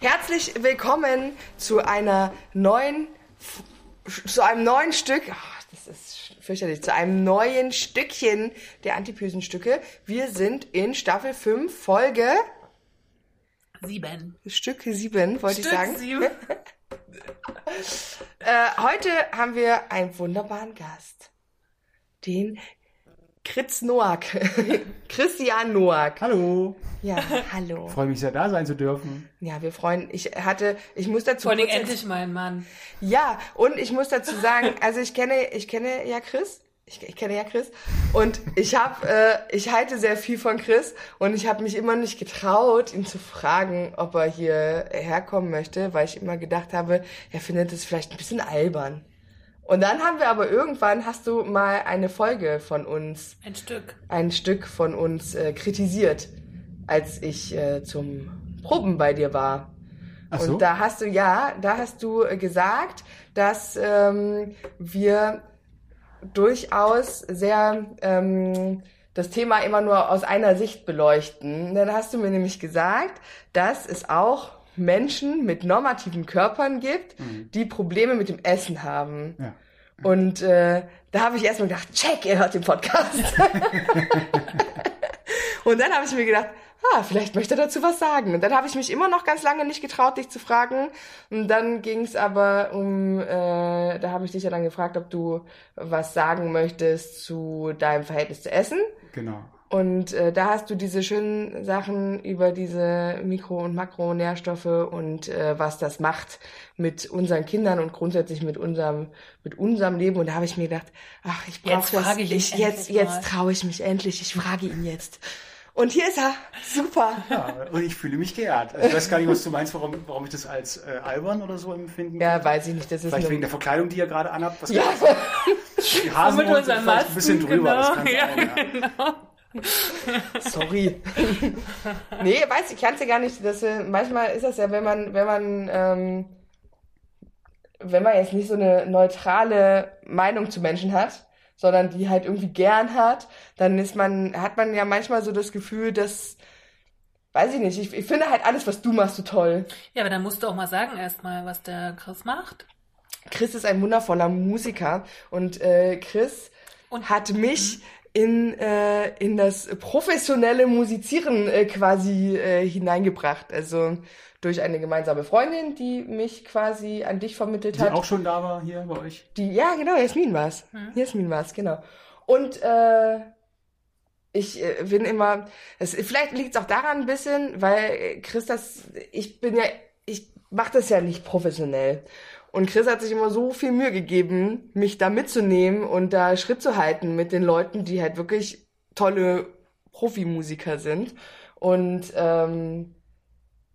Herzlich willkommen zu einer neuen, zu einem neuen Stück. Ach, das ist fürchterlich. Zu einem neuen Stückchen der Antipösen-Stücke. Wir sind in Staffel 5, Folge Sieben. Stück 7, wollte ich Stück sagen. sieben. Äh, heute haben wir einen wunderbaren Gast. Den Kritz Noack. Christian Noack. Hallo, Ja, hallo. freue mich sehr, da sein zu dürfen. Ja, wir freuen. Ich hatte, ich muss dazu Vor allem endlich mein Mann. Ja, und ich muss dazu sagen, also ich kenne, ich kenne ja Chris. Ich, ich kenne ja Chris und ich habe, äh, ich halte sehr viel von Chris und ich habe mich immer nicht getraut, ihn zu fragen, ob er hier herkommen möchte, weil ich immer gedacht habe, er findet es vielleicht ein bisschen albern. Und dann haben wir aber irgendwann, hast du mal eine Folge von uns Ein Stück. ein Stück von uns äh, kritisiert, als ich äh, zum Proben bei dir war. Ach so? Und da hast du, ja, da hast du äh, gesagt, dass ähm, wir durchaus sehr ähm, das Thema immer nur aus einer Sicht beleuchten. Dann hast du mir nämlich gesagt, dass es auch Menschen mit normativen Körpern gibt, die Probleme mit dem Essen haben. Ja. Und äh, da habe ich erstmal gedacht, check, ihr hört den Podcast. und dann habe ich mir gedacht, ah, vielleicht möchte er dazu was sagen. Und dann habe ich mich immer noch ganz lange nicht getraut, dich zu fragen. Und dann ging es aber um, äh, da habe ich dich ja dann gefragt, ob du was sagen möchtest zu deinem Verhältnis zu Essen. Genau. Und äh, da hast du diese schönen Sachen über diese Mikro- und Makronährstoffe und äh, was das macht mit unseren Kindern und grundsätzlich mit unserem mit unserem Leben. Und da habe ich mir gedacht, ach, ich brauche Jetzt das. frage ich ich jetzt mal. jetzt traue ich mich endlich. Ich frage ihn jetzt. Und hier ist er. Super. Ja, und ich fühle mich geehrt. Also ich weiß gar nicht, was du meinst, warum, warum ich das als äh, albern oder so empfinden Ja, weiß ich nicht. Das ist Vielleicht wegen der Verkleidung, die ihr gerade anhabt. Was ja, die Hasen mit sind vielleicht ein bisschen drüber. Das genau. kann Ja, ja. Sorry. nee, weiß ich kann's ja gar nicht. Das, äh, manchmal ist das ja, wenn man, wenn man, ähm, wenn man jetzt nicht so eine neutrale Meinung zu Menschen hat, sondern die halt irgendwie gern hat, dann ist man, hat man ja manchmal so das Gefühl, dass, weiß ich nicht, ich, ich finde halt alles, was du machst, so toll. Ja, aber dann musst du auch mal sagen erstmal, was der Chris macht. Chris ist ein wundervoller Musiker und äh, Chris Und- hat mich in, äh, in das professionelle Musizieren äh, quasi äh, hineingebracht. Also durch eine gemeinsame Freundin, die mich quasi an dich vermittelt Die hat. auch schon da war hier bei euch. Die, ja, genau, Jasmin war's. Jasmin war's, genau. Und äh, ich äh, bin immer, es, vielleicht liegt es auch daran ein bisschen, weil äh, Chris das, ich bin ja, ich mache das ja nicht professionell. Und Chris hat sich immer so viel Mühe gegeben, mich da mitzunehmen und da Schritt zu halten mit den Leuten, die halt wirklich tolle Profimusiker sind. Und ähm,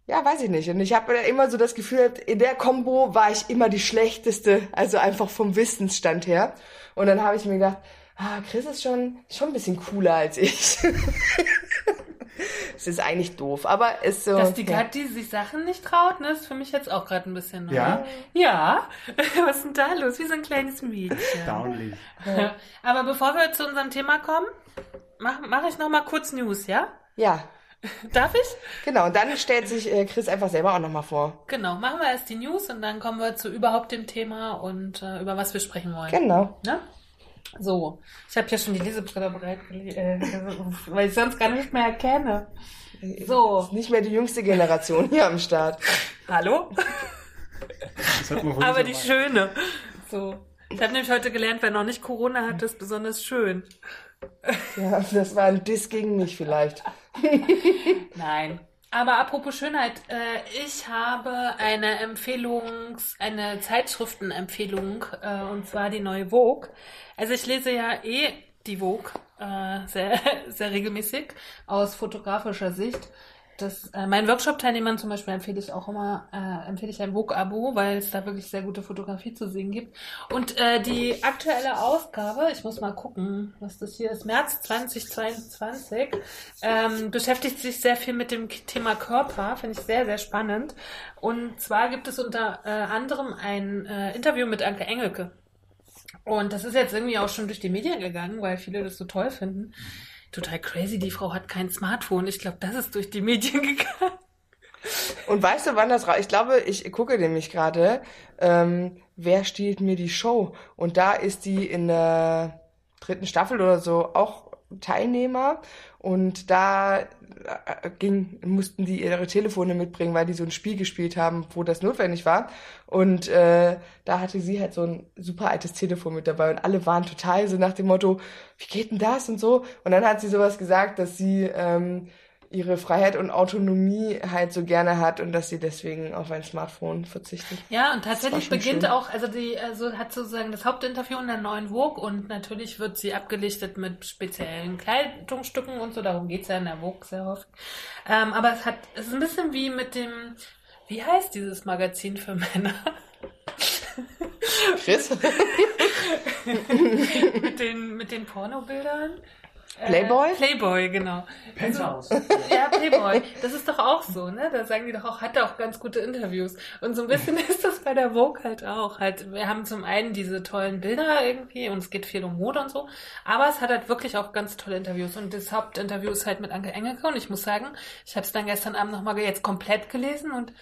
ja, weiß ich nicht. Und ich habe immer so das Gefühl, in der Combo war ich immer die schlechteste, also einfach vom Wissensstand her. Und dann habe ich mir gedacht, ah, Chris ist schon, schon ein bisschen cooler als ich. Es ist eigentlich doof, aber ist so. Dass die ja. Sich Sachen nicht traut, ne, ist für mich jetzt auch gerade ein bisschen neu. Ja? Ja. Was ist denn da los? Wie so ein kleines Mädchen. Downly. Aber bevor wir zu unserem Thema kommen, mache mach ich noch mal kurz News, ja? Ja, Darf ich? genau. Und dann stellt sich äh, Chris einfach selber auch nochmal vor. Genau, machen wir erst die News und dann kommen wir zu überhaupt dem Thema und äh, über was wir sprechen wollen. Genau. Ne? So, ich habe hier schon die Lesebrille bereitgelegt, äh, weil ich sonst gar nicht mehr erkenne. So, Ist nicht mehr die jüngste Generation hier am Start. hallo? Das hat man wohl Aber die erwartet. schöne. So, ich habe nämlich heute gelernt, wer noch nicht Corona hat, ist besonders schön. Ja, das war ein Diss gegen mich vielleicht. Nein. Aber apropos Schönheit, äh, ich habe eine Empfehlungs-, eine Zeitschriftenempfehlung, äh, und zwar die neue Vogue. Also ich lese ja eh die Vogue äh, sehr, sehr regelmäßig aus fotografischer Sicht. Das, äh, meinen Workshop-Teilnehmern zum Beispiel empfehle ich auch immer, äh, empfehle ich ein Vogue-Abo, weil es da wirklich sehr gute Fotografie zu sehen gibt. Und äh, die aktuelle Ausgabe, ich muss mal gucken, was das hier ist, März 2022, ähm, beschäftigt sich sehr viel mit dem Thema Körper, finde ich sehr, sehr spannend. Und zwar gibt es unter äh, anderem ein äh, Interview mit Anke Engelke. Und das ist jetzt irgendwie auch schon durch die Medien gegangen, weil viele das so toll finden total crazy, die Frau hat kein Smartphone. Ich glaube, das ist durch die Medien gegangen. Und weißt du, wann das raus? Ich glaube, ich gucke nämlich gerade, ähm, wer stiehlt mir die Show? Und da ist die in der dritten Staffel oder so auch Teilnehmer. Und da ging, mussten die ihre Telefone mitbringen, weil die so ein Spiel gespielt haben, wo das notwendig war. Und äh, da hatte sie halt so ein super altes Telefon mit dabei und alle waren total so nach dem Motto, wie geht denn das und so. Und dann hat sie sowas gesagt, dass sie ähm, ihre Freiheit und Autonomie halt so gerne hat und dass sie deswegen auf ein Smartphone verzichtet. Ja, und tatsächlich beginnt schön. auch, also die also hat sozusagen das Hauptinterview in der neuen Vogue und natürlich wird sie abgelichtet mit speziellen Kleidungsstücken und so, darum geht's ja in der Vogue sehr oft. Ähm, aber es hat, es ist ein bisschen wie mit dem, wie heißt dieses Magazin für Männer? Chris? mit den, mit den Pornobildern. Playboy? Äh, Playboy, genau. Penthouse. Also, ja, Playboy. Das ist doch auch so, ne? Da sagen die doch auch, hat er auch ganz gute Interviews. Und so ein bisschen ist das bei der Vogue halt auch. Halt, wir haben zum einen diese tollen Bilder irgendwie und es geht viel um Mode und so. Aber es hat halt wirklich auch ganz tolle Interviews. Und das Hauptinterview ist halt mit Anke Engelke. Und ich muss sagen, ich habe es dann gestern Abend nochmal jetzt komplett gelesen und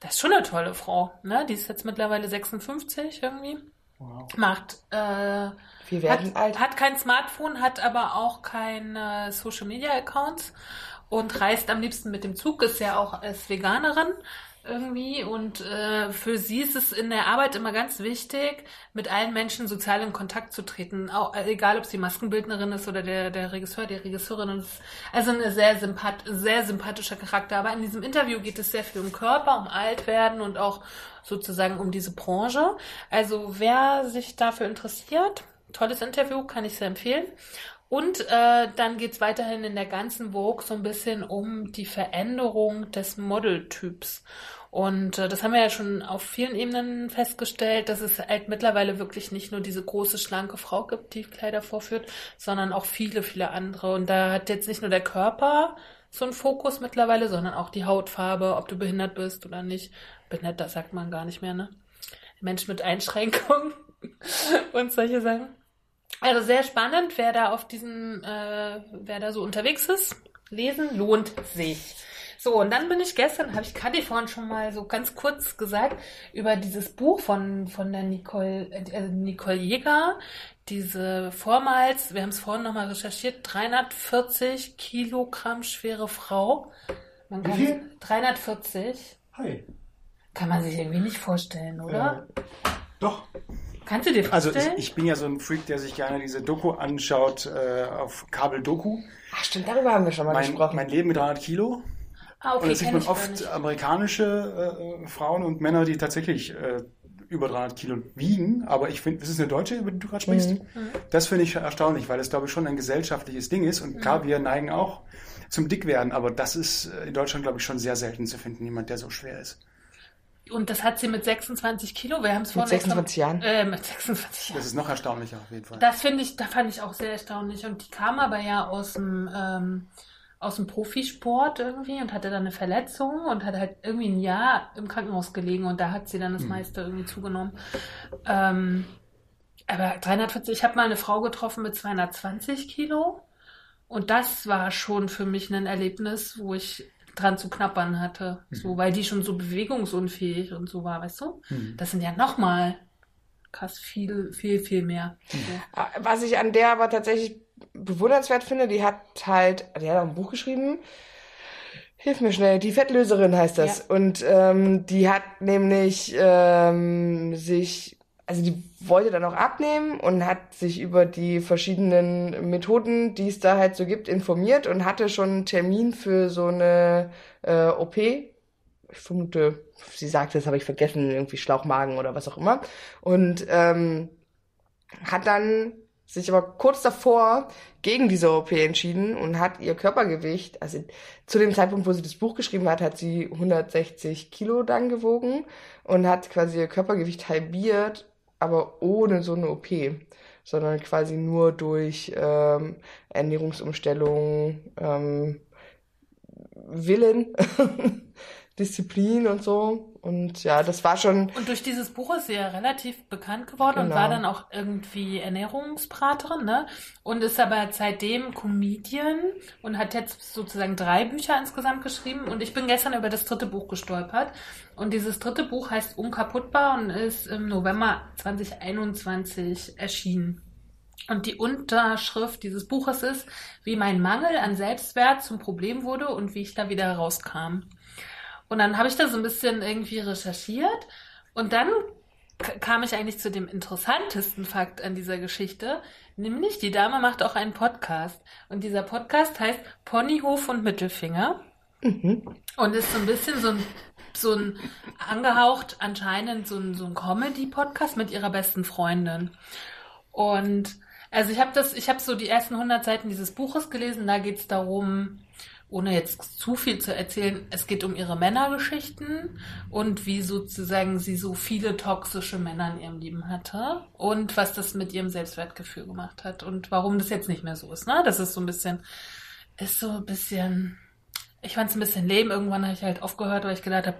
das ist schon eine tolle Frau, ne? Die ist jetzt mittlerweile 56 irgendwie. Wow. Macht äh, wir werden hat, alt. Hat kein Smartphone, hat aber auch keine Social Media Accounts und reist am liebsten mit dem Zug, ist ja auch als Veganerin irgendwie und äh, für sie ist es in der Arbeit immer ganz wichtig, mit allen Menschen sozial in Kontakt zu treten, auch, äh, egal ob sie Maskenbildnerin ist oder der, der Regisseur, die Regisseurin. Ist also ein sehr, sympath sehr sympathischer Charakter. Aber in diesem Interview geht es sehr viel um Körper, um Altwerden und auch sozusagen um diese Branche. Also wer sich dafür interessiert, tolles Interview, kann ich sehr empfehlen. Und äh, dann geht's weiterhin in der ganzen Vogue so ein bisschen um die Veränderung des Modeltyps. Und äh, das haben wir ja schon auf vielen Ebenen festgestellt, dass es halt mittlerweile wirklich nicht nur diese große, schlanke Frau gibt, die Kleider vorführt, sondern auch viele, viele andere. Und da hat jetzt nicht nur der Körper so einen Fokus mittlerweile, sondern auch die Hautfarbe, ob du behindert bist oder nicht. Behindert, das sagt man gar nicht mehr, ne? Mensch mit Einschränkungen und solche Sachen. Also sehr spannend, wer da auf diesem, äh, wer da so unterwegs ist. Lesen lohnt sich. So, und dann bin ich gestern, habe ich Kathi vorhin schon mal so ganz kurz gesagt, über dieses Buch von, von der Nicole, äh, Nicole Jäger, diese vormals, wir haben es vorhin nochmal recherchiert, 340 Kilogramm schwere Frau. Man kann Wie viel? 340. Hi. Kann man sich irgendwie nicht vorstellen, oder? Äh, doch. Kannst du dir Also vorstellen? ich, ich bin ja so ein Freak, der sich gerne diese Doku anschaut äh, auf Kabel-Doku. Ach stimmt, darüber haben wir schon mal Mein, gesprochen. mein Leben mit 300 Kilo. Ah, okay, und da sieht man oft amerikanische äh, Frauen und Männer, die tatsächlich äh, über 300 Kilo wiegen. Aber ich finde, das ist eine Deutsche, über die du gerade sprichst. Mhm. Das finde ich erstaunlich, weil das, glaube ich, schon ein gesellschaftliches Ding ist. Und klar, wir neigen auch zum Dickwerden, aber das ist äh, in Deutschland, glaube ich, schon sehr selten zu finden, jemand, der so schwer ist. Und das hat sie mit 26 Kilo. Wir haben es Mit vorhin extra- 26 Jahren. Äh, mit 26 Jahren. Das ist noch erstaunlicher auf jeden Fall. Das finde ich, da fand ich auch sehr erstaunlich. Und die kam aber ja aus dem, ähm, aus dem Profisport irgendwie und hatte dann eine Verletzung und hat halt irgendwie ein Jahr im Krankenhaus gelegen und da hat sie dann das meiste irgendwie zugenommen. Ähm, aber 340, ich habe mal eine Frau getroffen mit 220 Kilo und das war schon für mich ein Erlebnis, wo ich dran zu knappern hatte. So, weil die schon so bewegungsunfähig und so war, weißt du? Mhm. Das sind ja nochmal krass viel, viel, viel mehr. So. Was ich an der aber tatsächlich bewundernswert finde, die hat halt, die hat auch ein Buch geschrieben. Hilf mir schnell, die Fettlöserin heißt das. Ja. Und ähm, die hat nämlich ähm, sich, also die wollte dann auch abnehmen und hat sich über die verschiedenen Methoden, die es da halt so gibt, informiert und hatte schon einen Termin für so eine äh, OP. Ich vermute, sie sagte, das habe ich vergessen, irgendwie Schlauchmagen oder was auch immer. Und ähm, hat dann sich aber kurz davor gegen diese OP entschieden und hat ihr Körpergewicht, also zu dem Zeitpunkt, wo sie das Buch geschrieben hat, hat sie 160 Kilo dann gewogen und hat quasi ihr Körpergewicht halbiert, aber ohne so eine OP, sondern quasi nur durch ähm, Ernährungsumstellung, ähm, Willen, Disziplin und so. Und ja, das war schon. Und durch dieses Buch ist sie ja relativ bekannt geworden genau. und war dann auch irgendwie Ernährungsberaterin, ne? Und ist aber seitdem Comedian und hat jetzt sozusagen drei Bücher insgesamt geschrieben. Und ich bin gestern über das dritte Buch gestolpert. Und dieses dritte Buch heißt Unkaputtbar und ist im November 2021 erschienen. Und die Unterschrift dieses Buches ist, wie mein Mangel an Selbstwert zum Problem wurde und wie ich da wieder rauskam. Und dann habe ich da so ein bisschen irgendwie recherchiert und dann kam ich eigentlich zu dem interessantesten Fakt an dieser Geschichte, nämlich die Dame macht auch einen Podcast und dieser Podcast heißt Ponyhof und Mittelfinger mhm. und ist so ein bisschen so ein so ein angehaucht anscheinend so ein, so ein Comedy-Podcast mit ihrer besten Freundin. Und also ich habe das, ich habe so die ersten 100 Seiten dieses Buches gelesen. Da geht es darum, ohne jetzt zu viel zu erzählen, es geht um ihre Männergeschichten und wie sozusagen sie so viele toxische Männer in ihrem Leben hatte und was das mit ihrem Selbstwertgefühl gemacht hat und warum das jetzt nicht mehr so ist. Ne? Das ist so ein bisschen, ist so ein bisschen, ich fand es ein bisschen leben. Irgendwann habe ich halt aufgehört, weil ich gedacht habe,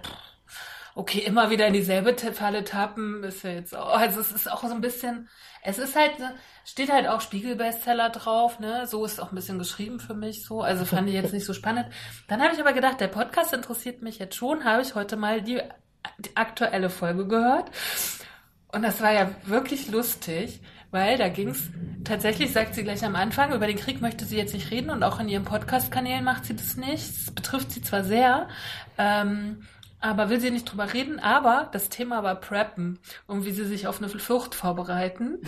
okay, immer wieder in dieselbe Falle tappen, ist ja jetzt auch, also es ist auch so ein bisschen, es ist halt, steht halt auch Spiegelbestseller drauf, ne, so ist auch ein bisschen geschrieben für mich, so, also fand ich jetzt nicht so spannend. Dann habe ich aber gedacht, der Podcast interessiert mich jetzt schon, habe ich heute mal die, die aktuelle Folge gehört und das war ja wirklich lustig, weil da ging's tatsächlich, sagt sie gleich am Anfang, über den Krieg möchte sie jetzt nicht reden und auch in ihren Podcast-Kanälen macht sie das nicht. Es betrifft sie zwar sehr, ähm, aber will sie nicht drüber reden. Aber das Thema war Preppen und wie sie sich auf eine Flucht vorbereiten.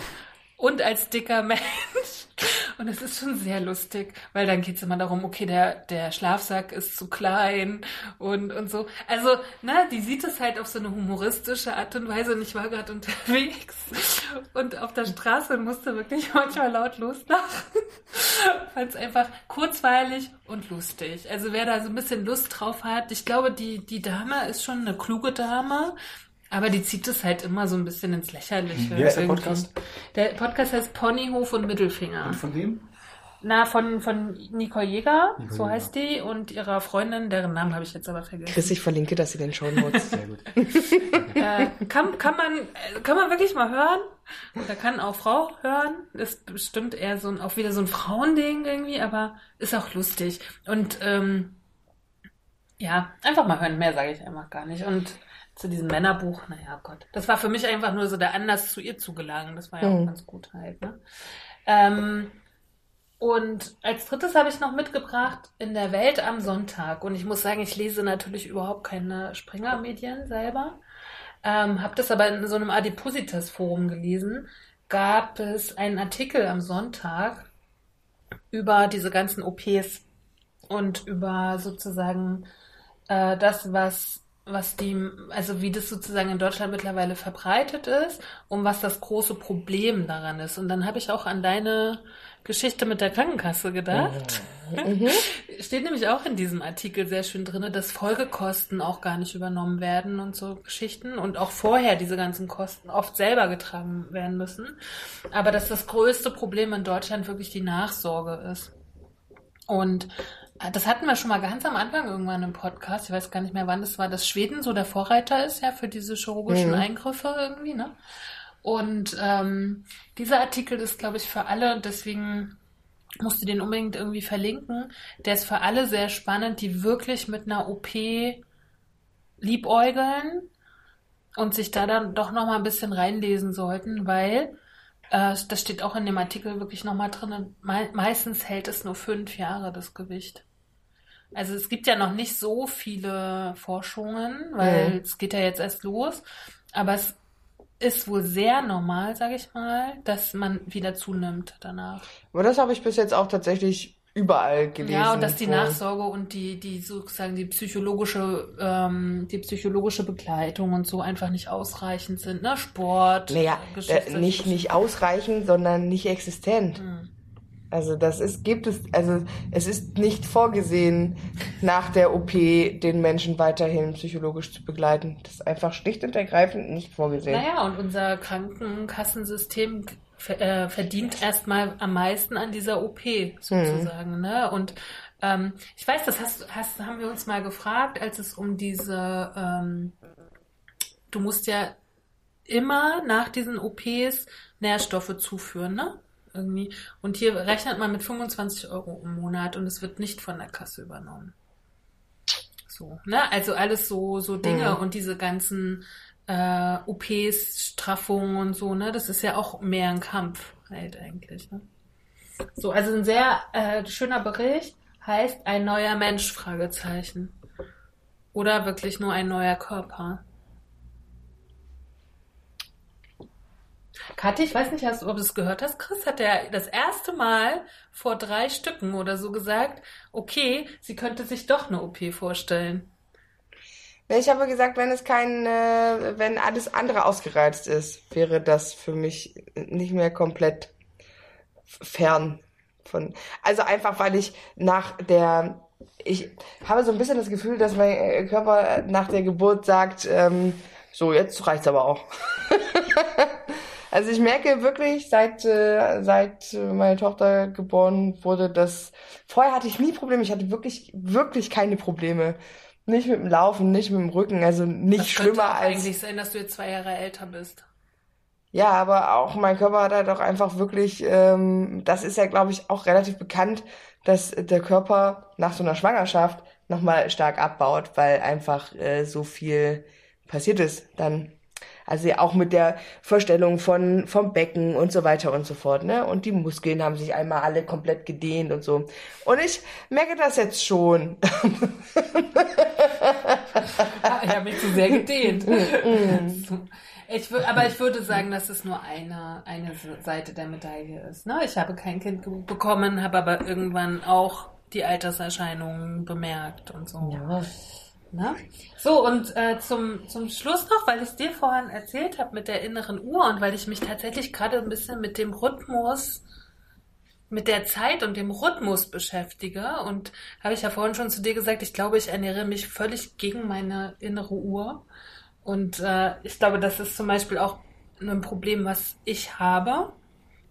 Und als dicker Mensch. Und es ist schon sehr lustig, weil dann geht's immer darum, okay, der, der Schlafsack ist zu klein und, und so. Also, ne, die sieht es halt auf so eine humoristische Art und Weise und ich war gerade unterwegs und auf der Straße musste wirklich manchmal laut loslachen. Fand es einfach kurzweilig und lustig. Also wer da so ein bisschen Lust drauf hat, ich glaube, die, die Dame ist schon eine kluge Dame. Aber die zieht es halt immer so ein bisschen ins Lächerliche. Wie heißt der Podcast? Der Podcast heißt Ponyhof und Mittelfinger. Und von wem? Na, von, von Nicole Jäger, Nicole so heißt die, und ihrer Freundin, deren Namen habe ich jetzt aber vergessen. Chris, ich verlinke das in den Show Notes. Sehr gut. äh, kann, kann, man, kann man wirklich mal hören. Da kann auch Frau hören. Ist bestimmt eher so ein, auch wieder so ein Frauending irgendwie, aber ist auch lustig. Und ähm, ja, einfach mal hören, mehr sage ich einfach gar nicht. Und zu diesem Männerbuch, naja Gott. Das war für mich einfach nur so der Anlass, zu ihr zu gelangen. Das war ja mhm. auch ganz gut halt. Ne? Ähm, und als drittes habe ich noch mitgebracht in der Welt am Sonntag. Und ich muss sagen, ich lese natürlich überhaupt keine Springer-Medien selber. Ähm, habe das aber in so einem Adipositas-Forum gelesen. Gab es einen Artikel am Sonntag über diese ganzen OPs und über sozusagen äh, das, was was die, also wie das sozusagen in Deutschland mittlerweile verbreitet ist und was das große Problem daran ist. Und dann habe ich auch an deine Geschichte mit der Krankenkasse gedacht. Mhm. Steht nämlich auch in diesem Artikel sehr schön drin, dass Folgekosten auch gar nicht übernommen werden und so Geschichten und auch vorher diese ganzen Kosten oft selber getragen werden müssen. Aber dass das größte Problem in Deutschland wirklich die Nachsorge ist. Und das hatten wir schon mal ganz am Anfang irgendwann im Podcast. Ich weiß gar nicht mehr, wann das war, dass Schweden so der Vorreiter ist ja für diese chirurgischen mhm. Eingriffe irgendwie, ne? Und ähm, dieser Artikel ist, glaube ich, für alle, deswegen musst du den unbedingt irgendwie verlinken. Der ist für alle sehr spannend, die wirklich mit einer OP liebäugeln und sich da dann doch noch mal ein bisschen reinlesen sollten, weil äh, das steht auch in dem Artikel wirklich nochmal drin. Me meistens hält es nur fünf Jahre, das Gewicht. Also es gibt ja noch nicht so viele Forschungen, weil mhm. es geht ja jetzt erst los. Aber es ist wohl sehr normal, sage ich mal, dass man wieder zunimmt danach. Aber das habe ich bis jetzt auch tatsächlich überall gelesen. Ja, und dass die Nachsorge und die, die sozusagen die psychologische, ähm, die psychologische Begleitung und so einfach nicht ausreichend sind, ne? Sport. Naja, äh, nicht, nicht ausreichend, sondern nicht existent. Hm. Also das ist, gibt es, also es ist nicht vorgesehen, nach der OP den Menschen weiterhin psychologisch zu begleiten. Das ist einfach schlicht und ergreifend nicht vorgesehen. Naja, und unser Krankenkassensystem äh, verdient erstmal am meisten an dieser OP sozusagen. Mhm. Ne? Und ähm, ich weiß, das hast, hast, haben wir uns mal gefragt, als es um diese, ähm, du musst ja immer nach diesen OPs Nährstoffe zuführen, ne? Irgendwie. Und hier rechnet man mit 25 Euro im Monat und es wird nicht von der Kasse übernommen. So, ne? Also alles so, so Dinge mhm. und diese ganzen äh, OPs, Straffungen und so, ne? Das ist ja auch mehr ein Kampf halt eigentlich, ne? So, also ein sehr äh, schöner Bericht heißt ein neuer Mensch, Fragezeichen. Oder wirklich nur ein neuer Körper. Kathi, ich weiß nicht, ob du es gehört hast, Chris hat ja das erste Mal vor drei Stücken oder so gesagt, okay, sie könnte sich doch eine OP vorstellen. Ich habe gesagt, wenn es kein, äh, wenn alles andere ausgereizt ist, wäre das für mich nicht mehr komplett fern von. Also einfach, weil ich nach der, ich habe so ein bisschen das Gefühl, dass mein Körper nach der Geburt sagt, ähm, so jetzt reicht's aber auch. also ich merke wirklich, seit äh, seit meine Tochter geboren wurde, dass vorher hatte ich nie Probleme. Ich hatte wirklich wirklich keine Probleme nicht mit dem Laufen, nicht mit dem Rücken, also nicht das schlimmer als. eigentlich sein, dass du jetzt zwei Jahre älter bist. Ja, aber auch mein Körper hat halt auch einfach wirklich, ähm, das ist ja, glaube ich, auch relativ bekannt, dass der Körper nach so einer Schwangerschaft nochmal stark abbaut, weil einfach äh, so viel passiert ist dann also ja auch mit der Vorstellung von, vom Becken und so weiter und so fort, ne? Und die Muskeln haben sich einmal alle komplett gedehnt und so. Und ich merke das jetzt schon. ich habe mich zu sehr gedehnt. Ich aber ich würde sagen, dass es nur eine, eine Seite der Medaille ist. Ne? Ich habe kein Kind bekommen, habe aber irgendwann auch die Alterserscheinungen bemerkt und so. Ja. Ne? So, und äh, zum, zum Schluss noch, weil ich es dir vorhin erzählt habe mit der inneren Uhr und weil ich mich tatsächlich gerade ein bisschen mit dem Rhythmus, mit der Zeit und dem Rhythmus beschäftige. Und habe ich ja vorhin schon zu dir gesagt, ich glaube, ich ernähre mich völlig gegen meine innere Uhr. Und äh, ich glaube, das ist zum Beispiel auch ein Problem, was ich habe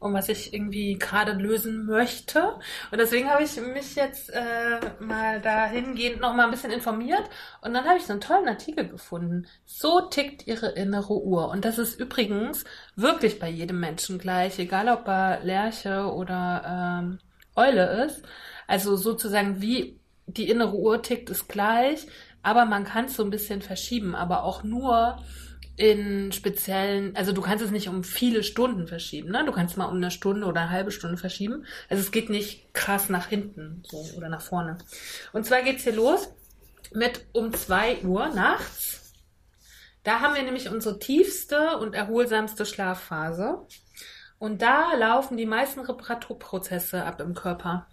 und was ich irgendwie gerade lösen möchte. Und deswegen habe ich mich jetzt äh, mal dahingehend noch mal ein bisschen informiert und dann habe ich so einen tollen Artikel gefunden. So tickt ihre innere Uhr. Und das ist übrigens wirklich bei jedem Menschen gleich, egal ob er Lerche oder ähm, Eule ist. Also sozusagen wie die innere Uhr tickt, ist gleich, aber man kann es so ein bisschen verschieben, aber auch nur in speziellen, also du kannst es nicht um viele Stunden verschieben, ne? Du kannst mal um eine Stunde oder eine halbe Stunde verschieben. Also es geht nicht krass nach hinten so, oder nach vorne. Und zwar geht's hier los mit um zwei Uhr nachts. Da haben wir nämlich unsere tiefste und erholsamste Schlafphase. Und da laufen die meisten Reparaturprozesse ab im Körper.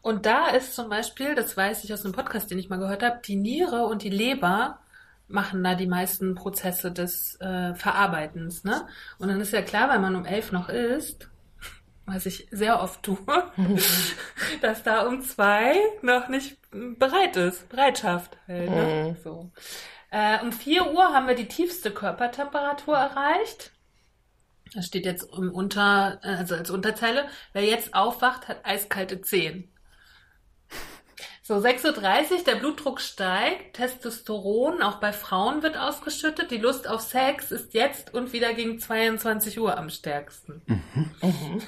Und da ist zum Beispiel, das weiß ich aus einem Podcast, den ich mal gehört habe, die Niere und die Leber machen da die meisten Prozesse des äh, Verarbeitens. Ne? Und dann ist ja klar, weil man um elf noch isst, was ich sehr oft tue, dass da um zwei noch nicht bereit ist, Bereitschaft halt. Ne? Mhm. So. Äh, um vier Uhr haben wir die tiefste Körpertemperatur erreicht. Das steht jetzt im Unter, also als Unterzeile. Wer jetzt aufwacht, hat eiskalte Zehen. So, 6.30 Uhr, der Blutdruck steigt, Testosteron auch bei Frauen wird ausgeschüttet, die Lust auf Sex ist jetzt und wieder gegen 22 Uhr am stärksten. Mhm.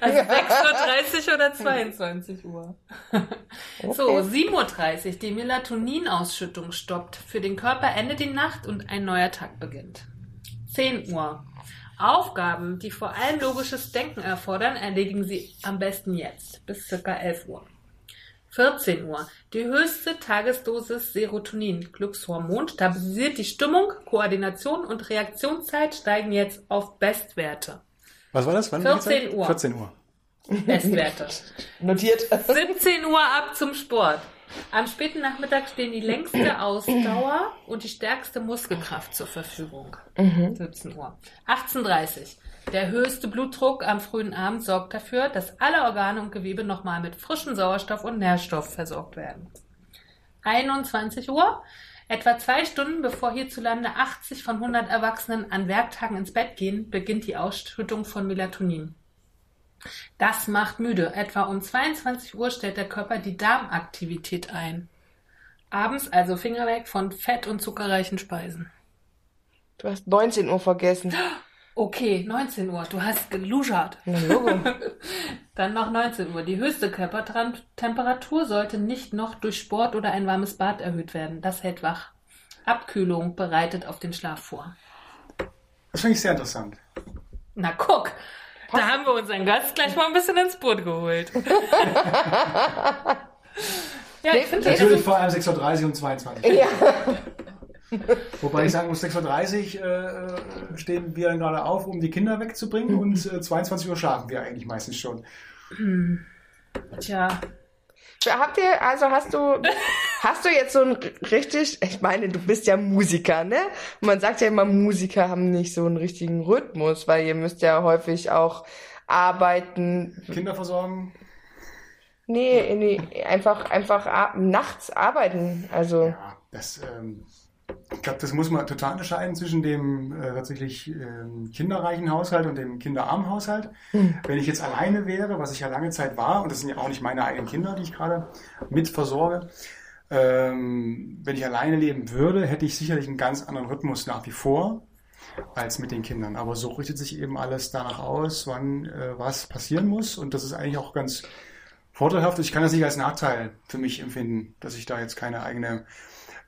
Also 6.30 Uhr oder 22 Uhr. Okay. So, 7.30 Uhr, die Melatoninausschüttung stoppt. Für den Körper endet die Nacht und ein neuer Tag beginnt. 10 Uhr. Aufgaben, die vor allem logisches Denken erfordern, erledigen Sie am besten jetzt, bis circa 11 Uhr. 14 Uhr. Die höchste Tagesdosis Serotonin, Glückshormon, stabilisiert die Stimmung, Koordination und Reaktionszeit steigen jetzt auf Bestwerte. Was war das? Wann 14 Uhr. 14 Uhr. Bestwerte. Notiert. 17 Uhr ab zum Sport. Am späten Nachmittag stehen die längste Ausdauer und die stärkste Muskelkraft zur Verfügung. 17 Uhr. 18.30 Der höchste Blutdruck am frühen Abend sorgt dafür, dass alle Organe und Gewebe nochmal mit frischem Sauerstoff und Nährstoff versorgt werden. 21 Uhr. Etwa zwei Stunden bevor hierzulande 80 von 100 Erwachsenen an Werktagen ins Bett gehen, beginnt die Ausschüttung von Melatonin. Das macht müde. Etwa um 22 Uhr stellt der Körper die Darmaktivität ein. Abends also Finger weg von fett- und zuckerreichen Speisen. Du hast 19 Uhr vergessen. Okay, 19 Uhr. Du hast geluschert. Dann noch 19 Uhr. Die höchste Körpertemperatur sollte nicht noch durch Sport oder ein warmes Bad erhöht werden. Das hält wach. Abkühlung bereitet auf den Schlaf vor. Das finde ich sehr interessant. Na guck, da haben wir unseren Gast gleich mal ein bisschen ins Boot geholt. ja, ich finde Natürlich vor allem 6.30 Uhr und 22 ja. Wobei ich sagen muss, 6.30 Uhr äh, stehen wir dann gerade auf, um die Kinder wegzubringen und äh, 22 Uhr schlafen wir eigentlich meistens schon. tja, Habt ihr, also hast du, hast du jetzt so ein richtig, ich meine, du bist ja Musiker, ne? Und man sagt ja immer, Musiker haben nicht so einen richtigen Rhythmus, weil ihr müsst ja häufig auch arbeiten. Kinder versorgen. Nee, nee einfach, einfach nachts arbeiten. Also, Ja, das, ähm, ich glaube, das muss man total unterscheiden zwischen dem äh, tatsächlich ähm, kinderreichen Haushalt und dem kinderarmen Haushalt. Wenn ich jetzt alleine wäre, was ich ja lange Zeit war, und das sind ja auch nicht meine eigenen Kinder, die ich gerade mit versorge, ähm, wenn ich alleine leben würde, hätte ich sicherlich einen ganz anderen Rhythmus nach wie vor als mit den Kindern. Aber so richtet sich eben alles danach aus, wann äh, was passieren muss. Und das ist eigentlich auch ganz vorteilhaft. Ich kann das nicht als Nachteil für mich empfinden, dass ich da jetzt keine eigene,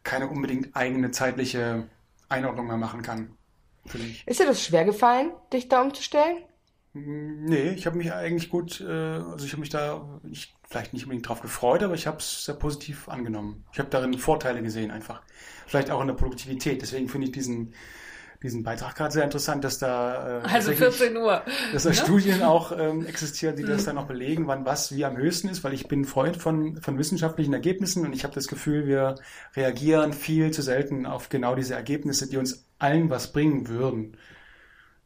keine unbedingt eigene zeitliche Einordnung mehr machen kann. Für mich. ist dir das schwer gefallen, dich da umzustellen? Nee, ich habe mich eigentlich gut, äh, also ich habe mich da nicht, vielleicht nicht unbedingt drauf gefreut, aber ich habe es sehr positiv angenommen. Ich habe darin Vorteile gesehen einfach. Vielleicht auch in der Produktivität. Deswegen finde ich diesen, diesen Beitrag gerade sehr interessant, dass da äh, also tatsächlich- 14 Uhr. dass da Studien auch ähm, existieren, die das dann noch belegen, wann was wie am höchsten ist, weil ich bin Freund von, von wissenschaftlichen Ergebnissen und ich habe das Gefühl, wir reagieren viel zu selten auf genau diese Ergebnisse, die uns allen was bringen würden,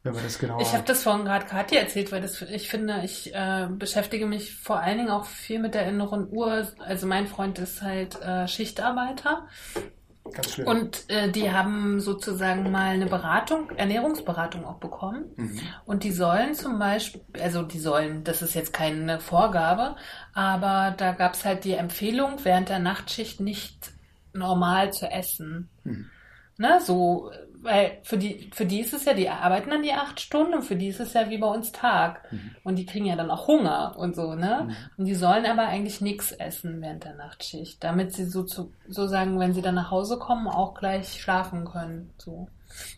wenn wir das genau Ich habe das vorhin gerade Kathi erzählt, weil das, ich finde, ich äh, beschäftige mich vor allen Dingen auch viel mit der inneren Uhr. Also mein Freund ist halt äh, Schichtarbeiter ganz schlimm. und äh, die haben sozusagen mal eine Beratung, Ernährungsberatung auch bekommen. Mhm. Und die sollen zum Beispiel, also die sollen, das ist jetzt keine Vorgabe, aber da gab es halt die Empfehlung, während der Nachtschicht nicht normal zu essen. Mhm. Ne, so, weil für die, für die ist es ja, die arbeiten dann die acht Stunden und für die ist es ja wie bei uns Tag. Und die kriegen ja dann auch Hunger und so, ne? Und die sollen aber eigentlich nichts essen während der Nachtschicht, damit sie so zu, so sagen, wenn sie dann nach Hause kommen, auch gleich schlafen können. So.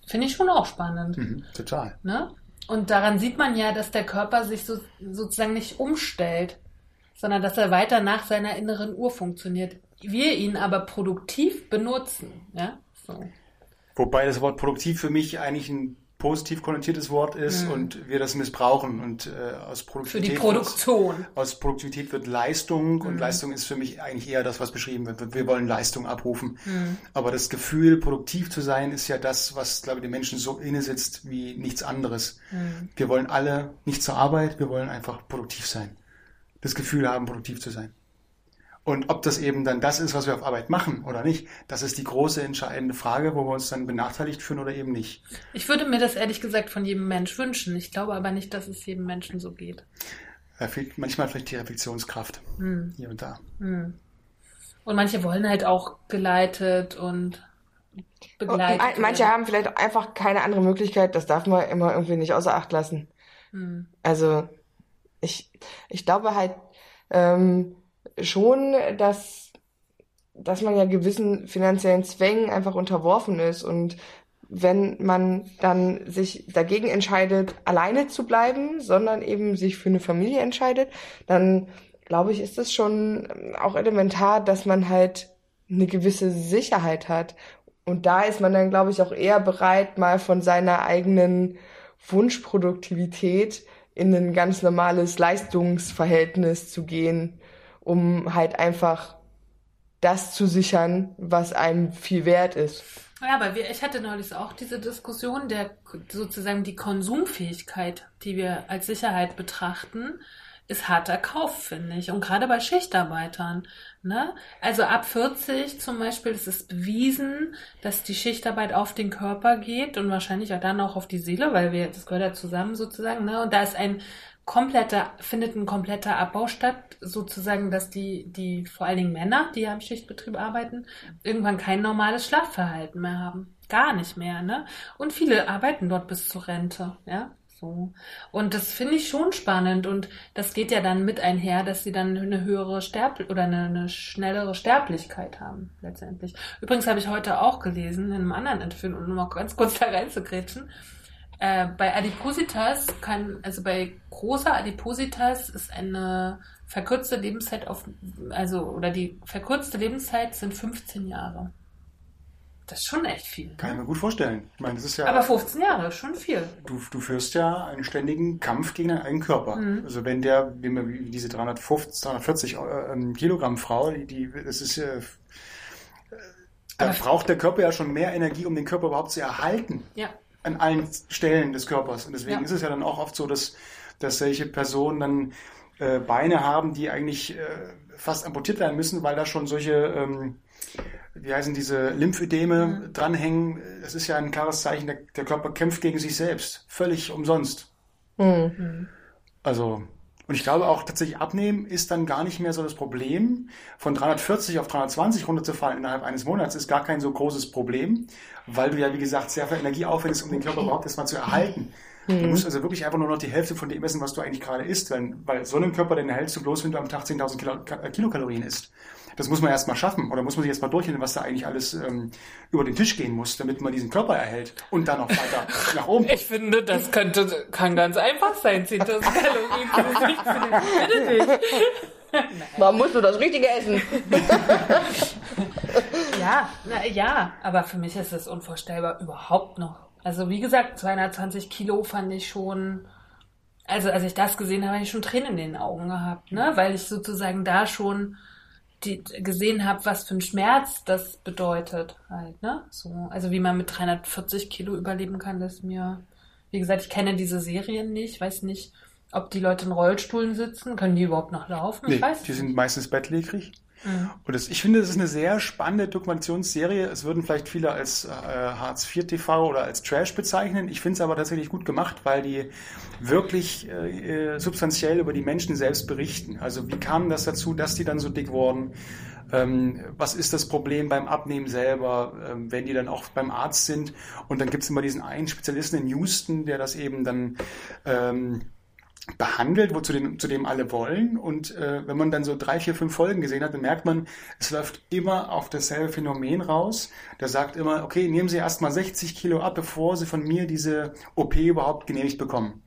Finde ich schon auch spannend. Mhm, total. Ne? Und daran sieht man ja, dass der Körper sich so, sozusagen nicht umstellt, sondern dass er weiter nach seiner inneren Uhr funktioniert. Wir ihn aber produktiv benutzen. Ja? So. Wobei das Wort produktiv für mich eigentlich ein positiv konnotiertes Wort ist und wir das missbrauchen und äh, aus Für Produktivität die Produktion. Aus Produktivität wird Leistung und Leistung ist für mich eigentlich eher das, was beschrieben wird. Wir wollen Leistung abrufen. Aber das Gefühl, produktiv zu sein, ist ja das, was, glaube ich, den Menschen so inne sitzt wie nichts anderes. Wir wollen alle nicht zur Arbeit, wir wollen einfach produktiv sein. Das Gefühl haben, produktiv zu sein. Und ob das eben dann das ist, was wir auf Arbeit machen oder nicht, das ist die große entscheidende Frage, wo wir uns dann benachteiligt fühlen oder eben nicht. Ich würde mir das ehrlich gesagt von jedem Mensch wünschen. Ich glaube aber nicht, dass es jedem Menschen so geht. Da fehlt manchmal vielleicht die Reflexionskraft hier und da. Und manche wollen halt auch geleitet und begleitet. Ein- Manche werden. haben vielleicht einfach keine andere Möglichkeit, das darf man immer irgendwie nicht außer Acht lassen. Also ich, ich glaube halt ähm, schon, dass, dass man ja gewissen finanziellen Zwängen einfach unterworfen ist und wenn man dann sich dagegen entscheidet, alleine zu bleiben, sondern eben sich für eine Familie entscheidet, dann glaube ich, ist es schon auch elementar, dass man halt eine gewisse Sicherheit hat. Und da ist man dann, glaube ich, auch eher bereit, mal von seiner eigenen Wunschproduktivität in ein ganz normales Leistungsverhältnis zu gehen, um halt einfach das zu sichern, was einem viel wert ist. Ja, aber wir, ich hatte neulich auch diese Diskussion, der sozusagen die Konsumfähigkeit, die wir als Sicherheit betrachten, ist harter Kauf, finde ich. Und gerade bei Schichtarbeitern. Ne? Also ab 40 zum Beispiel ist es bewiesen, dass die Schichtarbeit auf den Körper geht und wahrscheinlich auch dann auch auf die Seele, weil wir, das gehört ja zusammen sozusagen. Ne? Und da ist ein kompletter, findet ein kompletter Abbau statt, sozusagen, dass die, die, vor allen Dingen Männer, die ja im Schichtbetrieb arbeiten, irgendwann kein normales Schlafverhalten mehr haben. Gar nicht mehr, ne? Und viele arbeiten dort bis zur Rente, ja? So. Und das finde ich schon spannend und das geht ja dann mit einher, dass sie dann eine höhere Sterb oder eine, eine schnellere Sterblichkeit haben, letztendlich. Übrigens habe ich heute auch gelesen, in einem anderen Interview, um noch ganz kurz da reinzugrätschen, äh, bei Adipositas kann, also bei großer Adipositas ist eine verkürzte Lebenszeit auf, also, oder die verkürzte Lebenszeit sind 15 Jahre. Das ist schon echt viel. Kann ich mir gut vorstellen. Ich meine, das ist ja. Aber 15 Jahre ist schon viel. Du, du führst ja einen ständigen Kampf gegen deinen eigenen Körper. Mhm. Also wenn der, wie, diese 350, 340 äh, Kilogramm Frau, die, die das ist äh, da braucht der Körper ja schon mehr Energie, um den Körper überhaupt zu erhalten. Ja an allen Stellen des Körpers. Und deswegen ja. ist es ja dann auch oft so, dass, dass solche Personen dann äh, Beine haben, die eigentlich äh, fast amputiert werden müssen, weil da schon solche, ähm, wie heißen diese Lymphödeme mhm. dranhängen. Das ist ja ein klares Zeichen, der, der, Körper kämpft gegen sich selbst. Völlig umsonst. Mhm. Also, und ich glaube auch tatsächlich abnehmen ist dann gar nicht mehr so das Problem. Von 340 auf 320 runterzufallen innerhalb eines Monats ist gar kein so großes Problem, weil du ja, wie gesagt, sehr viel Energie aufwendest, um den Körper überhaupt erstmal zu erhalten. Mhm. Du musst also wirklich einfach nur noch die Hälfte von dem essen, was du eigentlich gerade isst, weil, weil so einen Körper, den erhältst du bloß, wenn du am Tag 10.000 Kilo, äh, Kilokalorien isst. Das muss man erstmal schaffen oder muss man sich erstmal durchhalten, was da eigentlich alles ähm, über den Tisch gehen muss, damit man diesen Körper erhält und dann noch weiter nach oben. Ich finde, das könnte, kann ganz einfach sein, 10.000 Kalorien. Bitte nicht. Man muss nur das Richtige essen. ja, na, ja, aber für mich ist es unvorstellbar überhaupt noch. Also wie gesagt, 220 Kilo fand ich schon, also als ich das gesehen habe, habe ich schon Tränen in den Augen gehabt, ne? Weil ich sozusagen da schon die, gesehen habe, was für ein Schmerz das bedeutet halt, ne? So, also wie man mit 340 Kilo überleben kann, das mir, wie gesagt, ich kenne diese Serien nicht, weiß nicht, ob die Leute in Rollstuhlen sitzen, können die überhaupt noch laufen? Nee, ich weiß die sind meistens bettlägerig. Mhm. Und das, ich finde, das ist eine sehr spannende Dokumentationsserie. Es würden vielleicht viele als äh, Hartz IV TV oder als Trash bezeichnen. Ich finde es aber tatsächlich gut gemacht, weil die wirklich äh, substanziell über die Menschen selbst berichten. Also wie kam das dazu, dass die dann so dick wurden? Ähm, was ist das Problem beim Abnehmen selber, ähm, wenn die dann auch beim Arzt sind? Und dann gibt es immer diesen einen Spezialisten in Houston, der das eben dann ähm, behandelt, wozu den, zu dem alle wollen. Und äh, wenn man dann so drei, vier, fünf Folgen gesehen hat, dann merkt man, es läuft immer auf dasselbe Phänomen raus. Der sagt immer, okay, nehmen Sie erst mal 60 Kilo ab, bevor Sie von mir diese OP überhaupt genehmigt bekommen.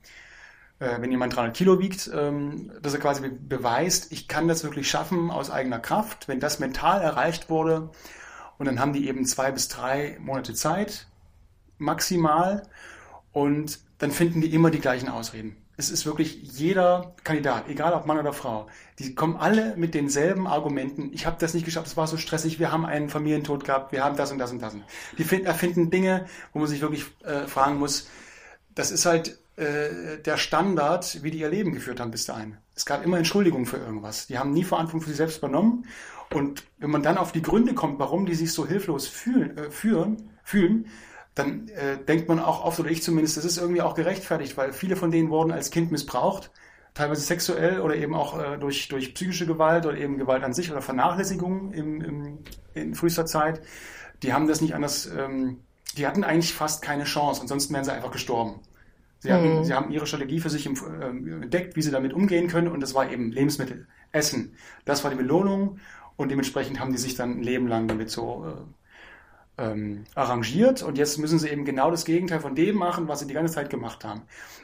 Äh, wenn jemand 300 Kilo wiegt, ähm, dass er quasi beweist, ich kann das wirklich schaffen aus eigener Kraft. Wenn das mental erreicht wurde, und dann haben die eben zwei bis drei Monate Zeit, maximal, und dann finden die immer die gleichen Ausreden es ist wirklich jeder Kandidat, egal ob Mann oder Frau, die kommen alle mit denselben Argumenten. Ich habe das nicht geschafft, es war so stressig, wir haben einen Familientod gehabt, wir haben das und das und das. Die erfinden Dinge, wo man sich wirklich äh, fragen muss, das ist halt äh, der Standard, wie die ihr Leben geführt haben bis dahin. Es gab immer Entschuldigungen für irgendwas. Die haben nie Verantwortung für sich selbst übernommen. Und wenn man dann auf die Gründe kommt, warum die sich so hilflos fühlen, äh, führen, fühlen dann äh, denkt man auch oft, oder ich zumindest, das ist irgendwie auch gerechtfertigt, weil viele von denen wurden als Kind missbraucht, teilweise sexuell oder eben auch äh, durch, durch psychische Gewalt oder eben Gewalt an sich oder Vernachlässigung im, im, in frühester Zeit. Die haben das nicht anders, ähm, die hatten eigentlich fast keine Chance, ansonsten wären sie einfach gestorben. Sie, hatten, mhm. sie haben ihre Strategie für sich im, äh, entdeckt, wie sie damit umgehen können und das war eben Lebensmittel, Essen. Das war die Belohnung und dementsprechend haben die sich dann ein Leben lang damit so äh, ähm, arrangiert und jetzt müssen sie eben genau das Gegenteil von dem machen, was sie die ganze Zeit gemacht haben.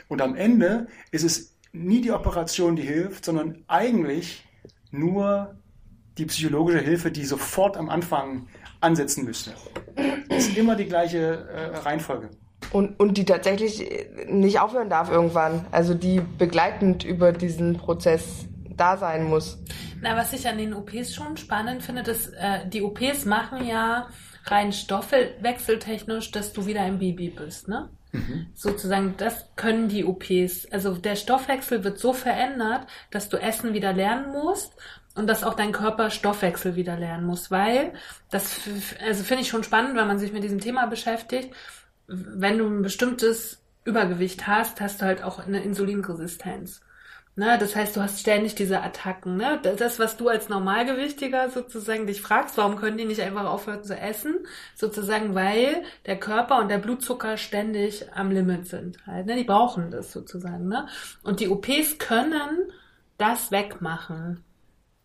Und am Ende ist es nie die Operation, die hilft, sondern eigentlich nur die psychologische Hilfe, die sofort am Anfang ansetzen müsste. Das ist immer die gleiche äh, Reihenfolge. Und, und die tatsächlich nicht aufhören darf irgendwann. Also die begleitend über diesen Prozess da sein muss. Na, was ich an den OPs schon spannend finde, dass äh, die OPs machen ja rein stoffwechseltechnisch, dass du wieder ein Baby bist, ne? Mhm. Sozusagen, das können die OPs. Also der Stoffwechsel wird so verändert, dass du Essen wieder lernen musst und dass auch dein Körper Stoffwechsel wieder lernen muss, weil das, also finde ich schon spannend, wenn man sich mit diesem Thema beschäftigt. Wenn du ein bestimmtes Übergewicht hast, hast du halt auch eine Insulinresistenz. Ne, das heißt, du hast ständig diese Attacken. Ne? Das, was du als Normalgewichtiger sozusagen dich fragst, warum können die nicht einfach aufhören zu essen? Sozusagen, weil der Körper und der Blutzucker ständig am Limit sind. Halt, ne? Die brauchen das sozusagen. Ne? Und die OPs können das wegmachen.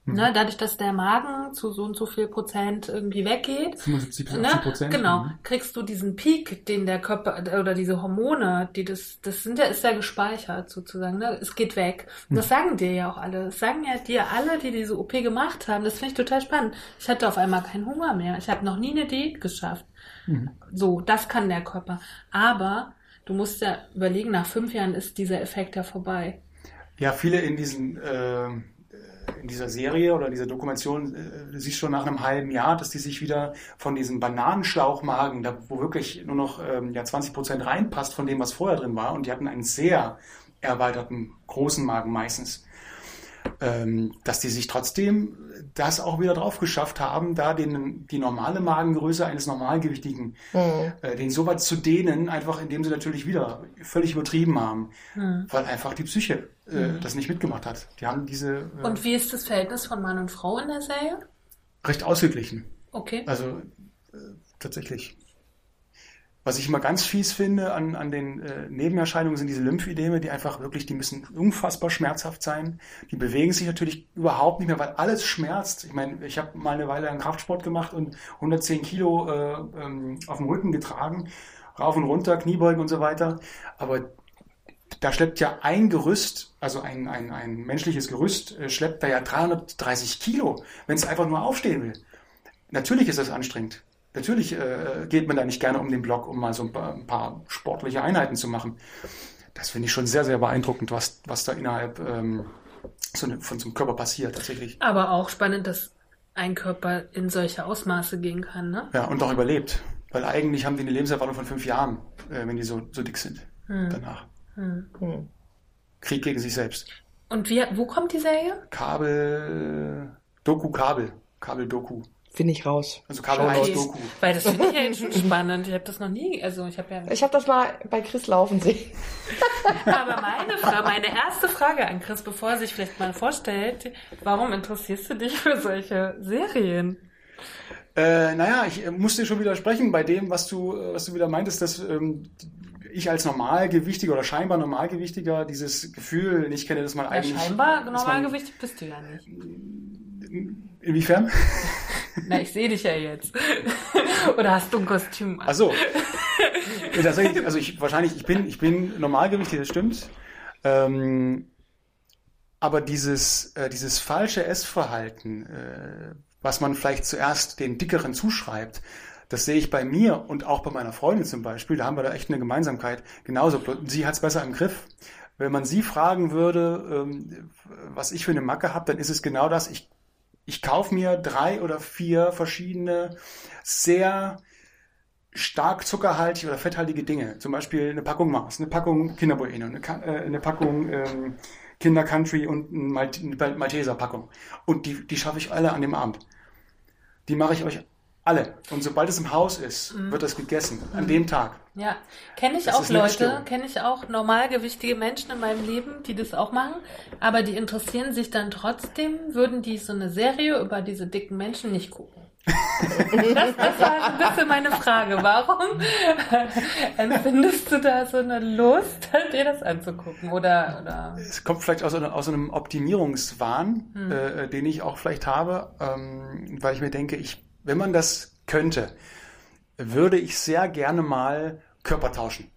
Mhm. Ne, dadurch, dass der Magen zu so und so viel Prozent irgendwie weggeht, 75 ne, Prozent, genau, mhm. kriegst du diesen Peak, den der Körper oder diese Hormone, die das, das sind ja, ist ja gespeichert sozusagen. Ne? Es geht weg. Und das mhm. sagen dir ja auch alle. Das sagen ja dir alle, die diese OP gemacht haben. Das finde ich total spannend. Ich hatte auf einmal keinen Hunger mehr. Ich habe noch nie eine Diät geschafft. Mhm. So, das kann der Körper. Aber du musst ja überlegen, nach fünf Jahren ist dieser Effekt ja vorbei. Ja, viele in diesen äh in dieser Serie oder dieser Dokumentation äh, siehst schon nach einem halben Jahr, dass die sich wieder von diesem Bananenschlauchmagen, da wo wirklich nur noch ähm, ja, 20 Prozent reinpasst von dem, was vorher drin war, und die hatten einen sehr erweiterten großen Magen meistens, dass die sich trotzdem das auch wieder drauf geschafft haben, da den, die normale Magengröße eines Normalgewichtigen, mhm. äh, den so weit zu dehnen, einfach indem sie natürlich wieder völlig übertrieben haben, mhm. weil einfach die Psyche äh, mhm. das nicht mitgemacht hat. Die haben diese. Äh, und wie ist das Verhältnis von Mann und Frau in der Serie? Recht ausgeglichen. Okay. Also äh, tatsächlich. Was ich immer ganz fies finde an, an den äh, Nebenerscheinungen sind diese Lymphideme, die einfach wirklich, die müssen unfassbar schmerzhaft sein. Die bewegen sich natürlich überhaupt nicht mehr, weil alles schmerzt. Ich meine, ich habe mal eine Weile einen Kraftsport gemacht und 110 Kilo äh, ähm, auf dem Rücken getragen, rauf und runter, Kniebeugen und so weiter. Aber da schleppt ja ein Gerüst, also ein, ein, ein menschliches Gerüst, äh, schleppt da ja 330 Kilo, wenn es einfach nur aufstehen will. Natürlich ist das anstrengend. Natürlich äh, geht man da nicht gerne um den Block, um mal so ein paar, ein paar sportliche Einheiten zu machen. Das finde ich schon sehr, sehr beeindruckend, was, was da innerhalb ähm, so eine, von so einem Körper passiert tatsächlich. Aber auch spannend, dass ein Körper in solche Ausmaße gehen kann, ne? Ja, und auch überlebt. Weil eigentlich haben die eine Lebenserwartung von fünf Jahren, äh, wenn die so, so dick sind hm. danach. Hm. Hm. Krieg gegen sich selbst. Und wie, wo kommt die Serie? Kabel, Doku Kabel, Kabel Doku. Finde ich raus. Also Kabel 1 Doku. Weil das finde ich ja jetzt schon spannend. Ich habe das noch nie, also ich habe ja... Ich habe das mal bei Chris laufen sehen. Aber meine Frage, meine erste Frage an Chris, bevor er sich vielleicht mal vorstellt, warum interessierst du dich für solche Serien? Äh, naja, ich äh, musste schon widersprechen bei dem, was du, äh, was du wieder meintest, dass ähm, ich als Normalgewichtiger oder scheinbar Normalgewichtiger dieses Gefühl nicht kenne, dass man ja, eigentlich. Scheinbar Normalgewichtig bist du ja nicht. Inwiefern? Na, ich sehe dich ja jetzt. oder hast du ein Kostüm an? Ach so. Tatsächlich, also ich wahrscheinlich, ich bin, ich bin Normalgewichtig, das stimmt. Ähm, aber dieses, äh, dieses falsche Essverhalten, äh, was man vielleicht zuerst den Dickeren zuschreibt, das sehe ich bei mir und auch bei meiner Freundin zum Beispiel. Da haben wir da echt eine Gemeinsamkeit. Genauso. Sie hat es besser im Griff. Wenn man sie fragen würde, ähm, was ich für eine Macke habe, dann ist es genau das. Ich, ich kaufe mir drei oder vier verschiedene sehr stark zuckerhaltige oder fetthaltige Dinge. Zum Beispiel eine Packung Mars, eine Packung Kinderbueno, eine, äh, eine Packung ähm, Kinder Country und eine Malteser Packung. Und die, die schaffe ich alle an dem Abend. Die mache ich euch alle. Und sobald es im Haus ist, mhm. wird das gegessen. An mhm. dem Tag. Ja. Kenne ich das auch Leute, kenne ich auch normalgewichtige Menschen in meinem Leben, die das auch machen. Aber die interessieren sich dann trotzdem, würden die so eine Serie über diese dicken Menschen nicht gucken. das, das war ein bisschen meine Frage. Warum empfindest du da so eine Lust, dir das anzugucken? Oder, oder? Es kommt vielleicht aus, aus einem Optimierungswahn, hm. äh, den ich auch vielleicht habe, ähm, weil ich mir denke, ich wenn man das könnte, würde ich sehr gerne mal Körper tauschen.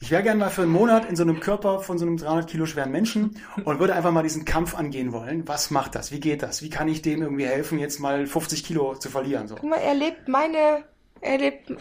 Ich wäre gerne mal für einen Monat in so einem Körper von so einem 300 Kilo schweren Menschen und würde einfach mal diesen Kampf angehen wollen. Was macht das? Wie geht das? Wie kann ich dem irgendwie helfen, jetzt mal 50 Kilo zu verlieren? So. Guck mal, er lebt meine, er lebt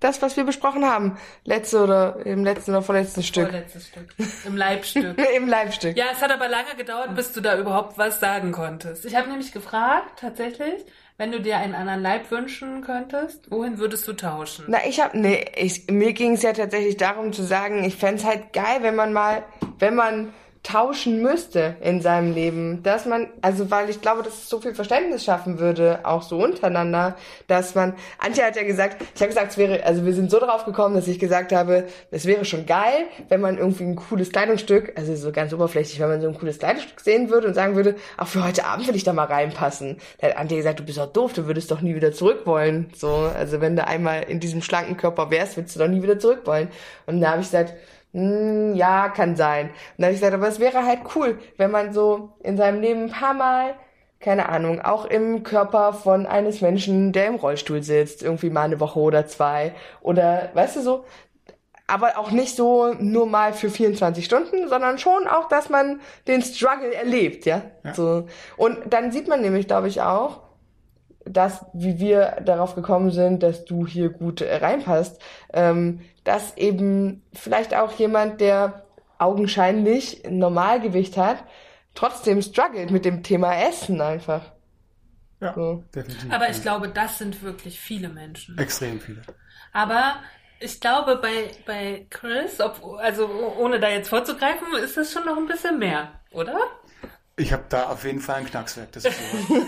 das, was wir besprochen haben. Letzte oder im letzten oder vorletzten Stück. Vorletztes Stück. Im Leibstück. Im Leibstück. Ja, es hat aber lange gedauert, bis du da überhaupt was sagen konntest. Ich habe nämlich gefragt, tatsächlich, wenn du dir einen anderen Leib wünschen könntest, wohin würdest du tauschen? Na, ich hab, nee, ich, mir ging es ja tatsächlich darum zu sagen, ich fänd's halt geil, wenn man mal, wenn man tauschen müsste in seinem Leben, dass man, also weil ich glaube, dass es so viel Verständnis schaffen würde, auch so untereinander, dass man, Antje hat ja gesagt, ich habe gesagt, es wäre, also wir sind so drauf gekommen, dass ich gesagt habe, es wäre schon geil, wenn man irgendwie ein cooles Kleidungsstück, also so ganz oberflächlich, wenn man so ein cooles Kleidungsstück sehen würde und sagen würde, auch für heute Abend will ich da mal reinpassen. Da hat Antje gesagt, du bist doch doof, du würdest doch nie wieder zurück wollen. So, also wenn du einmal in diesem schlanken Körper wärst, würdest du doch nie wieder zurück wollen. Und da habe ich gesagt, hm, ja, kann sein. Und dann habe ich gesagt, aber es wäre halt cool, wenn man so in seinem Leben ein paar Mal, keine Ahnung, auch im Körper von eines Menschen, der im Rollstuhl sitzt, irgendwie mal eine Woche oder zwei. Oder, weißt du, so, aber auch nicht so nur mal für 24 Stunden, sondern schon auch, dass man den Struggle erlebt, ja. Ja. So. Und dann sieht man nämlich, glaube ich, auch, dass, wie wir darauf gekommen sind, dass du hier gut äh, reinpasst, ähm, dass eben vielleicht auch jemand, der augenscheinlich ein Normalgewicht hat, trotzdem struggelt mit dem Thema Essen einfach. Ja, So. definitiv. Aber ich glaube, das sind wirklich viele Menschen. Extrem viele. Aber ich glaube, bei, bei Chris, ob, also ohne da jetzt vorzugreifen, ist das schon noch ein bisschen mehr, oder? Ich habe da auf jeden Fall ein Knackswerk. Das ist so.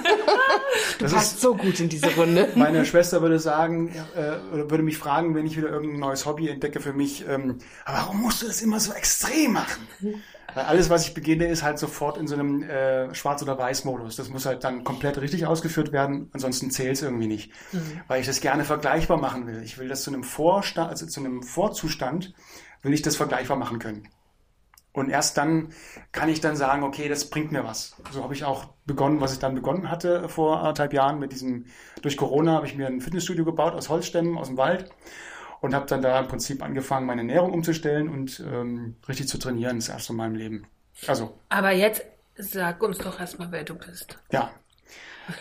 Das Passt ist, so gut in diese Runde. meine Schwester würde sagen, äh, oder würde mich fragen, wenn ich wieder irgendein neues Hobby entdecke für mich, ähm, aber warum musst du das immer so extrem machen? Weil alles, was ich beginne, ist halt sofort in so einem äh, Schwarz- oder Weiß-Modus. Das muss halt dann komplett richtig ausgeführt werden, ansonsten zählt es irgendwie nicht. Weil ich das gerne vergleichbar machen will. Ich will das zu einem Vorstand, also zu einem Vorzustand, will ich das vergleichbar machen können. Und erst dann kann ich dann sagen, okay, das bringt mir was. So habe ich auch begonnen, was ich dann begonnen hatte vor anderthalb Jahren mit diesem, durch Corona habe ich mir ein Fitnessstudio gebaut aus Holzstämmen, aus dem Wald und habe dann da im Prinzip angefangen, meine Ernährung umzustellen und ähm, richtig zu trainieren, das erste Mal im Leben. Also, Aber jetzt sag uns doch erstmal, wer du bist. ja.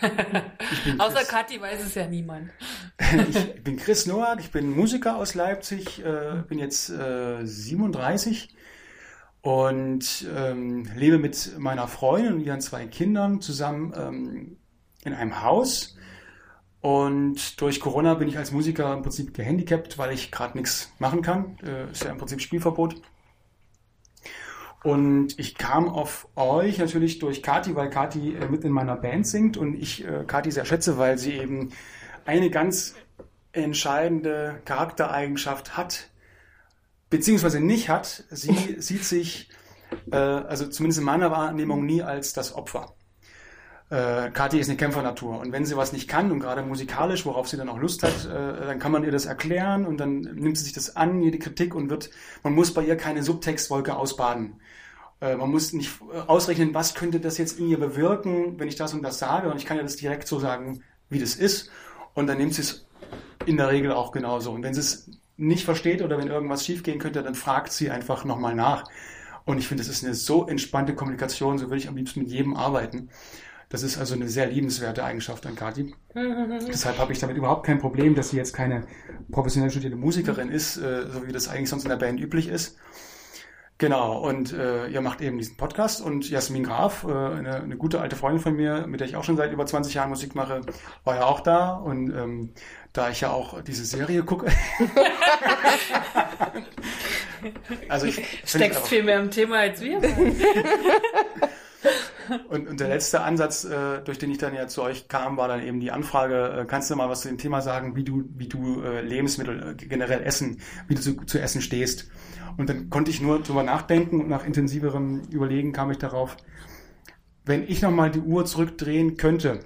Außer Kathi weiß es ja niemand. ich bin Chris Noack, ich bin Musiker aus Leipzig, äh, bin jetzt äh, 37 und ähm, lebe mit meiner Freundin und ihren zwei Kindern zusammen ähm, in einem Haus. Und durch Corona bin ich als Musiker im Prinzip gehandicapt, weil ich gerade nichts machen kann. Äh, ist ja im Prinzip Spielverbot. Und ich kam auf euch natürlich durch Kati, weil Kati äh, mit in meiner Band singt und ich äh, Kati sehr schätze, weil sie eben eine ganz entscheidende Charaktereigenschaft hat, beziehungsweise nicht hat. Sie sieht sich, äh, also zumindest in meiner Wahrnehmung, nie als das Opfer. Äh, Kathi ist eine Kämpfernatur und wenn sie was nicht kann und gerade musikalisch, worauf sie dann auch Lust hat, äh, dann kann man ihr das erklären und dann nimmt sie sich das an, jede Kritik und wird, man muss bei ihr keine Subtextwolke ausbaden. Äh, man muss nicht äh, ausrechnen, was könnte das jetzt in ihr bewirken, wenn ich das und das sage und ich kann ja das direkt so sagen, wie das ist und dann nimmt sie es in der Regel auch genauso. Und wenn sie es nicht versteht oder wenn irgendwas schiefgehen könnte, dann fragt sie einfach nochmal nach. Und ich finde, das ist eine so entspannte Kommunikation, so würde ich am liebsten mit jedem arbeiten. Das ist also eine sehr liebenswerte Eigenschaft an Kathi. Deshalb habe ich damit überhaupt kein Problem, dass sie jetzt keine professionell studierte Musikerin ist, äh, so wie das eigentlich sonst in der Band üblich ist. Genau, und äh, ihr macht eben diesen Podcast und Jasmin Graf, äh, eine, eine gute alte Freundin von mir, mit der ich auch schon seit über 20 Jahren Musik mache, war ja auch da und ähm, da ich ja auch diese Serie gucke. also ich Steckst auch- viel mehr im Thema als wir. Und, und der letzte Ansatz, äh, durch den ich dann ja zu euch kam, war dann eben die Anfrage, äh, kannst du mal was zu dem Thema sagen, wie du, wie du äh, Lebensmittel äh, generell essen, wie du zu, zu essen stehst. Und dann konnte ich nur drüber nachdenken und nach intensiverem Überlegen kam ich darauf, wenn ich nochmal die Uhr zurückdrehen könnte,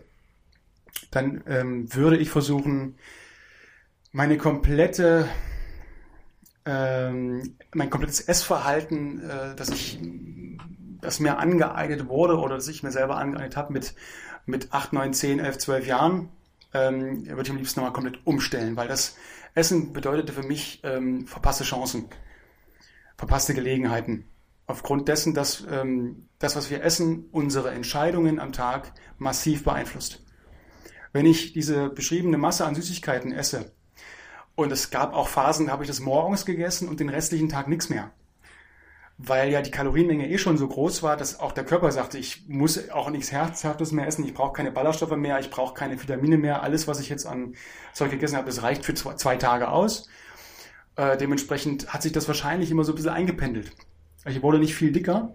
dann ähm, würde ich versuchen, meine komplette, ähm, mein komplettes Essverhalten, äh, das ich das mir angeeignet wurde oder das ich mir selber angeeignet habe mit, mit 8, 9, 10, 11, 12 Jahren, ähm, würde ich am liebsten nochmal komplett umstellen, weil das Essen bedeutete für mich ähm, verpasste Chancen, verpasste Gelegenheiten. Aufgrund dessen, dass ähm, das, was wir essen, unsere Entscheidungen am Tag massiv beeinflusst. Wenn ich diese beschriebene Masse an Süßigkeiten esse Und es gab auch Phasen, da habe ich das morgens gegessen und den restlichen Tag nichts mehr. Weil ja die Kalorienmenge eh schon so groß war, dass auch der Körper sagte, ich muss auch nichts Herzhaftes mehr essen, ich brauche keine Ballaststoffe mehr, ich brauche keine Vitamine mehr. Alles, was ich jetzt an Zeug gegessen habe, das reicht für zwei, zwei Tage aus. Äh, dementsprechend hat sich das wahrscheinlich immer so ein bisschen eingependelt. Ich wurde nicht viel dicker,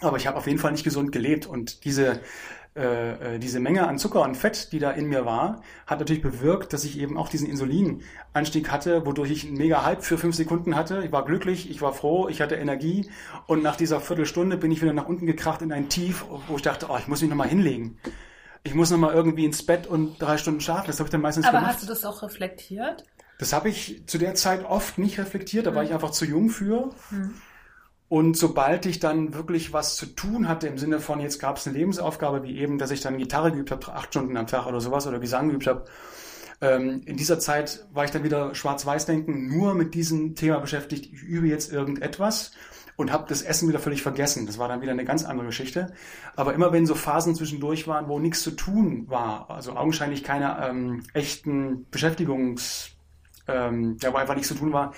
aber ich habe auf jeden Fall nicht gesund gelebt. Und diese äh, äh, diese Menge an Zucker und Fett, die da in mir war, hat natürlich bewirkt, dass ich eben auch diesen Insulinanstieg hatte, wodurch ich einen mega Hype für fünf Sekunden hatte. Ich war glücklich, ich war froh, ich hatte Energie und nach dieser Viertelstunde bin ich wieder nach unten gekracht in ein Tief, wo ich dachte, oh, ich muss mich nochmal hinlegen. Ich muss nochmal irgendwie ins Bett und drei Stunden schlafen. Das habe ich dann meistens Aber gemacht. hast du das auch reflektiert? Das habe ich zu der Zeit oft nicht reflektiert, da war Mhm. ich einfach zu jung für. Und sobald ich dann wirklich was zu tun hatte, im Sinne von, jetzt gab es eine Lebensaufgabe, wie eben, dass ich dann Gitarre geübt habe, acht Stunden am Tag oder sowas, oder Gesang geübt habe, ähm, in dieser Zeit war ich dann wieder schwarz-weiß-denken, nur mit diesem Thema beschäftigt, ich übe jetzt irgendetwas und habe das Essen wieder völlig vergessen. Das war dann wieder eine ganz andere Geschichte. Aber immer wenn so Phasen zwischendurch waren, wo nichts zu tun war, also augenscheinlich keine ähm, echten Beschäftigungs, ähm, ja, wo einfach nichts zu tun war,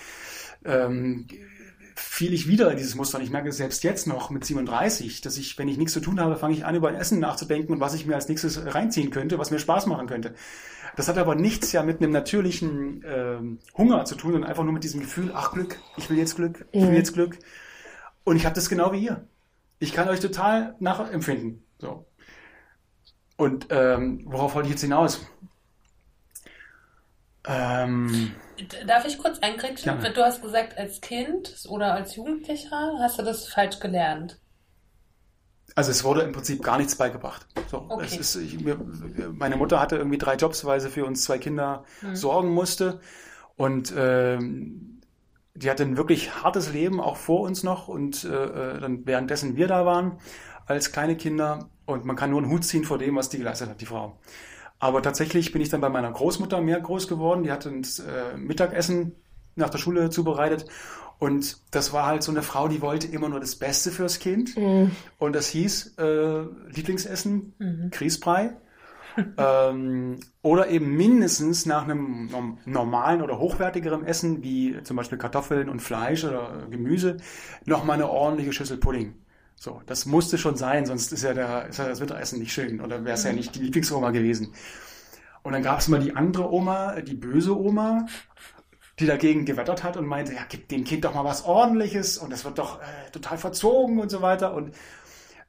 ähm, fiel ich wieder in dieses Muster. Und ich merke es selbst jetzt noch mit 37, dass ich, wenn ich nichts zu tun habe, fange ich an, über Essen nachzudenken und was ich mir als nächstes reinziehen könnte, was mir Spaß machen könnte. Das hat aber nichts ja mit einem natürlichen ähm, Hunger zu tun, sondern einfach nur mit diesem Gefühl, ach Glück, ich will jetzt Glück, ich will jetzt Glück. Und ich habe das genau wie ihr. Ich kann euch total nachempfinden. So. Und ähm, worauf wollte ich jetzt hinaus? Ähm, Darf ich kurz? Gerne. Du hast gesagt, als Kind oder als Jugendlicher hast du das falsch gelernt. Also es wurde im Prinzip gar nichts beigebracht. So, Okay. ist, ich, meine Mutter hatte irgendwie drei Jobs, weil sie für uns zwei Kinder sorgen musste. Und ähm, die hatte ein wirklich hartes Leben, auch vor uns noch. Und äh, äh, dann währenddessen wir da waren als kleine Kinder. Und man kann nur einen Hut ziehen vor dem, was die geleistet hat, die Frau. Aber tatsächlich bin ich dann bei meiner Großmutter mehr groß geworden. Die hat uns äh, Mittagessen nach der Schule zubereitet. Und das war halt so eine Frau, die wollte immer nur das Beste fürs Kind. Und das hieß äh, Lieblingsessen, Grießbrei. ähm, oder eben mindestens nach einem norm- normalen oder hochwertigeren Essen, wie zum Beispiel Kartoffeln und Fleisch oder Gemüse, nochmal eine ordentliche Schüssel Pudding. So, das musste schon sein, sonst ist ja, der, ist ja das Mittagessen nicht schön oder wäre es ja nicht die Lieblingsoma gewesen. Und dann gab es mal die andere Oma, die böse Oma, die dagegen gewettert hat und meinte, ja, gib dem Kind doch mal was Ordentliches und das wird doch äh, total verzogen und so weiter. Und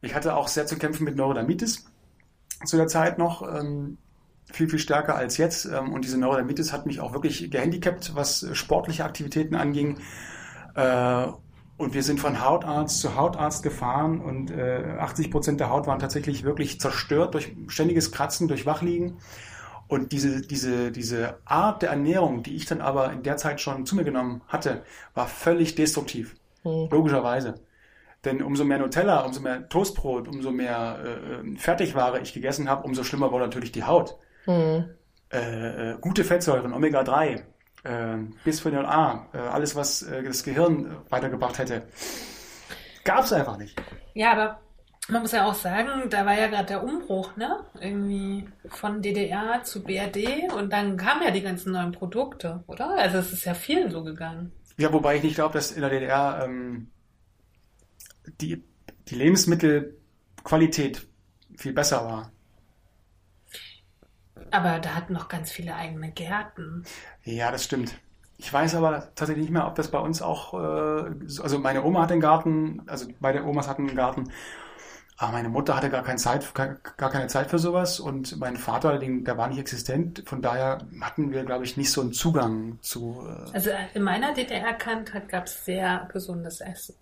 ich hatte auch sehr zu kämpfen mit Neurodermitis zu der Zeit noch, ähm, viel, viel stärker als jetzt. Ähm, und diese Neurodermitis hat mich auch wirklich gehandicapt, was sportliche Aktivitäten anging. Äh, und wir sind von Hautarzt zu Hautarzt gefahren und äh, 80 Prozent der Haut waren tatsächlich wirklich zerstört durch ständiges Kratzen, durch Wachliegen. Und diese, diese, diese Art der Ernährung, die ich dann aber in der Zeit schon zu mir genommen hatte, war völlig destruktiv. Logischerweise. Denn umso mehr Nutella, umso mehr Toastbrot, umso mehr äh, äh, Fertigware ich gegessen habe, umso schlimmer wurde natürlich die Haut. Äh, äh, gute Fettsäuren, Omega-3, äh, Bisphenol A, äh, alles, was äh, das Gehirn äh, weitergebracht hätte, gab es einfach nicht. Ja, aber man muss ja auch sagen, da war ja gerade der Umbruch, ne? Irgendwie von DDR zu BRD und dann kamen ja die ganzen neuen Produkte, oder? Also es ist ja vielen so gegangen. Ja, wobei ich nicht glaube, dass in der DDR ähm, die, die Lebensmittelqualität viel besser war. Aber da hatten noch ganz viele eigene Gärten. Ja, das stimmt. Ich weiß aber tatsächlich nicht mehr, ob das bei uns auch, äh, so- also meine Oma hatte einen Garten, also beide Omas hatten einen Garten, aber meine Mutter hatte gar keine Zeit, gar keine Zeit für sowas und mein Vater, den, der war nicht existent, von daher hatten wir, glaube ich, nicht so einen Zugang zu, äh, Also in meiner DDR-Kindheit gab es sehr gesundes Essen.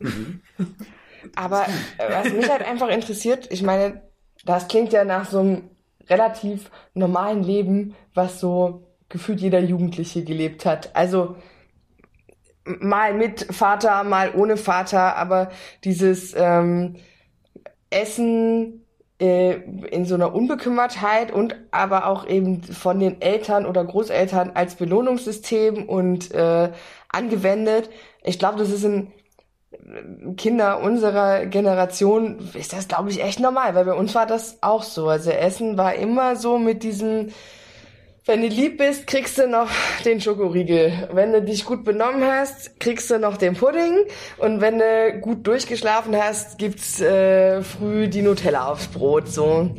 Aber äh, was mich halt einfach interessiert, ich meine, das klingt ja nach so einem relativ normalen Leben, was so gefühlt jeder Jugendliche gelebt hat. Also mal mit Vater, mal ohne Vater, aber dieses ähm, Essen äh, in so einer Unbekümmertheit und aber auch eben von den Eltern oder Großeltern als Belohnungssystem und äh, angewendet. Ich glaube, das ist in Kinder unserer Generation ist das, glaube ich, echt normal, weil bei uns war das auch so. Also Essen war immer so mit diesem wenn du lieb bist, kriegst du noch den Schokoriegel. Wenn du dich gut benommen hast, kriegst du noch den Pudding. Und wenn du gut durchgeschlafen hast, gibt's äh, früh die Nutella aufs Brot. So,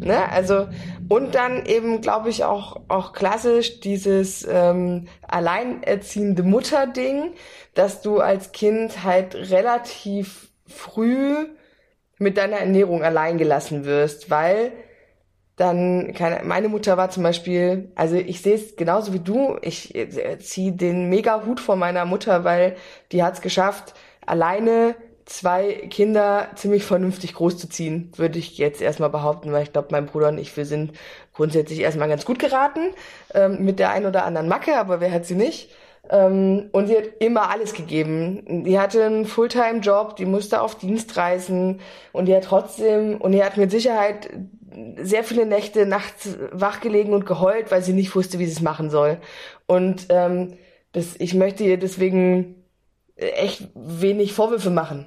ne? Also und dann eben, glaube ich, auch auch klassisch dieses ähm, alleinerziehende Mutter-Ding, dass du als Kind halt relativ früh mit deiner Ernährung allein gelassen wirst, weil dann keine, meine Mutter war zum Beispiel, also ich sehe es genauso wie du, ich äh, ziehe den mega Hut vor meiner Mutter, weil die hat es geschafft, alleine zwei Kinder ziemlich vernünftig großzuziehen, würde ich jetzt erstmal behaupten, weil ich glaube, mein Bruder und ich, wir sind grundsätzlich erstmal ganz gut geraten, ähm, mit der einen oder anderen Macke, aber wer hat sie nicht? Ähm, und sie hat immer alles gegeben. Die hatte einen Fulltime-Job, die musste auf Dienstreisen und die hat trotzdem, und die hat mit Sicherheit sehr viele Nächte nachts wachgelegen und geheult, weil sie nicht wusste, wie sie es machen soll. Und ähm, das, ich möchte ihr deswegen echt wenig Vorwürfe machen.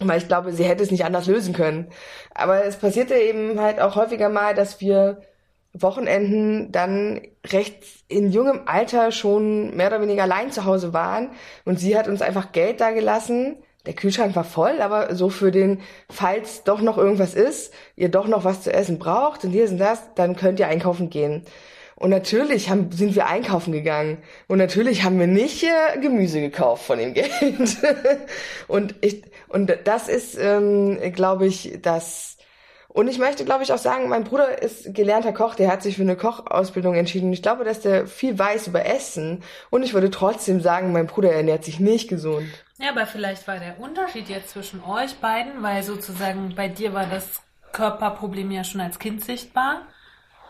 Weil ich glaube, sie hätte es nicht anders lösen können. Aber es passierte eben halt auch häufiger mal, dass wir Wochenenden dann recht in jungem Alter schon mehr oder weniger allein zu Hause waren. Und sie hat uns einfach Geld da gelassen, der Kühlschrank war voll, aber so für den, falls doch noch irgendwas ist, ihr doch noch was zu essen braucht und hier sind das, dann könnt ihr einkaufen gehen. Und natürlich haben, sind wir einkaufen gegangen. Und natürlich haben wir nicht äh, Gemüse gekauft von dem Geld. und ich, und das ist, ähm, glaube ich, das, und ich möchte, glaube ich, auch sagen, mein Bruder ist gelernter Koch, der hat sich für eine Kochausbildung entschieden. Ich glaube, dass der viel weiß über Essen. Und ich würde trotzdem sagen, mein Bruder ernährt sich nicht gesund. Ja, aber vielleicht war der Unterschied jetzt zwischen euch beiden, weil sozusagen bei dir war das Körperproblem ja schon als Kind sichtbar.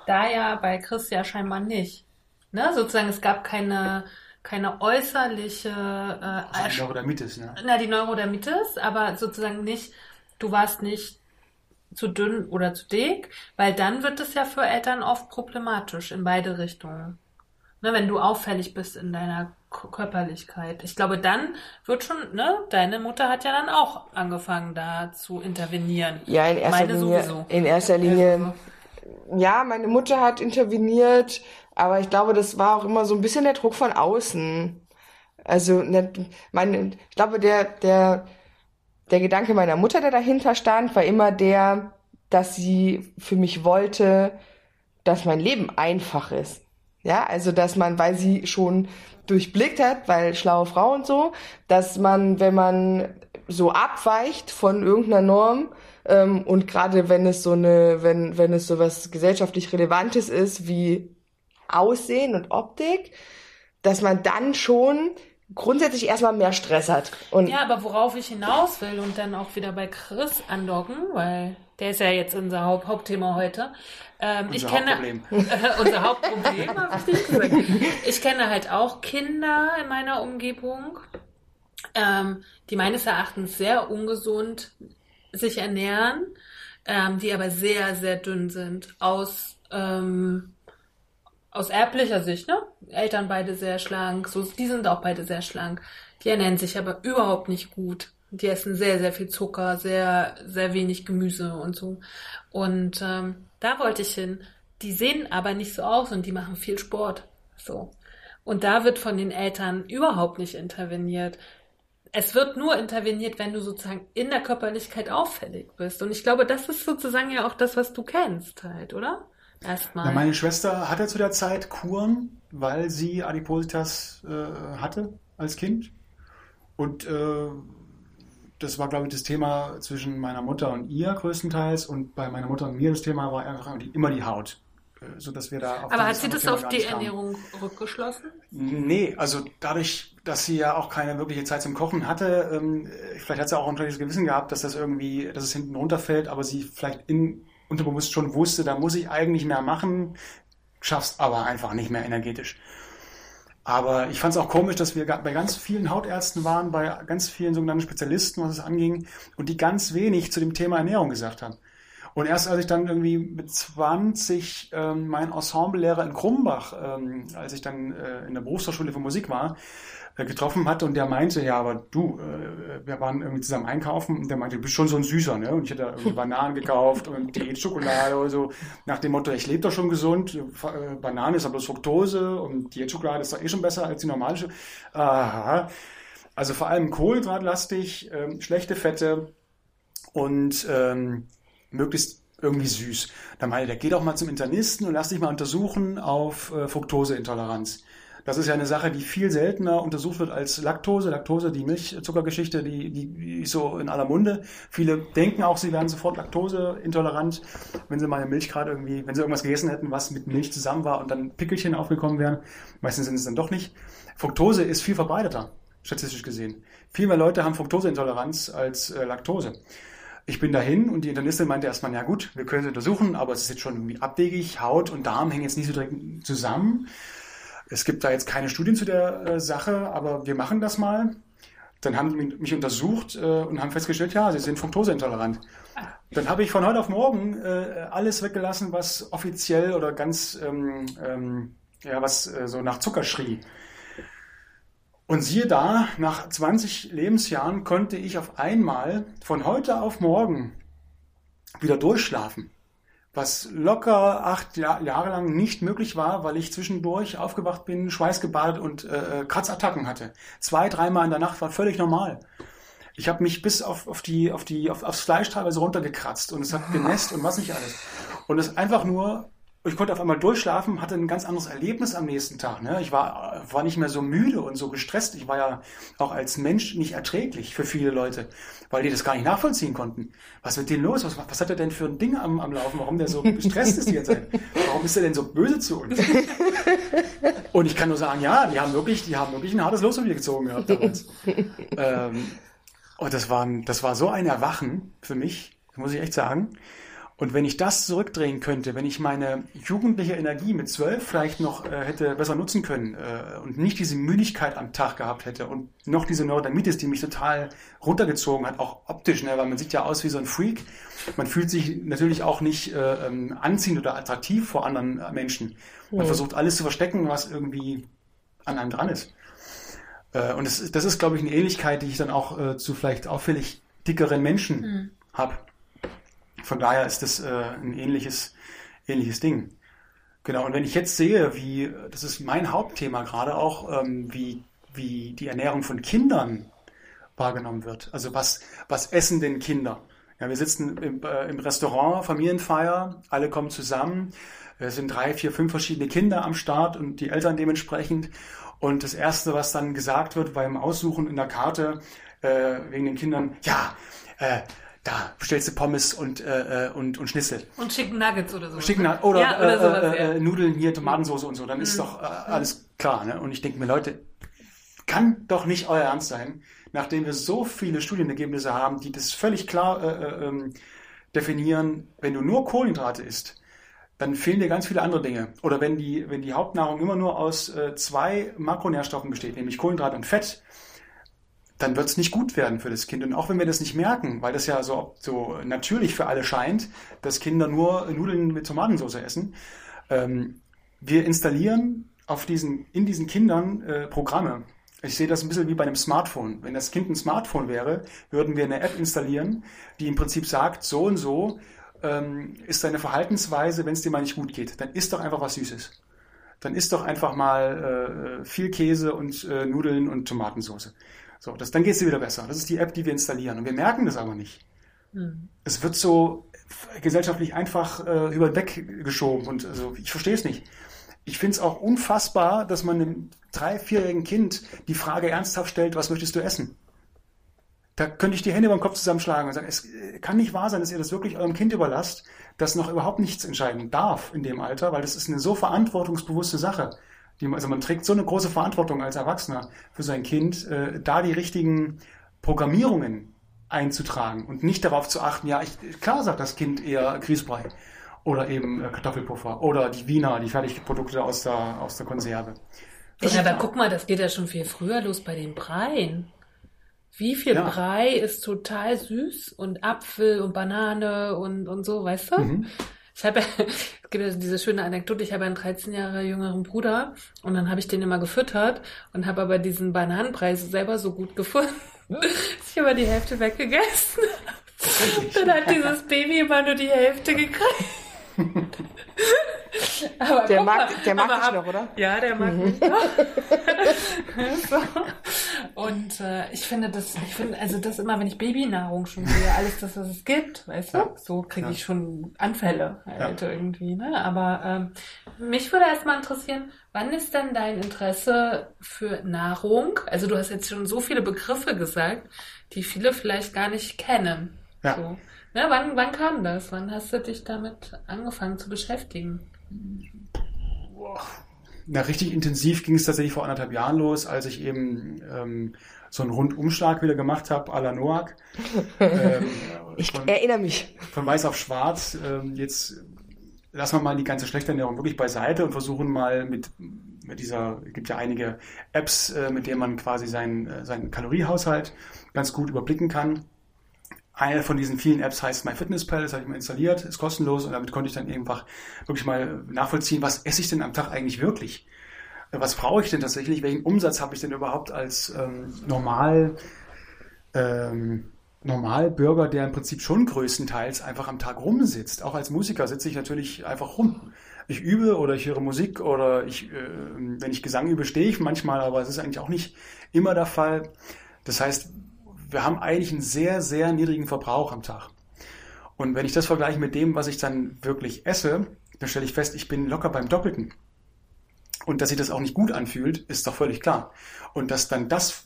Da ja bei Chris ja scheinbar nicht. Ne? Sozusagen, es gab keine, keine äußerliche äh, also die Neurodermitis, ne? Na, die Neurodermitis, aber sozusagen nicht, du warst nicht zu dünn oder zu dick, weil dann wird es ja für Eltern oft problematisch in beide Richtungen. Ne, wenn du auffällig bist in deiner Körperlichkeit. Ich glaube, dann wird schon, ne, deine Mutter hat ja dann auch angefangen, da zu intervenieren. Ja, in erster Meine Linie. sowieso. In erster Linie. Ja, meine Mutter hat interveniert, aber ich glaube, das war auch immer so ein bisschen der Druck von außen. Also, ne, meine, ich glaube, der, der, der Gedanke meiner Mutter, der dahinter stand, war immer der, dass sie für mich wollte, dass mein Leben einfach ist. Ja, also dass man, weil sie schon durchblickt hat, weil schlaue Frau und so, dass man, wenn man so abweicht von irgendeiner Norm ähm, und gerade wenn es so eine, wenn wenn es so was gesellschaftlich Relevantes ist wie Aussehen und Optik, dass man dann schon grundsätzlich erstmal mehr Stress hat. Und Ja, aber worauf ich hinaus will und dann auch wieder bei Chris andocken, weil der ist ja jetzt unser Haupt Hauptthema heute. Ähm, ich Unser kenne Hauptproblem. Äh, unser Hauptproblem, ich gesagt. Ich kenne halt auch Kinder in meiner Umgebung, ähm, die meines Erachtens sehr ungesund sich ernähren, ähm, die aber sehr, sehr dünn sind. Aus, ähm, aus erblicher Sicht, ne? Eltern beide sehr schlank, so, die sind auch beide sehr schlank. Die ernähren sich aber überhaupt nicht gut. Die essen sehr, sehr viel Zucker, sehr, sehr wenig Gemüse und so. Und ähm, da wollte ich hin. Die sehen aber nicht so aus und die machen viel Sport. So. Und da wird von den Eltern überhaupt nicht interveniert. Es wird nur interveniert, wenn du sozusagen in der Körperlichkeit auffällig bist. Und ich glaube, das ist sozusagen ja auch das, was du kennst halt, oder? Erstmal. Na, meine Schwester hatte zu der Zeit Kuren, weil sie Adipositas äh, hatte als Kind. Und äh, das war, glaube ich, das Thema zwischen meiner Mutter und ihr größtenteils. Und bei meiner Mutter und mir das Thema war einfach immer die Haut. Äh, So dass wir da aber hat sie das auf die. Ernährung rückgeschlossen? Nee, also dadurch, dass sie ja auch keine wirkliche Zeit zum Kochen hatte, ähm, vielleicht hat sie auch ein schlechtes Gewissen gehabt, dass das irgendwie, dass es hinten runterfällt, aber sie vielleicht in, unterbewusst schon wusste, da muss ich eigentlich mehr machen, schaff's aber einfach nicht mehr energetisch. Aber ich fand es auch komisch, dass wir bei ganz vielen Hautärzten waren, bei ganz vielen sogenannten Spezialisten, was es anging, und die ganz wenig zu dem Thema Ernährung gesagt haben. Und erst als ich dann irgendwie mit 20 ähm, meinen Ensemblelehrer in Krumbach, ähm, als ich dann äh, in der Berufshochschule für Musik war, getroffen hatte und der meinte, ja, aber du, äh, wir waren irgendwie zusammen einkaufen und der meinte, du bist schon so ein Süßer, ne? Und ich hätte irgendwie Bananen gekauft und Tee, Schokolade oder so, nach dem Motto, ich lebe doch schon gesund, äh, Banane ist aber bloß Fructose und Diätschokolade ist doch eh schon besser als die normale. Aha. Also vor allem kohlenhydratlastig, ähm, schlechte Fette und ähm, möglichst irgendwie süß. Da meinte der, geh doch mal zum Internisten und lass dich mal untersuchen auf äh, Fructoseintoleranz. Das ist ja eine Sache, die viel seltener untersucht wird als Laktose. Laktose, die Milchzuckergeschichte, die, die, ist so in aller Munde. Viele denken auch, sie wären sofort laktoseintolerant, wenn sie mal eine Milch gerade irgendwie, wenn sie irgendwas gegessen hätten, was mit Milch zusammen war und dann Pickelchen aufgekommen wären. Meistens sind es dann doch nicht. Fructose ist viel verbreiteter, statistisch gesehen. Viel mehr Leute haben Fructoseintoleranz als äh, Laktose. Ich bin dahin und die Internistin meinte erstmal, ja gut, wir können es untersuchen, aber es ist jetzt schon irgendwie abwegig. Haut und Darm hängen jetzt nicht so direkt zusammen. Es gibt da jetzt keine Studien zu der äh, Sache, aber wir machen das mal. Dann haben die mich untersucht äh, und haben festgestellt, ja, sie sind fructoseintolerant. Dann habe ich von heute auf morgen äh, alles weggelassen, was offiziell oder ganz, ähm, ähm, ja, was äh, so nach Zucker schrie. Und siehe da, nach 20 Lebensjahren konnte ich auf einmal von heute auf morgen wieder durchschlafen was locker acht Jahre lang nicht möglich war, weil ich zwischendurch aufgewacht bin, schweißgebadet und äh, Kratzattacken hatte. Zwei, dreimal in der Nacht war völlig normal. Ich habe mich bis auf, auf die, auf die, auf, aufs Fleisch teilweise runtergekratzt und es hat genässt und was nicht alles. Und es einfach nur ich konnte auf einmal durchschlafen, hatte ein ganz anderes Erlebnis am nächsten Tag. Ne? Ich war, war nicht mehr so müde und so gestresst. Ich war ja auch als Mensch nicht erträglich für viele Leute, weil die das gar nicht nachvollziehen konnten. Was wird denn los? Was, was hat er denn für ein Ding am, am Laufen? Warum der so gestresst ist die ganze Zeit? Warum ist er denn so böse zu uns? Und ich kann nur sagen, ja, die haben wirklich, die haben wirklich ein hartes Los auf gezogen gehabt damals. ähm, und das war, das war so ein Erwachen für mich, muss ich echt sagen. Und wenn ich das zurückdrehen könnte, wenn ich meine jugendliche Energie mit zwölf vielleicht noch äh, hätte besser nutzen können äh, und nicht diese Müdigkeit am Tag gehabt hätte und noch diese Neurodermitis, die mich total runtergezogen hat, auch optisch, ne, weil man sieht ja aus wie so ein Freak. Man fühlt sich natürlich auch nicht äh, ähm, anziehend oder attraktiv vor anderen äh, Menschen. Man mhm. versucht alles zu verstecken, was irgendwie an einem dran ist. Äh, und das, das ist, glaube ich, eine Ähnlichkeit, die ich dann auch äh, zu vielleicht auffällig dickeren Menschen mhm. habe. Von daher ist das äh, ein ähnliches, ähnliches Ding. Genau, und wenn ich jetzt sehe, wie, das ist mein Hauptthema gerade auch, ähm, wie, wie die Ernährung von Kindern wahrgenommen wird. Also was, was essen denn Kinder? Ja, wir sitzen im, äh, im Restaurant, Familienfeier, alle kommen zusammen. Es sind drei, vier, fünf verschiedene Kinder am Start und die Eltern dementsprechend. Und das Erste, was dann gesagt wird beim Aussuchen in der Karte äh, wegen den Kindern, ja, äh, da bestellst du Pommes und, äh, äh, und, und Schnitzel. Und Chicken Nuggets oder so. Chicken Nuggets oder, ja, oder äh, sowas, äh, ja. Nudeln hier, Tomatensauce und so, dann mhm. ist doch äh, alles klar. Ne? Und ich denke mir, Leute, kann doch nicht euer Ernst sein, nachdem wir so viele Studienergebnisse haben, die das völlig klar äh, äh, ähm, definieren, wenn du nur Kohlenhydrate isst, dann fehlen dir ganz viele andere Dinge. Oder wenn die, wenn die Hauptnahrung immer nur aus äh, zwei Makronährstoffen besteht, nämlich Kohlenhydrat und Fett, dann wird es nicht gut werden für das Kind. Und auch wenn wir das nicht merken, weil das ja so, so natürlich für alle scheint, dass Kinder nur Nudeln mit Tomatensauce essen, ähm, wir installieren auf diesen, in diesen Kindern äh, Programme. Ich sehe das ein bisschen wie bei einem Smartphone. Wenn das Kind ein Smartphone wäre, würden wir eine App installieren, die im Prinzip sagt, so und so ähm, ist deine Verhaltensweise, wenn es dir mal nicht gut geht. Dann isst doch einfach was Süßes. Dann isst doch einfach mal äh, viel Käse und äh, Nudeln und Tomatensauce. So, das, dann geht es dir wieder besser. Das ist die App, die wir installieren. Und wir merken das aber nicht. Mhm. Es wird so gesellschaftlich einfach äh, über den Weg geschoben. Und also, ich verstehe es nicht. Ich finde es auch unfassbar, dass man einem drei-, vierjährigen Kind die Frage ernsthaft stellt, was möchtest du essen? Da könnte ich die Hände beim Kopf zusammenschlagen und sagen, es kann nicht wahr sein, dass ihr das wirklich eurem Kind überlasst, das noch überhaupt nichts entscheiden darf in dem Alter, weil das ist eine so verantwortungsbewusste Sache. Die, also man trägt so eine große Verantwortung als Erwachsener für sein Kind, äh, da die richtigen Programmierungen einzutragen und nicht darauf zu achten, ja, ich, klar sagt das Kind eher Grießbrei oder eben äh, Kartoffelpuffer oder die Wiener, die Fertigprodukte aus der, aus der Konserve. Ja, aber guck mal, das geht ja schon viel früher los bei den Breien. wie viel ja. Brei ist total süß und Apfel und Banane und, und so, weißt du? Mhm. Ich habe, es gibt ja diese schöne Anekdote, ich habe einen 13 Jahre jüngeren Bruder und dann habe ich den immer gefüttert und habe aber diesen Bananenbrei selber so gut gefunden, dass ich immer die Hälfte weggegessen Dann hat dieses Baby immer nur die Hälfte gekriegt. Aber der mag, der mag dich noch, oder? Ja, der mag mhm. mich noch. so. Und äh, ich finde das, ich finde, also das immer, wenn ich Babynahrung schon sehe, alles das, was es gibt, weißt du, so kriege ich schon Anfälle halt ja. irgendwie, ne? Aber ähm, mich würde erstmal interessieren, wann ist denn dein Interesse für Nahrung? Also du hast jetzt schon so viele Begriffe gesagt, die viele vielleicht gar nicht kennen. Ja. So. Ne, wann, wann kam das? Wann hast du dich damit angefangen zu beschäftigen? Na, richtig intensiv ging es tatsächlich vor anderthalb Jahren los, als ich eben ähm, so einen Rundumschlag wieder gemacht habe, à la Noack. ähm, ich von, erinnere mich. Von weiß auf schwarz. Ähm, jetzt lassen wir mal die ganze schlechte Ernährung wirklich beiseite und versuchen mal mit, mit dieser, es gibt ja einige Apps, äh, mit denen man quasi seinen, äh, seinen Kaloriehaushalt ganz gut überblicken kann. Eine von diesen vielen Apps heißt MyFitnessPal, das habe ich mal installiert, ist kostenlos und damit konnte ich dann einfach wirklich mal nachvollziehen, was esse ich denn am Tag eigentlich wirklich? Was brauche ich denn tatsächlich? Welchen Umsatz habe ich denn überhaupt als ähm, normal ähm, Normalbürger, der im Prinzip schon größtenteils einfach am Tag rumsitzt? Auch als Musiker sitze ich natürlich einfach rum. Ich übe oder ich höre Musik oder ich, äh, wenn ich Gesang übe, stehe ich manchmal, aber es ist eigentlich auch nicht immer der Fall. Das heißt, wir haben eigentlich einen sehr, sehr niedrigen Verbrauch am Tag. Und wenn ich das vergleiche mit dem, was ich dann wirklich esse, dann stelle ich fest, ich bin locker beim Doppelten. Und dass sich das auch nicht gut anfühlt, ist doch völlig klar. Und dass dann das,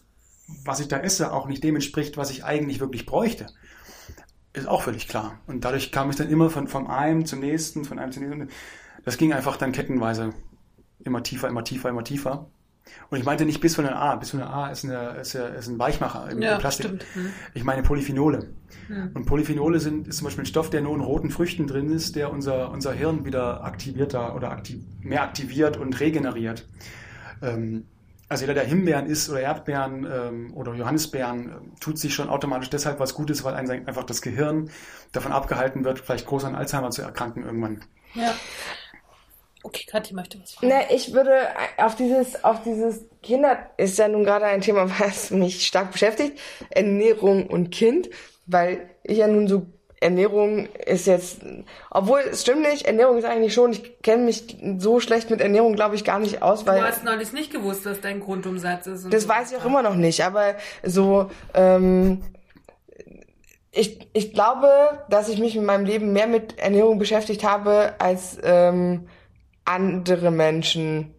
was ich da esse, auch nicht dem entspricht, was ich eigentlich wirklich bräuchte, ist auch völlig klar. Und dadurch kam ich dann immer von, vom einem zum nächsten, von einem zum nächsten. Das ging einfach dann kettenweise immer tiefer, immer tiefer, immer tiefer. Und ich meinte nicht Bisphenol A. Bisphenol A ist, eine, ist, ist ein Weichmacher im, ja, Plastik. Stimmt. Hm. Ich meine Polyphenole. Hm. Und Polyphenole sind, ist zum Beispiel ein Stoff, der nur in roten Früchten drin ist, der unser, unser Hirn wieder aktivierter oder aktiv, mehr aktiviert und regeneriert. Ähm, also jeder, der Himbeeren isst oder Erdbeeren ähm, oder Johannisbeeren, äh, tut sich schon automatisch deshalb was Gutes, weil einfach das Gehirn davon abgehalten wird, vielleicht groß an Alzheimer zu erkranken irgendwann. Ja. Okay, Kathi möchte was fragen. Ne, ich würde auf dieses, auf dieses Kinder ist ja nun gerade ein Thema, was mich stark beschäftigt. Ernährung und Kind, weil ich ja nun so Ernährung ist jetzt, obwohl es stimmt nicht, Ernährung ist eigentlich schon, ich kenne mich so schlecht mit Ernährung, glaube ich, gar nicht aus, weil. Du hast neulich nicht gewusst, was dein Grundumsatz ist. das so. weiß ich auch immer noch nicht, aber so, ähm, ich, ich glaube, dass ich mich in meinem Leben mehr mit Ernährung beschäftigt habe als ähm, andere Menschen,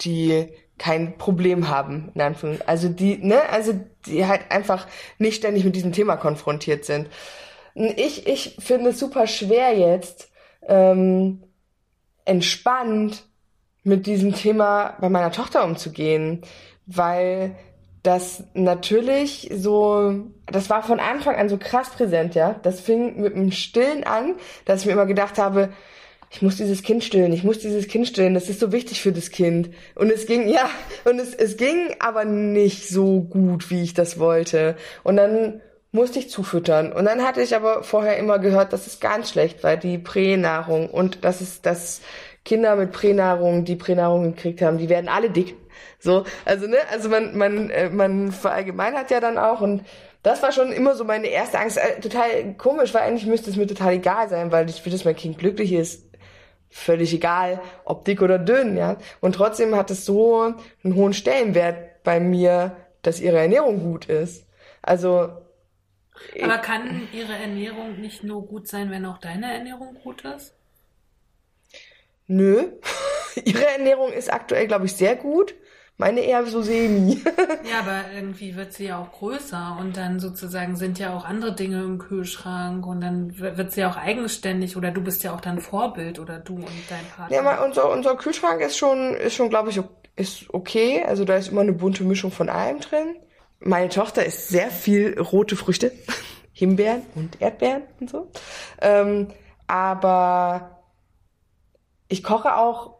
die kein Problem haben, in Anführungszeichen. Also die, ne, also die halt einfach nicht ständig mit diesem Thema konfrontiert sind. Ich, ich finde es super schwer jetzt, ähm, entspannt mit diesem Thema bei meiner Tochter umzugehen, weil das natürlich so, das war von Anfang an so krass präsent, ja. Das fing mit dem Stillen an, dass ich mir immer gedacht habe, ich muss dieses Kind stillen, ich muss dieses Kind stillen, das ist so wichtig für das Kind. Und es ging, ja, und es, es ging aber nicht so gut, wie ich das wollte. Und dann musste ich zufüttern. Und dann hatte ich aber vorher immer gehört, das ist ganz schlecht, weil die Pränahrung und das ist, dass Kinder mit Pränahrung, die Pränahrung gekriegt haben, die werden alle dick. So, also ne, also man, man, äh, man verallgemeinert ja dann auch und das war schon immer so meine erste Angst. Äh, total komisch, weil eigentlich müsste es mir total egal sein, weil ich will, dass mein Kind glücklich ist völlig egal, ob dick oder dünn, ja. Und trotzdem hat es so einen hohen Stellenwert bei mir, dass ihre Ernährung gut ist. Also. Aber kann ihre Ernährung nicht nur gut sein, wenn auch deine Ernährung gut ist? Nö. ihre Ernährung ist aktuell, glaube ich, sehr gut. Meine eher so semi. ja, aber irgendwie wird sie ja auch größer und dann sozusagen sind ja auch andere Dinge im Kühlschrank und dann wird sie auch eigenständig oder du bist ja auch dann Vorbild oder du und dein Partner. Ja, mal unser, unser Kühlschrank ist schon, ist schon, glaube ich, ist okay. Also da ist immer eine bunte Mischung von allem drin. Meine Tochter isst sehr viel rote Früchte, Himbeeren und Erdbeeren und so. Ähm, aber ich koche auch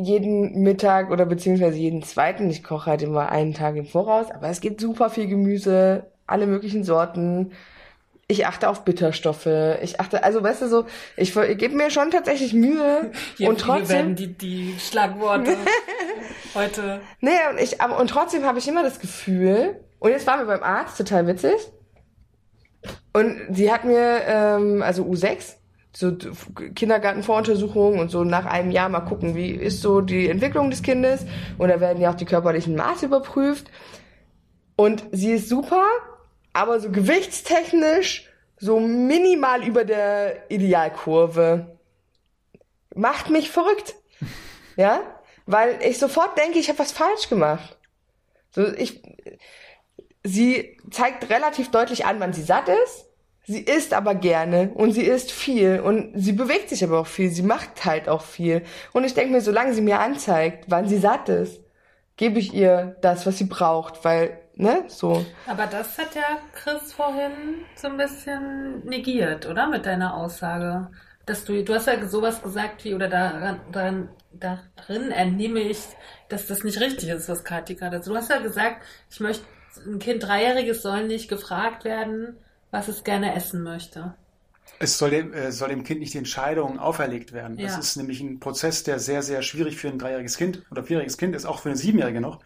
jeden Mittag oder beziehungsweise jeden zweiten. Ich koche halt immer einen Tag im Voraus, aber es gibt super viel Gemüse, alle möglichen Sorten. Ich achte auf Bitterstoffe. Ich achte, also weißt du so, ich, ich gebe mir schon tatsächlich Mühe Hier und trotzdem werden die, die Schlagworte heute. Nee, und ich, aber, und trotzdem habe ich immer das Gefühl, und jetzt waren wir beim Arzt, total witzig. Und sie hat mir, ähm, also U6, so Kindergartenvoruntersuchungen und so nach einem Jahr mal gucken, wie ist so die Entwicklung des Kindes. Und da werden ja auch die körperlichen Maße überprüft. Und sie ist super, aber so gewichtstechnisch so minimal über der Idealkurve. Macht mich verrückt. Ja? Weil ich sofort denke, ich habe was falsch gemacht. So, ich, sie zeigt relativ deutlich an, wann sie satt ist. Sie isst aber gerne und sie isst viel und sie bewegt sich aber auch viel. Sie macht halt auch viel. Und ich denke mir, solange sie mir anzeigt, wann sie satt ist, gebe ich ihr das, was sie braucht, weil, ne, so. Aber das hat ja Chris vorhin so ein bisschen negiert, oder? Mit deiner Aussage. Dass du, du hast ja sowas gesagt wie, oder daran, daran, darin entnehme ich, dass das nicht richtig ist, was Kathi gerade. Also du hast ja gesagt, ich möchte ein Kind Dreijähriges soll nicht gefragt werden, was es gerne essen möchte. Es soll dem, äh, soll dem Kind nicht die Entscheidung auferlegt werden. Ja. Das ist nämlich ein Prozess, der sehr, sehr schwierig für ein dreijähriges Kind oder vierjähriges Kind ist, auch für eine Siebenjährige noch,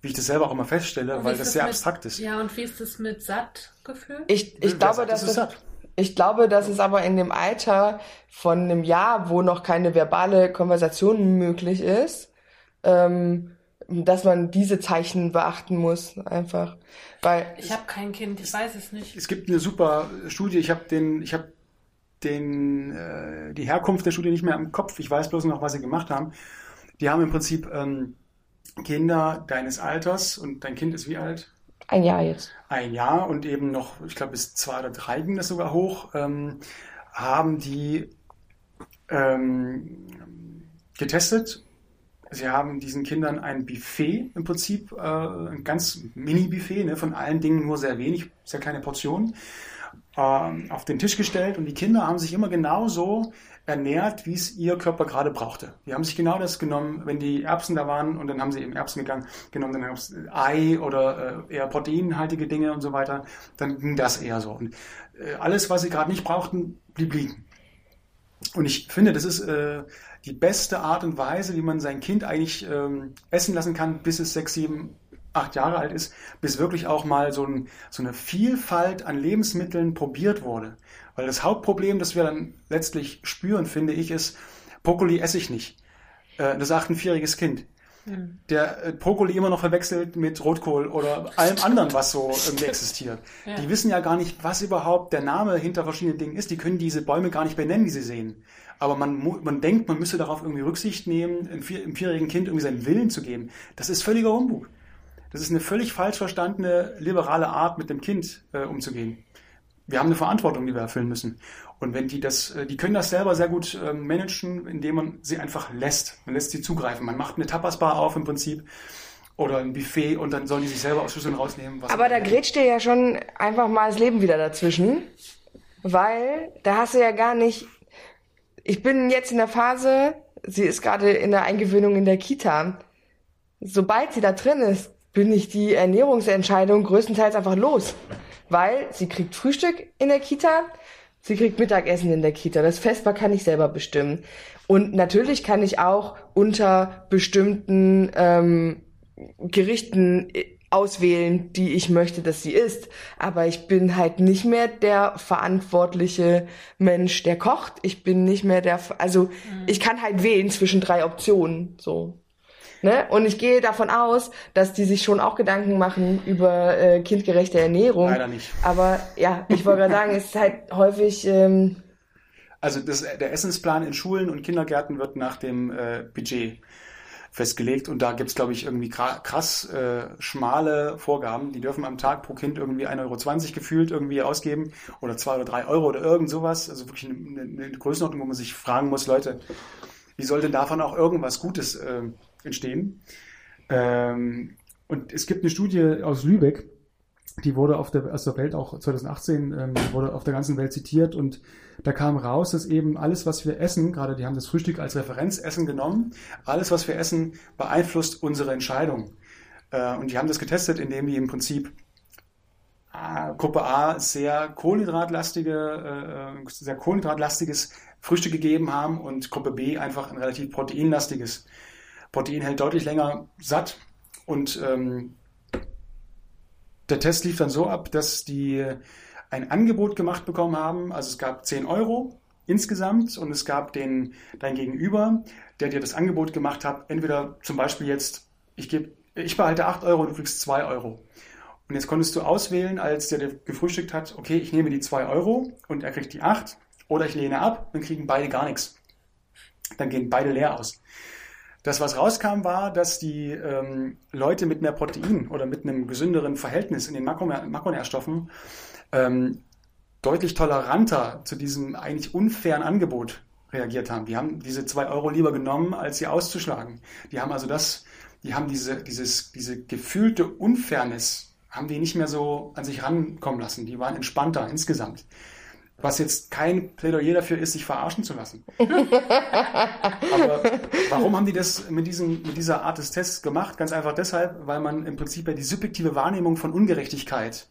wie ich das selber auch immer feststelle, weil das, das sehr mit, abstrakt ist. Ja, und wie ist das mit Sattgefühl? Ich, ich glaube, dass das, ich glaube, dass es aber in dem Alter von einem Jahr, wo noch keine verbale Konversation möglich ist, ähm, dass man diese Zeichen beachten muss, einfach. Weil ich habe kein Kind, ich weiß es nicht. Es gibt eine super Studie, ich habe den, ich habe den, äh, die Herkunft der Studie nicht mehr im Kopf, ich weiß bloß noch, was sie gemacht haben. Die haben im Prinzip ähm, Kinder deines Alters und dein Kind ist wie alt? Ein Jahr jetzt. Ein Jahr und eben noch, ich glaube, bis zwei oder drei ging das sogar hoch, ähm, haben die ähm, getestet Sie haben diesen Kindern ein Buffet im Prinzip, äh, ein ganz Mini-Buffet, ne, von allen Dingen nur sehr wenig, sehr kleine Portionen, äh, auf den Tisch gestellt und die Kinder haben sich immer genauso ernährt, wie es ihr Körper gerade brauchte. Die haben sich genau das genommen, wenn die Erbsen da waren und dann haben sie eben Erbsen gegangen, genommen, dann gab es Ei oder äh, eher proteinhaltige Dinge und so weiter, dann ging das eher so. Und äh, alles, was sie gerade nicht brauchten, blieb liegen. Und ich finde, das ist äh, die beste Art und Weise, wie man sein Kind eigentlich ähm, essen lassen kann, bis es sechs, sieben, acht Jahre alt ist, bis wirklich auch mal so, ein, so eine Vielfalt an Lebensmitteln probiert wurde. Weil das Hauptproblem, das wir dann letztlich spüren, finde ich, ist, Brokkoli esse ich nicht. Äh, das sagt ein vierjähriges Kind. Hm. Der äh, Brokkoli immer noch verwechselt mit Rotkohl oder allem anderen, was so irgendwie existiert. Ja. Die wissen ja gar nicht, was überhaupt der Name hinter verschiedenen Dingen ist. Die können diese Bäume gar nicht benennen, die sie sehen aber man, man denkt, man müsse darauf irgendwie Rücksicht nehmen, einem, vier, vierjährigen Kind irgendwie seinen Willen zu geben. Das ist völliger Humbug. Das ist eine völlig falsch verstandene liberale Art, mit dem Kind äh, umzugehen. Wir haben eine Verantwortung, die wir erfüllen müssen. Und wenn die das, äh, die können das selber sehr gut äh, managen, indem man sie einfach lässt. Man lässt sie zugreifen. Man macht eine Tapasbar auf im Prinzip oder ein Buffet und dann sollen die sich selber aus Schüsseln rausnehmen. Aber da grätscht dir ja schon einfach mal das Leben wieder dazwischen, weil da hast du ja gar nicht ich bin jetzt in der Phase, sie ist gerade in der Eingewöhnung in der Kita. Sobald sie da drin ist, bin ich die Ernährungsentscheidung größtenteils einfach los. Weil sie kriegt Frühstück in der Kita, sie kriegt Mittagessen in der Kita. Das Festbar kann ich selber bestimmen. Und natürlich kann ich auch unter bestimmten ähm, Gerichten auswählen, die ich möchte, dass sie ist. Aber ich bin halt nicht mehr der verantwortliche Mensch, der kocht. Ich bin nicht mehr der, also mhm. ich kann halt wählen zwischen drei Optionen, so. Ne? Und ich gehe davon aus, dass die sich schon auch Gedanken machen über äh, kindgerechte Ernährung. Leider nicht. Aber ja, ich wollte gerade sagen, es ist halt häufig. Ähm, also das, der Essensplan in Schulen und Kindergärten wird nach dem äh, Budget festgelegt und da gibt's glaube ich, irgendwie krass äh, schmale Vorgaben. Die dürfen am Tag pro Kind irgendwie 1,20 Euro gefühlt irgendwie ausgeben oder zwei oder drei Euro oder irgend sowas. Also wirklich eine, eine Größenordnung, wo man sich fragen muss, Leute, wie soll denn davon auch irgendwas Gutes äh, entstehen? Ähm, und es gibt eine Studie aus Lübeck, die wurde auf der, aus der Welt auch 2018, ähm, wurde auf der ganzen Welt zitiert und da kam raus, dass eben alles, was wir essen, gerade die haben das Frühstück als Referenzessen genommen, alles, was wir essen, beeinflusst unsere Entscheidung. Äh, und die haben das getestet, indem die im Prinzip äh, Gruppe A sehr kohlenhydratlastige, äh, sehr kohlenhydratlastiges Frühstück gegeben haben und Gruppe B einfach ein relativ proteinlastiges. Protein hält deutlich länger satt und ähm, der Test lief dann so ab, dass die ein Angebot gemacht bekommen haben. Also es gab 10 Euro insgesamt und es gab den dein Gegenüber, der dir das Angebot gemacht hat. Entweder zum Beispiel jetzt, ich gebe, ich behalte 8 Euro, du kriegst 2 Euro. Und jetzt konntest du auswählen, als der, der gefrühstückt hat, okay, ich nehme die 2 Euro und er kriegt die 8 oder ich lehne ab, dann kriegen beide gar nichts. Dann gehen beide leer aus. Das, was rauskam, war, dass die ähm, Leute mit mehr Protein oder mit einem gesünderen Verhältnis in den Makro Makronährstoffen ähm, deutlich toleranter zu diesem eigentlich unfairen Angebot reagiert haben. Die haben diese zwei Euro lieber genommen, als sie auszuschlagen. Die haben also das, die haben diese, dieses, diese gefühlte Unfairness, haben die nicht mehr so an sich rankommen lassen. Die waren entspannter insgesamt. Was jetzt kein Plädoyer dafür ist, sich verarschen zu lassen. Aber warum haben die das mit, diesem, mit dieser Art des Tests gemacht? Ganz einfach deshalb, weil man im Prinzip ja die subjektive Wahrnehmung von Ungerechtigkeit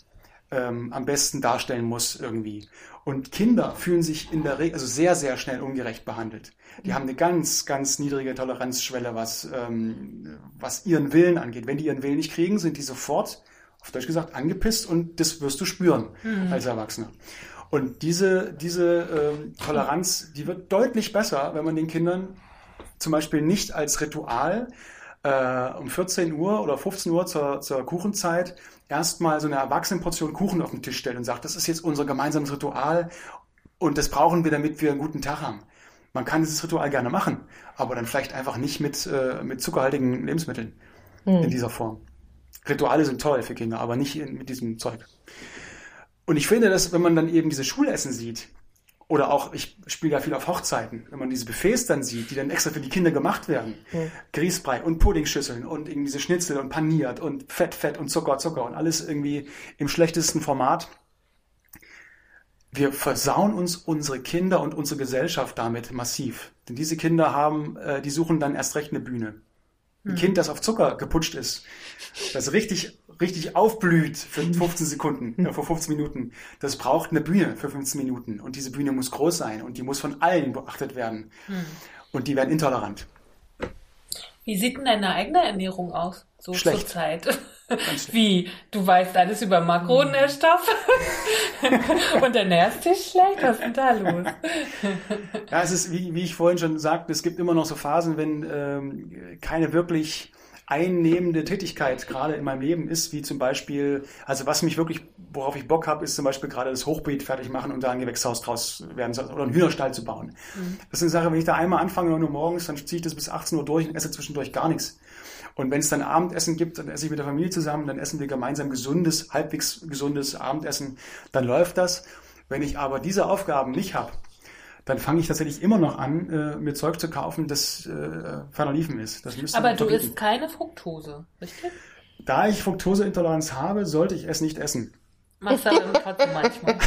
ähm, am besten darstellen muss irgendwie. Und Kinder fühlen sich in der Regel, also sehr, sehr schnell ungerecht behandelt. Die haben eine ganz, ganz niedrige Toleranzschwelle, was, ähm, was ihren Willen angeht. Wenn die ihren Willen nicht kriegen, sind die sofort, auf Deutsch gesagt, angepisst und das wirst du spüren mhm. als Erwachsener. Und diese, diese ähm, Toleranz, die wird deutlich besser, wenn man den Kindern zum Beispiel nicht als Ritual äh, um 14 Uhr oder 15 Uhr zur, zur Kuchenzeit erstmal so eine Erwachsenenportion Kuchen auf den Tisch stellt und sagt, das ist jetzt unser gemeinsames Ritual und das brauchen wir, damit wir einen guten Tag haben. Man kann dieses Ritual gerne machen, aber dann vielleicht einfach nicht mit, äh, mit zuckerhaltigen Lebensmitteln mhm. in dieser Form. Rituale sind toll für Kinder, aber nicht in, mit diesem Zeug. Und ich finde, dass wenn man dann eben diese Schulessen sieht, oder auch, ich spiele da viel auf Hochzeiten, wenn man diese Buffets dann sieht, die dann extra für die Kinder gemacht werden. Mhm. Grießbrei und Puddingschüsseln und irgendwie diese Schnitzel und paniert und Fett, Fett und Zucker, Zucker und alles irgendwie im schlechtesten Format. Wir versauen uns unsere Kinder und unsere Gesellschaft damit massiv. Denn diese Kinder haben, äh, die suchen dann erst recht eine Bühne. Ein mhm. Kind, das auf Zucker geputscht ist, das richtig richtig aufblüht für 15 Sekunden, äh, für 15 Minuten, das braucht eine Bühne für 15 Minuten. Und diese Bühne muss groß sein und die muss von allen beachtet werden. Hm. Und die werden intolerant. Wie sieht denn deine eigene Ernährung aus? So Schlecht. zur Zeit. Wie? Du weißt alles über Makronährstoffe und ernährst dich schlecht? Was ist denn da los? ja, es ist, wie, wie ich vorhin schon sagte, es gibt immer noch so Phasen, wenn ähm, keine wirklich einnehmende Tätigkeit gerade in meinem Leben ist, wie zum Beispiel, also was mich wirklich, worauf ich Bock habe, ist zum Beispiel gerade das Hochbeet fertig machen und da ein Gewächshaus draus werden oder einen Hühnerstall zu bauen. Mhm. Das ist eine Sache, wenn ich da einmal anfange, 9 Uhr morgens, dann ziehe ich das bis 18 Uhr durch und esse zwischendurch gar nichts. Und wenn es dann Abendessen gibt, dann esse ich mit der Familie zusammen, dann essen wir gemeinsam gesundes, halbwegs gesundes Abendessen, dann läuft das. Wenn ich aber diese Aufgaben nicht habe, dann fange ich tatsächlich immer noch an, äh, mir Zeug zu kaufen, das äh, ferner liefen ist. Das Aber du isst keine Fructose, richtig? Da ich Fructoseintoleranz habe, sollte ich es nicht essen. Aber trotzdem manchmal.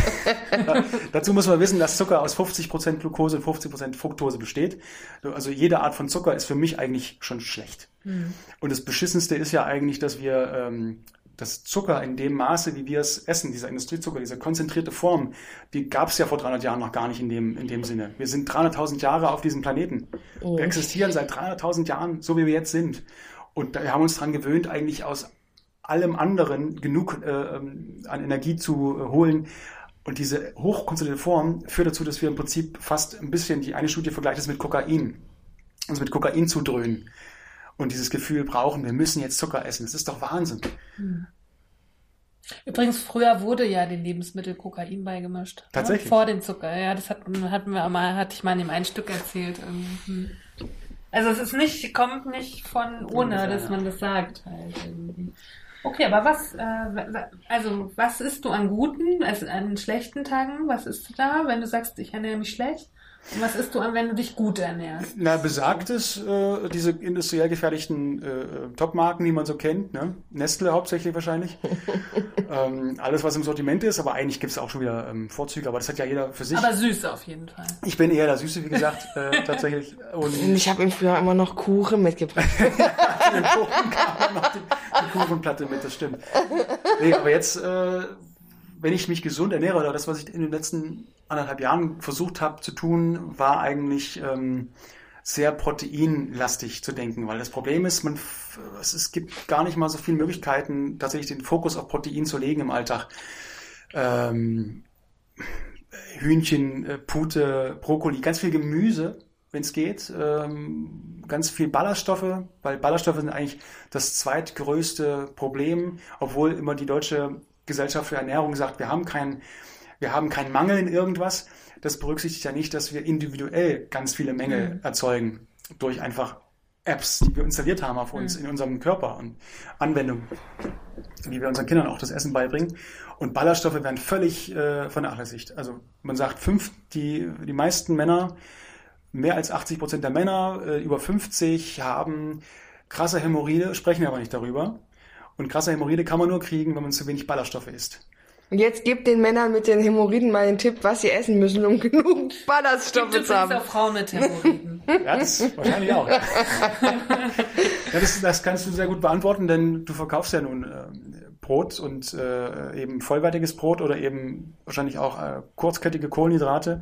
ja, dazu muss man wissen, dass Zucker aus 50% Glucose und 50% Fructose besteht. Also jede Art von Zucker ist für mich eigentlich schon schlecht. Hm. Und das Beschissenste ist ja eigentlich, dass wir ähm, das Zucker in dem Maße, wie wir es essen, dieser Industriezucker, diese konzentrierte Form, die gab es ja vor 300 Jahren noch gar nicht in dem, in dem Sinne. Wir sind 300.000 Jahre auf diesem Planeten. Wir existieren seit 300.000 Jahren, so wie wir jetzt sind. Und wir haben uns daran gewöhnt, eigentlich aus allem anderen genug äh, ähm, an Energie zu äh, holen. Und diese hochkonzentrierte Form führt dazu, dass wir im Prinzip fast ein bisschen, die eine Studie vergleicht es mit Kokain, uns mit Kokain zu dröhnen und dieses Gefühl brauchen, wir müssen jetzt Zucker essen. Das ist doch Wahnsinn. Hm. Übrigens, früher wurde ja den Lebensmittel Kokain beigemischt. Ne? Tatsächlich. Ne? Vor den Zucker. Ja, das hatten, hatten wir mal, hatte ich mal in dem einen Stück erzählt. Hm. Also es ist nicht, kommt nicht von ohne, ja, dass man das sagt halt irgendwie. Okay, aber was, äh, also was isst du an guten, also an schlechten Tagen? Was isst du da, wenn du sagst, ich ernähre mich schlecht? Und was isst du an, wenn du dich gut ernährst? Na, besagt es, äh, diese industriell gefertigten äh, Top-Marken, die man so kennt, ne? Nestle hauptsächlich wahrscheinlich. ähm, alles, was im Sortiment ist, aber eigentlich gibt es auch schon wieder ähm, Vorzüge, aber das hat ja jeder für sich. Aber süß auf jeden Fall. Ich bin eher der Süße, wie gesagt, äh, tatsächlich. Und Ich habe ihm früher immer noch Kuchen mitgebracht. den Kuchen kam noch die, die Kuchenplatte mit, das stimmt. Nee, aber jetzt, äh, wenn ich mich gesund ernähre, oder das, was ich in den letzten anderthalb Jahren versucht habe zu tun, war eigentlich ähm, sehr proteinlastig zu denken, weil das Problem ist, man, es gibt gar nicht mal so viele Möglichkeiten, tatsächlich den Fokus auf Protein zu legen im Alltag. Ähm, Hühnchen, äh, Pute, Brokkoli, ganz viel Gemüse, wenn es geht, ähm, ganz viel Ballaststoffe, weil Ballaststoffe sind eigentlich das zweitgrößte Problem, obwohl immer die deutsche Gesellschaft für Ernährung sagt, wir haben keinen wir haben keinen Mangel in irgendwas. Das berücksichtigt ja nicht, dass wir individuell ganz viele Mängel erzeugen durch einfach Apps, die wir installiert haben auf uns in unserem Körper und Anwendungen, wie wir unseren Kindern auch das Essen beibringen. Und Ballaststoffe werden völlig äh, vernachlässigt. Also man sagt, fünf, die, die meisten Männer, mehr als 80 Prozent der Männer äh, über 50 haben krasse Hämorrhoide, sprechen aber nicht darüber. Und krasse Hämorrhoide kann man nur kriegen, wenn man zu wenig Ballaststoffe isst. Und jetzt gebt den Männern mit den Hämorrhoiden mal den Tipp, was sie essen müssen, um genug Ballaststoffe Gibt zu haben. auch Frauen mit Hämorrhoiden. Ja, das wahrscheinlich auch. ja, das, das kannst du sehr gut beantworten, denn du verkaufst ja nun ähm, Brot und äh, eben vollwertiges Brot oder eben wahrscheinlich auch äh, kurzkettige Kohlenhydrate,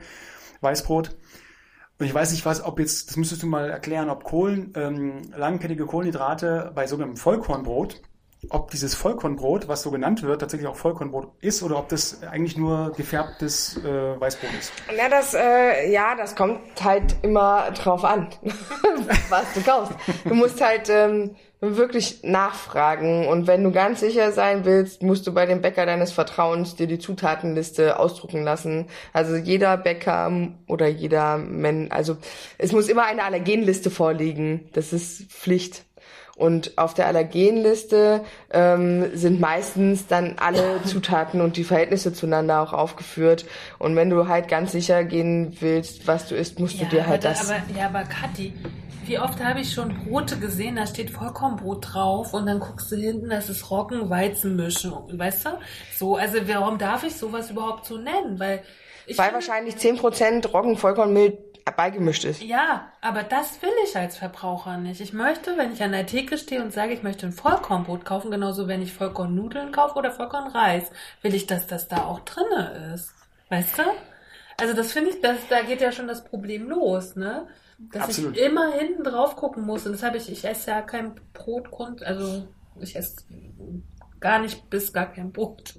Weißbrot. Und ich weiß nicht, was, ob jetzt, das müsstest du mal erklären, ob Kohlen, ähm, langkettige Kohlenhydrate bei sogenanntem Vollkornbrot, ob dieses Vollkornbrot, was so genannt wird, tatsächlich auch Vollkornbrot ist oder ob das eigentlich nur gefärbtes äh, Weißbrot ist. Na, das, äh, ja, das kommt halt immer drauf an, was du kaufst. Du musst halt ähm, wirklich nachfragen und wenn du ganz sicher sein willst, musst du bei dem Bäcker deines Vertrauens dir die Zutatenliste ausdrucken lassen. Also jeder Bäcker oder jeder Men, also es muss immer eine Allergenliste vorliegen. Das ist Pflicht. Und auf der Allergenliste ähm, sind meistens dann alle Zutaten und die Verhältnisse zueinander auch aufgeführt. Und wenn du halt ganz sicher gehen willst, was du isst, musst du dir halt aber, das. aber, ja, aber Kathi, wie oft habe ich schon Brote gesehen, da steht Vollkornbrot drauf und dann guckst du hinten, das ist Roggen-Weizenmischung, weißt du? So, also warum darf ich sowas überhaupt so nennen? Weil ich weil wahrscheinlich 10% Roggen, Vollkornmehl beigemischt ist. Ja, aber das will ich als Verbraucher nicht. Ich möchte, wenn ich an der Theke stehe und sage, ich möchte ein Vollkornbrot kaufen, genauso wenn ich Vollkornnudeln kaufe oder Vollkornreis, will ich, dass das da auch drinne ist. Weißt du? Also das finde ich, das, da geht ja schon das Problem los, ne? Dass Absolut. ich immer hinten drauf gucken muss. Und das habe ich, ich esse ja kein Brotgrund, also ich esse gar nicht bis gar kein Brot.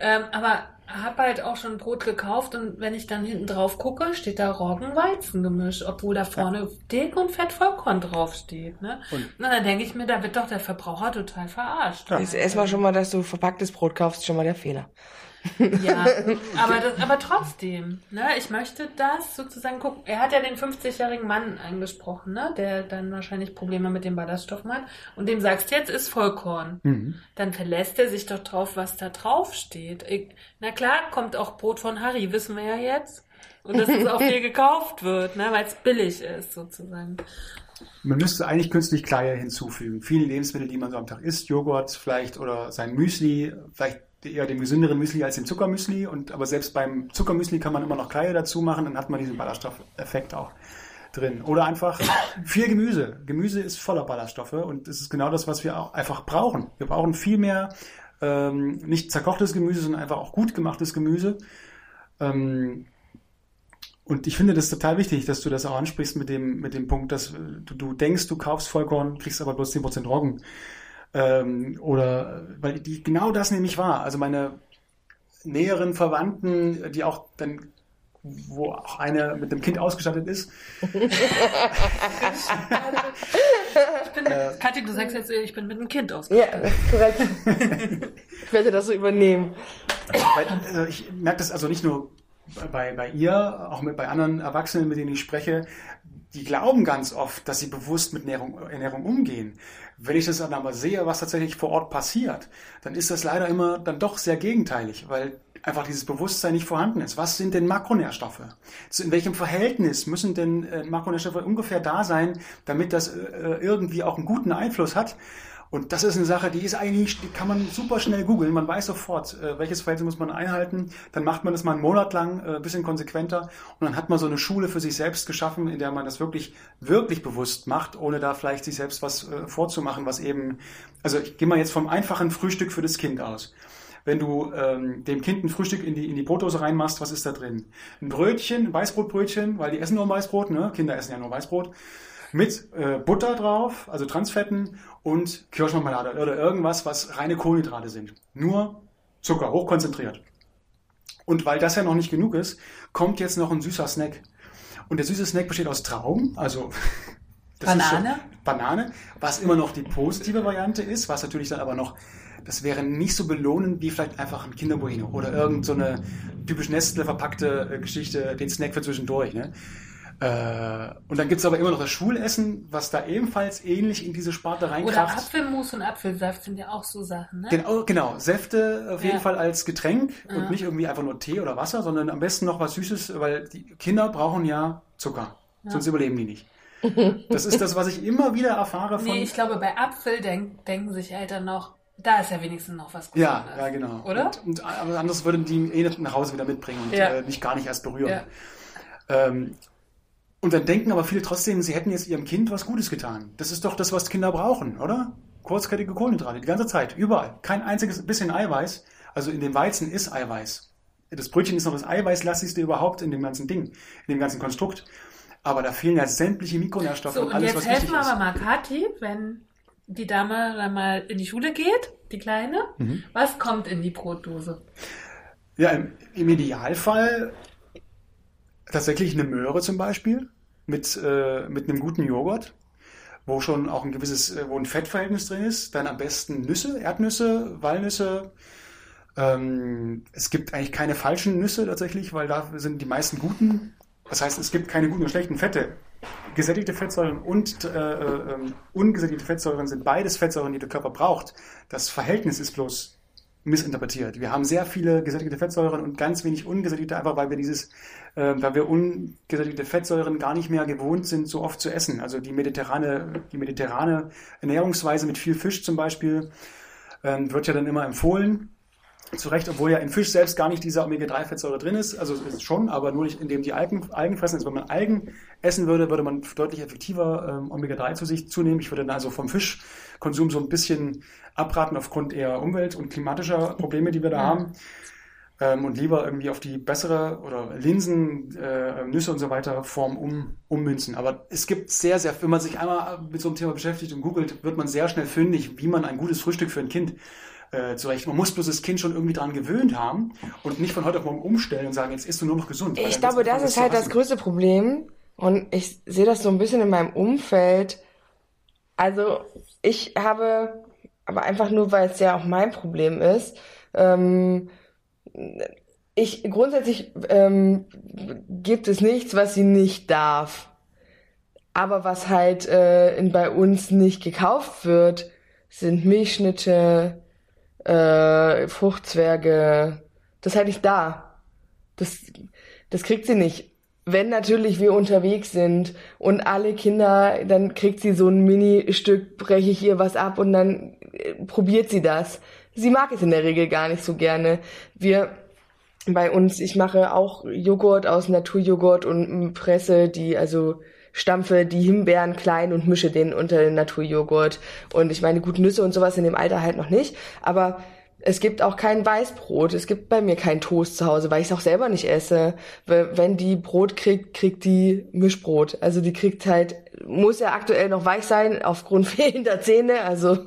Ähm, aber habe halt auch schon Brot gekauft und wenn ich dann hinten drauf gucke, steht da Roggen-Weizen-Gemisch, obwohl da vorne dick und fett Vollkorn draufsteht. Ne? Und- Na, dann denke ich mir, da wird doch der Verbraucher total verarscht. Ja. Ist erstmal schon mal, dass du verpacktes Brot kaufst, schon mal der Fehler. Ja, aber, das, aber trotzdem, ne, ich möchte das sozusagen gucken. Er hat ja den 50-jährigen Mann angesprochen, ne, der dann wahrscheinlich Probleme mit den Ballaststoffen hat. Und dem sagst du jetzt, ist Vollkorn. Mhm. Dann verlässt er sich doch drauf, was da drauf steht. Ich, na klar, kommt auch Brot von Harry, wissen wir ja jetzt. Und dass es auch viel gekauft wird, ne, weil es billig ist, sozusagen. Man müsste eigentlich künstlich Kleie hinzufügen. Viele Lebensmittel, die man so am Tag isst, Joghurt vielleicht oder sein Müsli, vielleicht eher dem gesünderen Müsli als dem Zuckermüsli. Und aber selbst beim Zuckermüsli kann man immer noch Kleie dazu machen, dann hat man diesen Ballaststoffeffekt auch drin. Oder einfach viel Gemüse. Gemüse ist voller Ballaststoffe und das ist genau das, was wir auch einfach brauchen. Wir brauchen viel mehr ähm, nicht zerkochtes Gemüse, sondern einfach auch gut gemachtes Gemüse. Ähm, und ich finde das total wichtig, dass du das auch ansprichst mit dem, mit dem Punkt, dass du, du denkst, du kaufst Vollkorn, kriegst aber bloß 10% Roggen. Ähm, oder, weil die, genau das nämlich war. Also meine näheren Verwandten, die auch dann, wo auch eine mit dem Kind ausgestattet ist, Ich bin, Kathi, du sagst jetzt, ich bin mit einem Kind aus. Ja, korrekt. ich werde das so übernehmen. Weil, also ich merke das also nicht nur bei, bei ihr, auch mit, bei anderen Erwachsenen, mit denen ich spreche, die glauben ganz oft, dass sie bewusst mit Ernährung, Ernährung umgehen. Wenn ich das dann aber sehe, was tatsächlich vor Ort passiert, dann ist das leider immer dann doch sehr gegenteilig, weil einfach dieses Bewusstsein nicht vorhanden ist. Was sind denn Makronährstoffe? In welchem Verhältnis müssen denn äh, Makronährstoffe ungefähr da sein, damit das äh, irgendwie auch einen guten Einfluss hat? Und das ist eine Sache, die ist eigentlich, die kann man super schnell googeln. Man weiß sofort, äh, welches Verhältnis muss man einhalten. Dann macht man das mal einen Monat lang, äh, bisschen konsequenter. Und dann hat man so eine Schule für sich selbst geschaffen, in der man das wirklich, wirklich bewusst macht, ohne da vielleicht sich selbst was äh, vorzumachen, was eben, also ich gehe mal jetzt vom einfachen Frühstück für das Kind aus. Wenn du ähm, dem Kind ein Frühstück in die, in die Brotdose reinmachst, was ist da drin? Ein Brötchen, ein Weißbrotbrötchen, weil die essen nur Weißbrot, ne? Kinder essen ja nur Weißbrot mit äh, Butter drauf, also Transfetten und Kirschmarmelade oder irgendwas, was reine Kohlenhydrate sind. Nur Zucker, hochkonzentriert. Und weil das ja noch nicht genug ist, kommt jetzt noch ein süßer Snack. Und der süße Snack besteht aus Trauben, also Banane. Banane, was immer noch die positive Variante ist, was natürlich dann aber noch, das wäre nicht so belohnend wie vielleicht einfach ein Kinderbueno oder irgend so eine typisch Nestle verpackte äh, Geschichte, den Snack für zwischendurch. Ne? Äh, und dann gibt es aber immer noch das Schulessen, was da ebenfalls ähnlich in diese Sparte reinkracht. Oder Apfelmus und Apfelsaft sind ja auch so Sachen, ne? Genau, genau. Säfte auf jeden Fall als Getränk ja. und nicht irgendwie einfach nur Tee oder Wasser, sondern am besten noch was Süßes, weil die Kinder brauchen ja Zucker, ja. sonst überleben die nicht. Das ist das, was ich immer wieder erfahre von... Nee, ich glaube, bei Apfel denk, denken sich Eltern noch, da ist ja wenigstens noch was Gesundes. Ja, ja, genau. Oder? Und, und, aber anders würden die eh nach Hause wieder mitbringen und ja. äh, nicht gar nicht erst berühren. Ja. Ähm, und dann denken aber viele trotzdem, sie hätten jetzt ihrem Kind was Gutes getan. Das ist doch das, was Kinder brauchen, oder? Kurzkettige Kohlenhydrate, die ganze Zeit, überall. Kein einziges bisschen Eiweiß. Also in dem Weizen ist Eiweiß. Das Brötchen ist noch das Eiweißlassigste überhaupt in dem ganzen Ding, in dem ganzen Konstrukt. Aber da fehlen ja sämtliche Mikronährstoffe so, und alles, jetzt was helfen wichtig ist. aber mal Kathi, wenn die Dame dann mal in die Schule geht, die Kleine. Mhm. Was kommt in die Brotdose? Ja, im, im Idealfall tatsächlich eine Möhre zum Beispiel mit, äh, mit einem guten Joghurt, wo schon auch ein gewisses, äh, wo ein Fettverhältnis drin ist. Dann am besten Nüsse, Erdnüsse, Walnüsse. Ähm, es gibt eigentlich keine falschen Nüsse tatsächlich, weil da sind die meisten guten. Das heißt, es gibt keine guten und schlechten Fette. Gesättigte Fettsäuren und äh, äh, ungesättigte Fettsäuren sind beides Fettsäuren, die der Körper braucht. Das Verhältnis ist bloß missinterpretiert. Wir haben sehr viele gesättigte Fettsäuren und ganz wenig ungesättigte, einfach weil wir dieses, äh, weil wir ungesättigte Fettsäuren gar nicht mehr gewohnt sind, so oft zu essen. Also die mediterrane, die mediterrane Ernährungsweise mit viel Fisch zum Beispiel äh, wird ja dann immer empfohlen. Zu Recht, obwohl ja in Fisch selbst gar nicht diese Omega-3-Fettsäure drin ist. Also ist schon, aber nur nicht, indem die Algen, Algen fressen. Also wenn man Algen essen würde, würde man deutlich effektiver ähm, Omega-3 zu sich zunehmen. Ich würde dann also vom Fischkonsum so ein bisschen abraten aufgrund eher Umwelt- und klimatischer Probleme, die wir da ja. haben. Ähm, und lieber irgendwie auf die bessere oder Linsen, äh, Nüsse und so weiter Form um, ummünzen. Aber es gibt sehr, sehr, wenn man sich einmal mit so einem Thema beschäftigt und googelt, wird man sehr schnell fündig, wie man ein gutes Frühstück für ein Kind äh, zurecht. Man muss bloß das Kind schon irgendwie daran gewöhnt haben und nicht von heute auf morgen umstellen und sagen, jetzt isst du nur noch gesund. Ich glaube, das ist halt das größte Problem. Und ich sehe das so ein bisschen in meinem Umfeld. Also ich habe, aber einfach nur, weil es ja auch mein Problem ist, ähm, ich grundsätzlich ähm, gibt es nichts, was sie nicht darf. Aber was halt äh, in, bei uns nicht gekauft wird, sind Milchschnitte, äh, Fruchtzwerge, das halt nicht da. Das, das kriegt sie nicht. Wenn natürlich wir unterwegs sind und alle Kinder, dann kriegt sie so ein Mini-Stück, breche ich ihr was ab und dann äh, probiert sie das. Sie mag es in der Regel gar nicht so gerne. Wir bei uns, ich mache auch Joghurt aus Naturjoghurt und presse die, also stampfe die Himbeeren klein und mische den unter den Naturjoghurt. Und ich meine, gut, Nüsse und sowas in dem Alter halt noch nicht. Aber es gibt auch kein Weißbrot. Es gibt bei mir kein Toast zu Hause, weil ich es auch selber nicht esse. Wenn die Brot kriegt, kriegt die Mischbrot. Also die kriegt halt, muss ja aktuell noch weich sein aufgrund fehlender Zähne. Also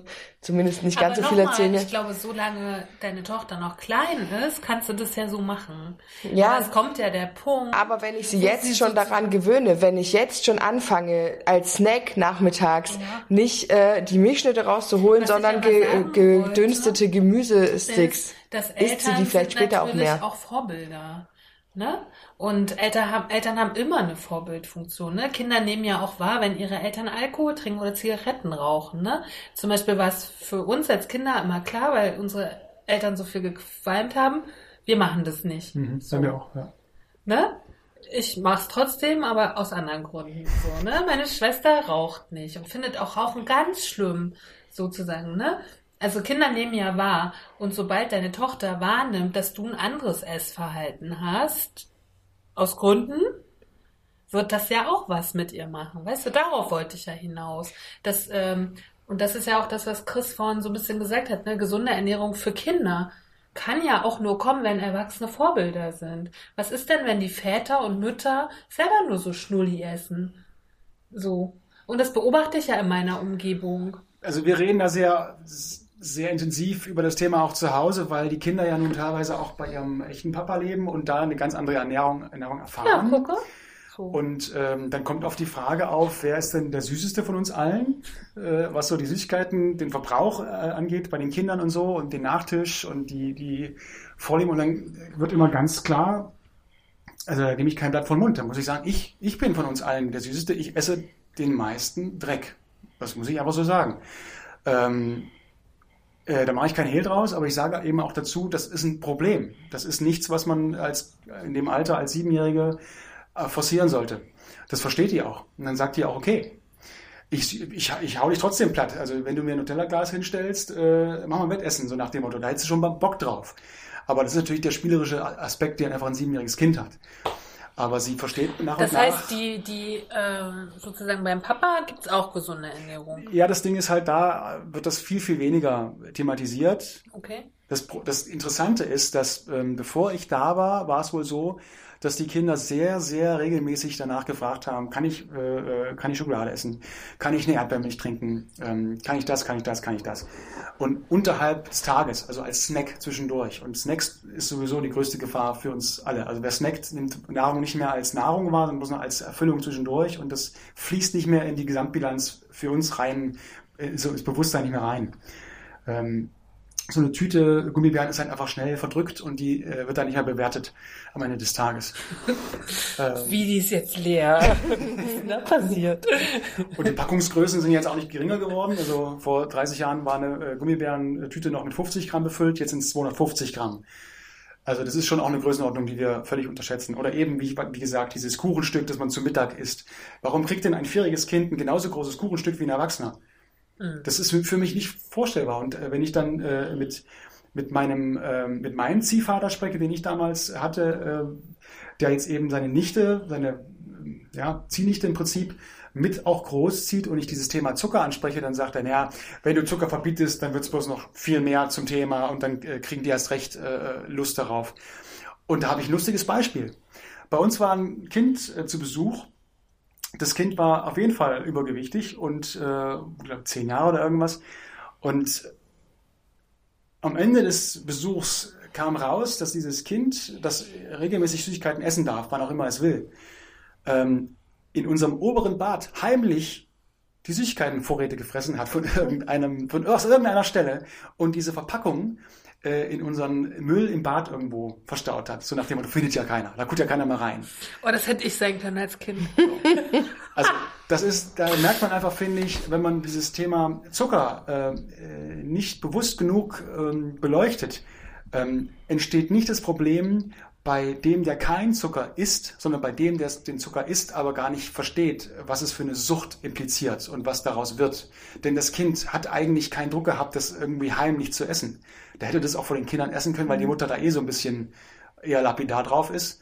zumindest nicht ganz Aber so viele mal, Zähne. Ich glaube, solange deine Tochter noch klein ist, kannst du das ja so machen. Ja. Aber es kommt ja der Punkt. Aber wenn ich sie jetzt schon daran gewöhne, wenn ich jetzt schon anfange, als Snack nachmittags ja. nicht äh, die Milchschnitte rauszuholen, Was sondern ge gedünstete Gemüsesticks, das, das isst sie die vielleicht später auch mehr. auch Vorbilder. Ne? Und Eltern haben, Eltern haben immer eine Vorbildfunktion. Ne? Kinder nehmen ja auch wahr, wenn ihre Eltern Alkohol trinken oder Zigaretten rauchen. Ne? Zum Beispiel war es für uns als Kinder immer klar, weil unsere Eltern so viel gequalmt haben. Wir machen das nicht. Mhm, so. wir auch, ja. Ne? Ich mach's trotzdem, aber aus anderen Gründen. So, ne? Meine Schwester raucht nicht und findet auch Rauchen ganz schlimm, sozusagen, ne? Also Kinder nehmen ja wahr. Und sobald deine Tochter wahrnimmt, dass du ein anderes Essverhalten hast, aus Gründen, wird das ja auch was mit ihr machen. Weißt du, darauf wollte ich ja hinaus. Das, ähm, und das ist ja auch das, was Chris vorhin so ein bisschen gesagt hat, ne? Gesunde Ernährung für Kinder kann ja auch nur kommen, wenn Erwachsene Vorbilder sind. Was ist denn, wenn die Väter und Mütter selber nur so Schnulli essen? So. Und das beobachte ich ja in meiner Umgebung. Also wir reden da sehr, sehr intensiv über das Thema auch zu Hause, weil die Kinder ja nun teilweise auch bei ihrem echten Papa leben und da eine ganz andere Ernährung, Ernährung erfahren. Ja, gucke. Und ähm, dann kommt oft die Frage auf, wer ist denn der süßeste von uns allen, äh, was so die Süßigkeiten, den Verbrauch äh, angeht bei den Kindern und so und den Nachtisch und die, die Vorlieben. Und dann wird immer ganz klar, also da nehme ich kein Blatt vom Mund. Da muss ich sagen, ich, ich bin von uns allen der süßeste. Ich esse den meisten Dreck. Das muss ich aber so sagen. Ähm, äh, da mache ich kein Hehl draus, aber ich sage eben auch dazu, das ist ein Problem. Das ist nichts, was man als in dem Alter als Siebenjährige äh, forcieren sollte. Das versteht die auch. Und dann sagt die auch, okay, ich, ich, ich hau dich trotzdem platt. Also wenn du mir ein Nutella-Glas hinstellst, äh, mach mal Wettessen, so nach dem Motto. Da hättest du schon Bock drauf. Aber das ist natürlich der spielerische Aspekt, den einfach ein siebenjähriges Kind hat. Aber sie versteht nach das und nach. Das heißt, die, die äh, sozusagen beim Papa gibt es auch gesunde Ernährung. Ja, das Ding ist halt, da wird das viel, viel weniger thematisiert. Okay. Das, das Interessante ist, dass ähm, bevor ich da war, war es wohl so, dass die Kinder sehr, sehr regelmäßig danach gefragt haben, kann ich, äh, äh, kann ich Schokolade essen? Kann ich eine Erdbeermilch trinken? Ähm, kann ich das, kann ich das, kann ich das? Und unterhalb des Tages, also als Snack zwischendurch. Und Snacks ist sowieso die größte Gefahr für uns alle. Also wer snackt, nimmt Nahrung nicht mehr als Nahrung wahr, sondern bloß noch als Erfüllung zwischendurch. Und das fließt nicht mehr in die Gesamtbilanz für uns rein, äh, so ins Bewusstsein nicht mehr rein. Ähm, so eine Tüte Gummibären ist halt einfach schnell verdrückt und die äh, wird dann nicht mehr bewertet am Ende des Tages. ähm, Wie die ist jetzt leer. Was ist denn da passiert? Und die Packungsgrößen sind jetzt auch nicht geringer geworden. Also vor 30 Jahren war eine äh, Gummibärentüte noch mit 50 Gramm befüllt, jetzt sind es 250 Gramm. Also das ist schon auch eine Größenordnung, die wir völlig unterschätzen. Oder eben, wie, wie gesagt, dieses Kuchenstück, das man zu Mittag isst. Warum kriegt denn ein vierjähriges Kind ein genauso großes Kuchenstück wie ein Erwachsener? Mhm. Das ist für mich nicht vorstellbar. Und äh, wenn ich dann äh, mit, mit meinem, äh, mit meinem Ziehvater spreche, den ich damals hatte, äh, der jetzt eben seine Nichte, seine ja, Ziehnichte im Prinzip mit auch großzieht und ich dieses Thema Zucker anspreche, dann sagt er, naja, wenn du Zucker verbietest, dann wird es bloß noch viel mehr zum Thema und dann äh, kriegen die erst recht äh, Lust darauf. Und da habe ich ein lustiges Beispiel. Bei uns war ein Kind äh, zu Besuch, das Kind war auf jeden Fall übergewichtig und äh, zehn Jahre oder irgendwas. Und am Ende des Besuchs kam raus, dass dieses Kind, das regelmäßig Süßigkeiten essen darf, wann auch immer es will, ähm, in unserem oberen Bad heimlich die Süßigkeitenvorräte gefressen hat von irgendeinem, von aus irgendeiner Stelle und diese Verpackung äh, in unseren Müll im Bad irgendwo verstaut hat. So nach dem Motto, findet ja keiner. Da guckt ja keiner mehr rein. Oh, das hätte ich sagen können als Kind. Also das ist, da merkt man einfach, finde ich, wenn man dieses Thema Zucker äh, nicht bewusst genug ähm, beleuchtet, ähm, entsteht nicht das Problem, bei dem, der kein Zucker isst, sondern bei dem, der den Zucker isst, aber gar nicht versteht, was es für eine Sucht impliziert und was daraus wird. Denn das Kind hat eigentlich keinen Druck gehabt, das irgendwie heimlich zu essen. Der hätte das auch vor den Kindern essen können, weil die. Mutter da eh so ein bisschen eher lapidar drauf ist.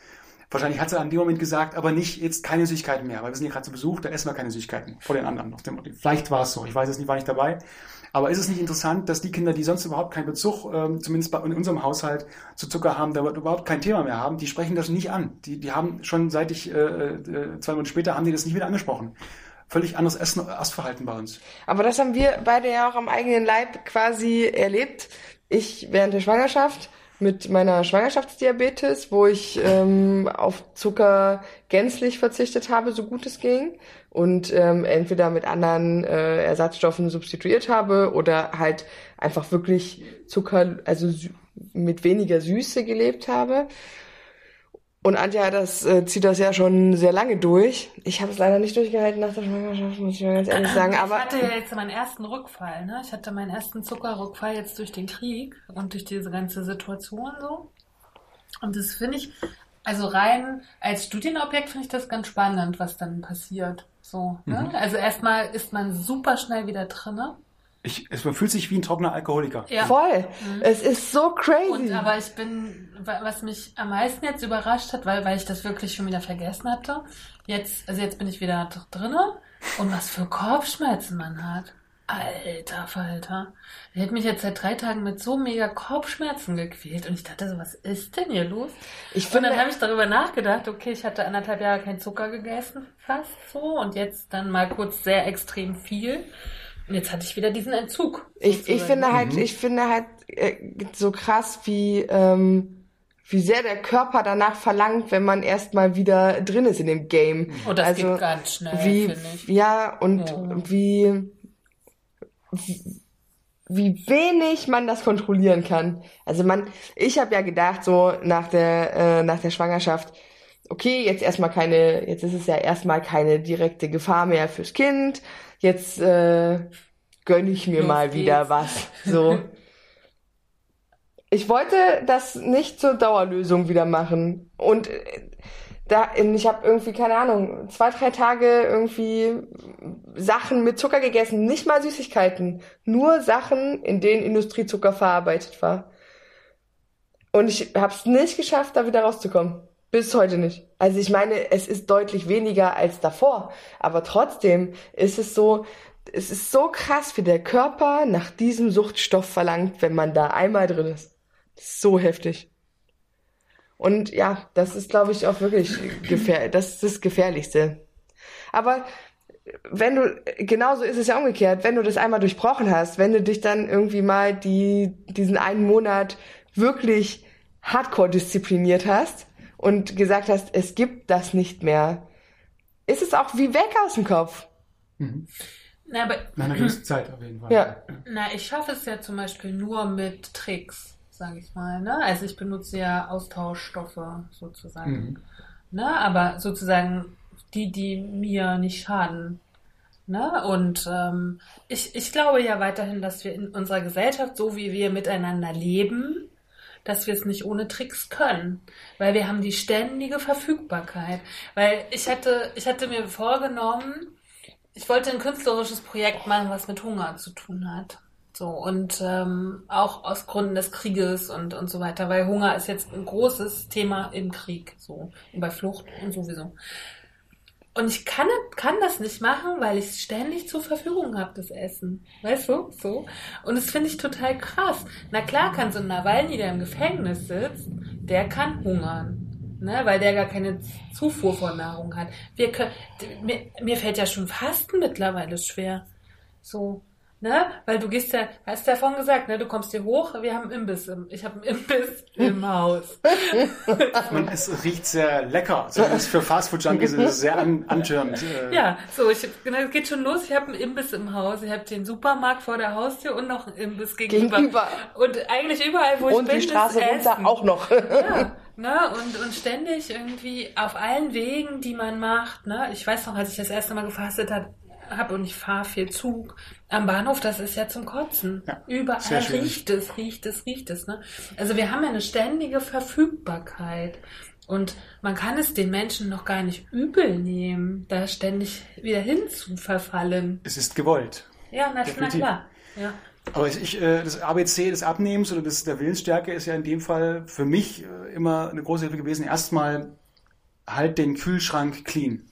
Wahrscheinlich hat sie an dem Moment gesagt, aber nicht jetzt keine Süßigkeiten mehr, weil wir sind hier gerade zu Besuch, da essen wir keine Süßigkeiten vor den anderen. Vielleicht war es so, ich weiß es nicht, war nicht dabei. Aber ist es nicht interessant, dass die Kinder, die sonst überhaupt keinen Bezug, ähm, zumindest bei, in unserem Haushalt, zu Zucker haben, da überhaupt kein Thema mehr haben, die sprechen das nicht an. Die, die haben schon seit ich, äh, äh, zwei Monate später, haben die das nicht wieder angesprochen völlig anderes Essen, Essverhalten bei uns. Aber das haben wir beide ja auch am eigenen Leib quasi erlebt. Ich während der Schwangerschaft mit meiner Schwangerschaftsdiabetes, wo ich ähm, auf Zucker gänzlich verzichtet habe, so gut es ging, und ähm, entweder mit anderen äh, Ersatzstoffen substituiert habe oder halt einfach wirklich Zucker, also mit weniger Süße gelebt habe. Und Antja, das äh, zieht das ja schon sehr lange durch. Ich habe es leider nicht durchgehalten nach der Schwangerschaft, muss ich mal ganz ehrlich sagen. Aber ich hatte ja jetzt meinen ersten Rückfall. Ne? Ich hatte meinen ersten Zuckerrückfall jetzt durch den Krieg und durch diese ganze Situation so. Und das finde ich, also rein als Studienobjekt finde ich das ganz spannend, was dann passiert. So, ne? Mhm. Also erstmal ist man super schnell wieder drinne. Ich, es man fühlt sich wie ein trockener Alkoholiker. Ja. Voll. Es ist so crazy. Und aber ich bin, wa- was mich am meisten jetzt überrascht hat, weil, weil ich das wirklich schon wieder vergessen hatte, jetzt, also jetzt bin ich wieder dr- drinne und was für Kopfschmerzen man hat. Alter Falter. Ich hätte mich jetzt seit drei Tagen mit so mega Kopfschmerzen gequält und ich dachte so, was ist denn hier los? ich Und finde, dann habe ich darüber nachgedacht, okay, ich hatte anderthalb Jahre kein Zucker gegessen, fast so, und jetzt dann mal kurz sehr extrem viel. Und jetzt hatte ich wieder diesen Entzug. ich, ich finde halt, ich finde halt äh, so krass, wie, ähm, wie sehr der Körper danach verlangt, wenn man erstmal wieder drin ist in dem Game. Und das also, geht ganz schnell, wie, finde ich. ja, und Ja. wie, wie, wie wenig man das kontrollieren kann. Also man, ich habe ja gedacht, so nach der, äh, nach der Schwangerschaft, okay, jetzt erstmal keine, jetzt ist es ja erstmal keine direkte Gefahr mehr fürs Kind. Jetzt äh, gönn ich mir Los mal wieder geht's. was. So. Ich wollte das nicht zur Dauerlösung wieder machen. Und äh, da, ich habe irgendwie, keine Ahnung, zwei, drei Tage irgendwie Sachen mit Zucker gegessen, nicht mal Süßigkeiten, nur Sachen, in denen Industriezucker verarbeitet war. Und ich habe es nicht geschafft, da wieder rauszukommen. Bis heute nicht. Also ich meine, es ist deutlich weniger als davor, aber trotzdem ist es so, es ist so krass, wie der Körper nach diesem Suchtstoff verlangt, wenn man da einmal drin ist. So heftig. Und ja, das ist, glaube ich, auch wirklich gefährlich. Das ist das Gefährlichste. Aber wenn du, genauso ist es ja umgekehrt, wenn du das einmal durchbrochen hast, wenn du dich dann irgendwie mal die, diesen einen Monat wirklich hardcore diszipliniert hast und gesagt hast, es gibt das nicht mehr, ist es auch wie weg aus dem Kopf. Na, aber, Nach einer gewissen Zeit auf jeden Fall. Ja. na, ich schaffe es ja zum Beispiel nur mit Tricks, sage ich mal. Ne? Also ich benutze ja Austauschstoffe sozusagen. Mhm. Ne? Aber sozusagen die, die mir nicht schaden. Ne? Und ähm, ich, ich glaube ja weiterhin, dass wir in unserer Gesellschaft, so wie wir miteinander leben, dass wir es nicht ohne Tricks können. Weil wir haben die ständige Verfügbarkeit. Weil ich hatte, ich hatte mir vorgenommen, ich wollte ein künstlerisches Projekt machen, was mit Hunger zu tun hat. So, und ähm, auch aus Gründen des Krieges und, und so weiter, weil Hunger ist jetzt ein großes Thema im Krieg, so, und bei Flucht und sowieso. Und ich kann, kann das nicht machen, weil ich ständig zur Verfügung habe, das Essen. Weißt du? So. Und das finde ich total krass. Na klar kann so ein Nawalny, der im Gefängnis sitzt, der kann hungern. Ne, weil der gar keine Zufuhr von Nahrung hat. Wir können, mir, mir fällt ja schon Fasten mittlerweile schwer. So, ne? Weil du gehst ja, hast ja vorhin gesagt, ne? Du kommst hier hoch, wir haben Imbiss im, ich habe einen Imbiss im Haus. Und es riecht sehr lecker. Zumindest für Fastfood-Junkies ist es sehr an, antörend. äh, Ja, so, ich, genau, es geht schon los. Ich habe einen Imbiss im Haus. Ich habe den Supermarkt vor der Haustür und noch einen Imbiss gegenüber. Gegenüber. Und eigentlich überall, wo ich Und bin, die Straße ist runter Essen. auch noch. Ja, ne? Und, und ständig irgendwie auf allen Wegen, die man macht. Ne? Ich weiß noch, als ich das erste Mal gefastet habe hab und ich fahre viel Zug am Bahnhof, das ist ja zum Kotzen. Ja, Überall riecht es, riecht es, riecht es. Ne? Also wir haben ja eine ständige Verfügbarkeit. Und man kann es den Menschen noch gar nicht übel nehmen, da ständig wieder hinzuverfallen. Es ist gewollt. Ja, na, na klar. Ja. Aber ich, ich, äh, das ABC des Abnehmens oder des, der Willensstärke ist ja in dem Fall für mich äh, immer eine große Hilfe gewesen. Erstmal halt den Kühlschrank clean.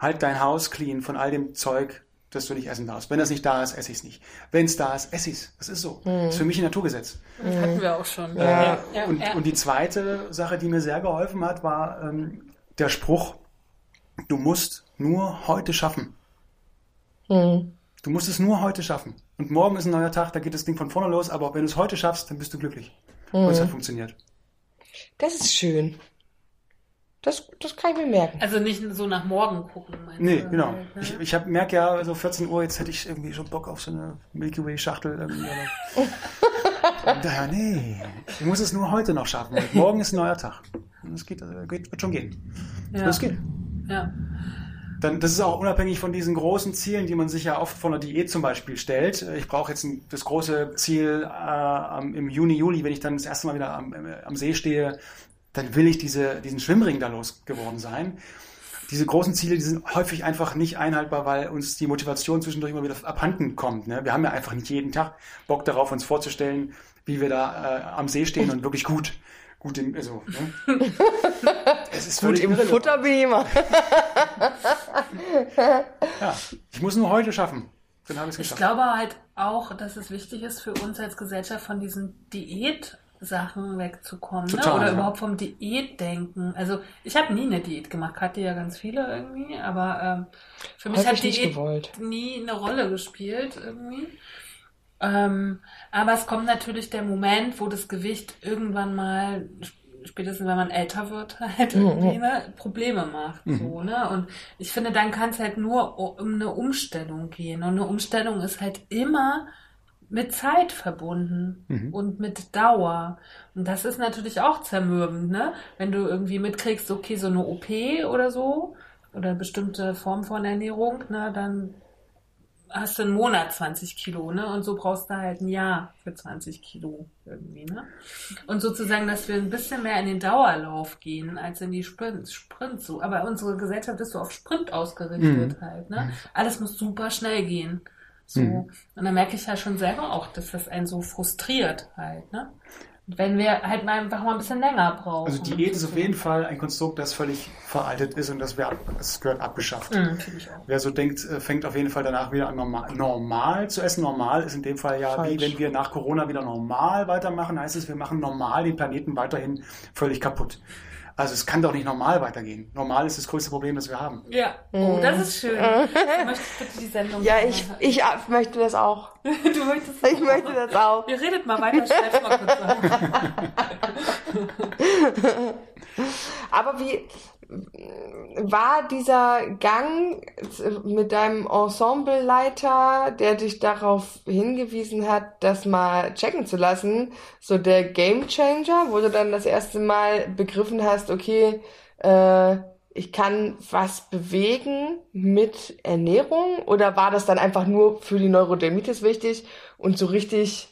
Halt dein Haus clean von all dem Zeug, das du nicht essen darfst. Wenn das nicht da ist, esse ich es nicht. Wenn es da ist, esse ich es. Das ist so. Das ist für mich ein Naturgesetz. Das hatten wir auch schon. Ja. ja, und, ja. und die zweite Sache, die mir sehr geholfen hat, war ähm, der Spruch, du musst nur heute schaffen. Hm. Du musst es nur heute schaffen. Und morgen ist ein neuer Tag, da geht das Ding von vorne los, aber wenn du es heute schaffst, dann bist du glücklich. Und es hat funktioniert. Das ist schön. Das, das kann ich mir merken. Also nicht so nach morgen gucken, meinst Nee, du? genau. Halt, ne? Ich, ich hab, merke ja, so 14 Uhr, jetzt hätte ich irgendwie schon Bock auf so eine Milky Way Schachtel. Irgendwie, daher, nee, ich muss es nur heute noch schaffen. Morgen ist ein neuer Tag. Es geht, äh, geht, wird schon gehen. Ja. Das geht. Ja. Dann, das ist auch unabhängig von diesen großen Zielen, die man sich ja oft von der Diät zum Beispiel stellt. Ich brauche jetzt ein, das große Ziel äh, im Juni, Juli, wenn ich dann das erste Mal wieder am, äh, am See stehe, dann will ich diese, diesen Schwimmring da losgeworden sein. Diese großen Ziele, die sind häufig einfach nicht einhaltbar, weil uns die Motivation zwischendurch immer wieder abhanden kommt. Ne? Wir haben ja einfach nicht jeden Tag Bock darauf, uns vorzustellen, wie wir da äh, am See stehen und wirklich gut, gut im, also, ne? es ist gut im Futterbeamer. ja, ich muss nur heute schaffen. Dann habe ich Ich glaube halt auch, dass es wichtig ist für uns als Gesellschaft von diesen Diät Sachen wegzukommen. Ne? Total, ne? Oder ja. überhaupt vom Diätdenken. Also ich habe nie eine Diät gemacht, hatte ja ganz viele irgendwie, aber ähm, für mich hat Diät nie eine Rolle gespielt irgendwie. Ähm, aber es kommt natürlich der Moment, wo das Gewicht irgendwann mal spätestens wenn man älter wird, halt mhm. irgendwie ne, Probleme macht. Mhm. So, ne? Und ich finde, dann kann es halt nur um eine Umstellung gehen. Und eine Umstellung ist halt immer mit Zeit verbunden mhm. und mit Dauer. Und das ist natürlich auch zermürbend, ne? Wenn du irgendwie mitkriegst, okay, so eine OP oder so, oder bestimmte Form von Ernährung, ne, dann hast du einen Monat 20 Kilo, ne? Und so brauchst du halt ein Jahr für 20 Kilo irgendwie, ne? Und sozusagen, dass wir ein bisschen mehr in den Dauerlauf gehen als in die Sprint, Sprint so. Aber unsere Gesellschaft ist so auf Sprint ausgerichtet mhm. halt, ne? Alles muss super schnell gehen. So. Mhm. Und dann merke ich ja schon selber auch, dass das einen so frustriert halt, ne? Wenn wir halt mal einfach mal ein bisschen länger brauchen. Also Diät ist auf jeden Fall ein Konstrukt, das völlig veraltet ist und das, wär, das gehört abgeschafft. Mhm, Wer so denkt, äh, fängt auf jeden Fall danach wieder an normal, normal zu essen. Normal ist in dem Fall ja, Falsch. wie wenn wir nach Corona wieder normal weitermachen, heißt es, wir machen normal den Planeten weiterhin völlig kaputt. Also es kann doch nicht normal weitergehen. Normal ist das größte Problem, das wir haben. Ja. Oh, das ist schön. Du möchtest bitte die Sendung Ja, ich, ich möchte das auch. du möchtest das Ich möchte das auch. Ihr redet mal weiter, schreib's mal kurz an. Aber wie, war dieser Gang mit deinem Ensembleleiter, der dich darauf hingewiesen hat, das mal checken zu lassen, so der Game Changer, wo du dann das erste Mal begriffen hast, okay, äh, ich kann was bewegen mit Ernährung? Oder war das dann einfach nur für die Neurodermitis wichtig und so richtig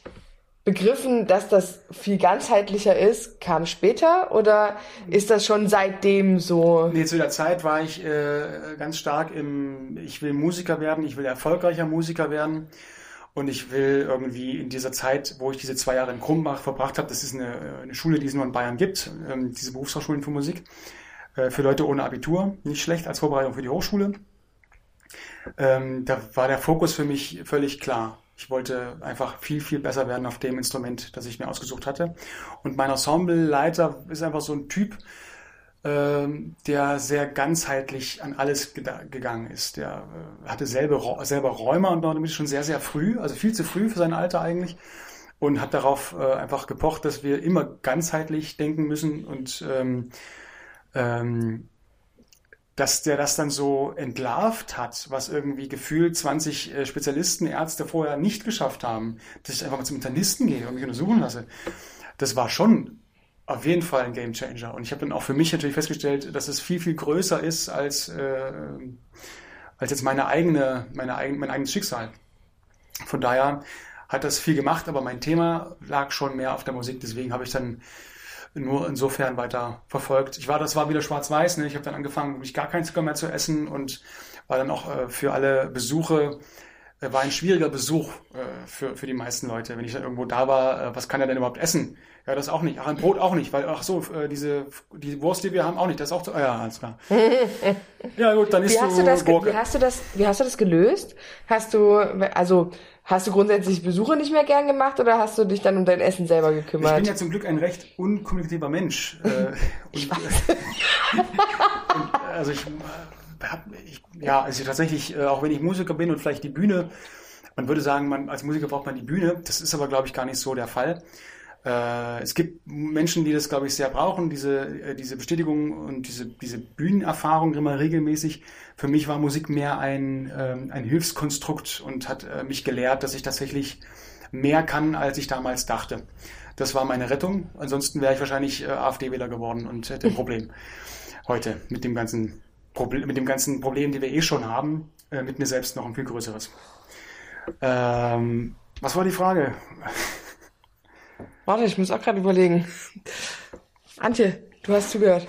begriffen, dass das viel ganzheitlicher ist, kam später oder ist das schon seitdem so? Nee, zu der Zeit war ich äh, ganz stark im, ich will Musiker werden, ich will erfolgreicher Musiker werden und ich will irgendwie in dieser Zeit, wo ich diese zwei Jahre in Krumbach verbracht habe, das ist eine, eine Schule, die es nur in Bayern gibt, ähm, diese Berufshochschulen für Musik, äh, für Leute ohne Abitur, nicht schlecht als Vorbereitung für die Hochschule. Ähm, da war der Fokus für mich völlig klar ich wollte einfach viel, viel besser werden auf dem Instrument, das ich mir ausgesucht hatte. Und mein Ensembleleiter ist einfach so ein Typ, ähm, der sehr ganzheitlich an alles gegangen ist. Der äh, hatte selber, selber Rheuma und damit schon sehr, sehr früh, also viel zu früh für sein Alter eigentlich. Und hat darauf äh, einfach gepocht, dass wir immer ganzheitlich denken müssen und ähm, ähm, dass der das dann so entlarvt hat, was irgendwie gefühlt 20 äh, Spezialisten, Ärzte vorher nicht geschafft haben, dass ich einfach mal zum Internisten gehe und mich untersuchen lasse. Das war schon auf jeden Fall ein Game Changer. Und ich habe dann auch für mich natürlich festgestellt, dass es viel, viel größer ist als, äh, als jetzt meine eigene, meine eigen, mein eigenes Schicksal. Von daher hat das viel gemacht, aber mein Thema lag schon mehr auf der Musik. Deswegen habe ich dann nur insofern weiter verfolgt. Ich war, das war wieder schwarz-weiß, ne? Ich habe dann angefangen, wirklich gar kein Zucker mehr zu essen und war dann auch äh, für alle Besuche, äh, war ein schwieriger Besuch äh, für, für die meisten Leute. Wenn ich dann irgendwo da war, äh, was kann er denn überhaupt essen? Ja, das auch nicht. Ach, ein Brot auch nicht, weil, ach so, äh, diese, die Wurst, die wir haben, auch nicht. Das ist auch zu, ja, alles klar. ja, gut, dann ist wie hast du das, Wie hast du das, wie hast du das gelöst? Hast du, also, Hast du grundsätzlich Besuche nicht mehr gern gemacht oder hast du dich dann um dein Essen selber gekümmert? Ich bin ja zum Glück ein recht unkommunikativer Mensch. Äh, ich und, weiß. und, also ich, ich, ja, also tatsächlich, äh, auch wenn ich Musiker bin und vielleicht die Bühne, man würde sagen, man, als Musiker braucht man die Bühne. Das ist aber, glaube ich, gar nicht so der Fall. Äh, es gibt Menschen, die das, glaube ich, sehr brauchen, diese, äh, diese Bestätigung und diese, diese Bühnenerfahrung immer regelmäßig. Für mich war Musik mehr ein, ähm, ein Hilfskonstrukt und hat äh, mich gelehrt, dass ich tatsächlich mehr kann, als ich damals dachte. Das war meine Rettung. Ansonsten wäre ich wahrscheinlich äh, AfD-Wähler geworden und hätte ein Problem heute mit dem ganzen Problem, mit dem ganzen Problem, die wir eh schon haben, mit mir selbst noch ein viel größeres. Ähm, was war die Frage? Warte, ich muss auch gerade überlegen. Antje, Du hast zugehört.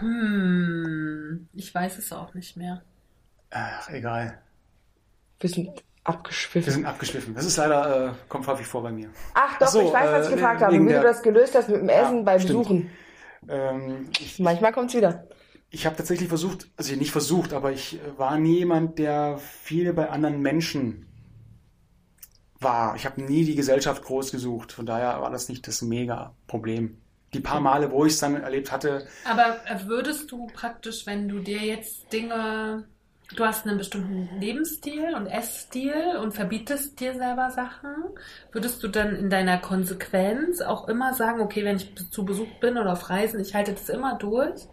Hm, ich weiß es auch nicht mehr. Ach, egal. Wir sind abgeschwiffen. Wir sind abgeschliffen. Das ist leider, äh, kommt häufig vor bei mir. Ach doch, Ach so, ich weiß, was ich äh, gefragt habe, wie du das gelöst hast mit dem Essen Ja, beim stimmt. Besuchen. Ähm, ich Manchmal kommt's wieder. ich habe tatsächlich versucht, also nicht versucht, aber ich äh, war nie jemand, der viel bei anderen Menschen war. Ich habe nie die Gesellschaft groß gesucht. Von daher war das nicht das Mega-Problem. Die paar Male, wo ich es dann erlebt hatte, Aber äh, würdest du praktisch, wenn du dir jetzt Dinge, du hast einen bestimmten Lebensstil und Essstil und verbietest dir selber Sachen, würdest du dann in deiner Konsequenz auch immer sagen, okay, wenn ich zu Besuch bin oder auf Reisen, ich halte das immer durch?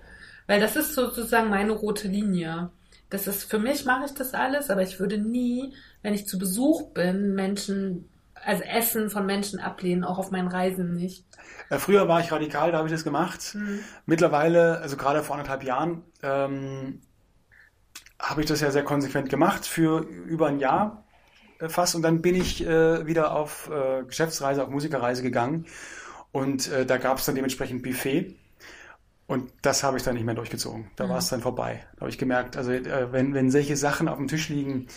Weil das ist sozusagen meine rote Linie. Das ist, für mich mache ich das alles, aber ich würde nie, wenn ich zu Besuch bin, Menschen, also Essen von Menschen ablehnen, auch auf meinen Reisen nicht. Äh, Früher war ich radikal, da habe ich das gemacht. Mittlerweile, also gerade vor anderthalb Jahren, ähm, habe ich das ja sehr konsequent gemacht für über ein Jahr äh, fast. Und dann bin ich äh, wieder auf äh, Geschäftsreise, auf Musikerreise gegangen. Und äh, da gab es dann dementsprechend Buffet. Und das habe ich dann nicht mehr durchgezogen. Da war es dann vorbei. Da habe ich gemerkt, also äh, wenn, wenn solche Sachen auf dem Tisch liegen,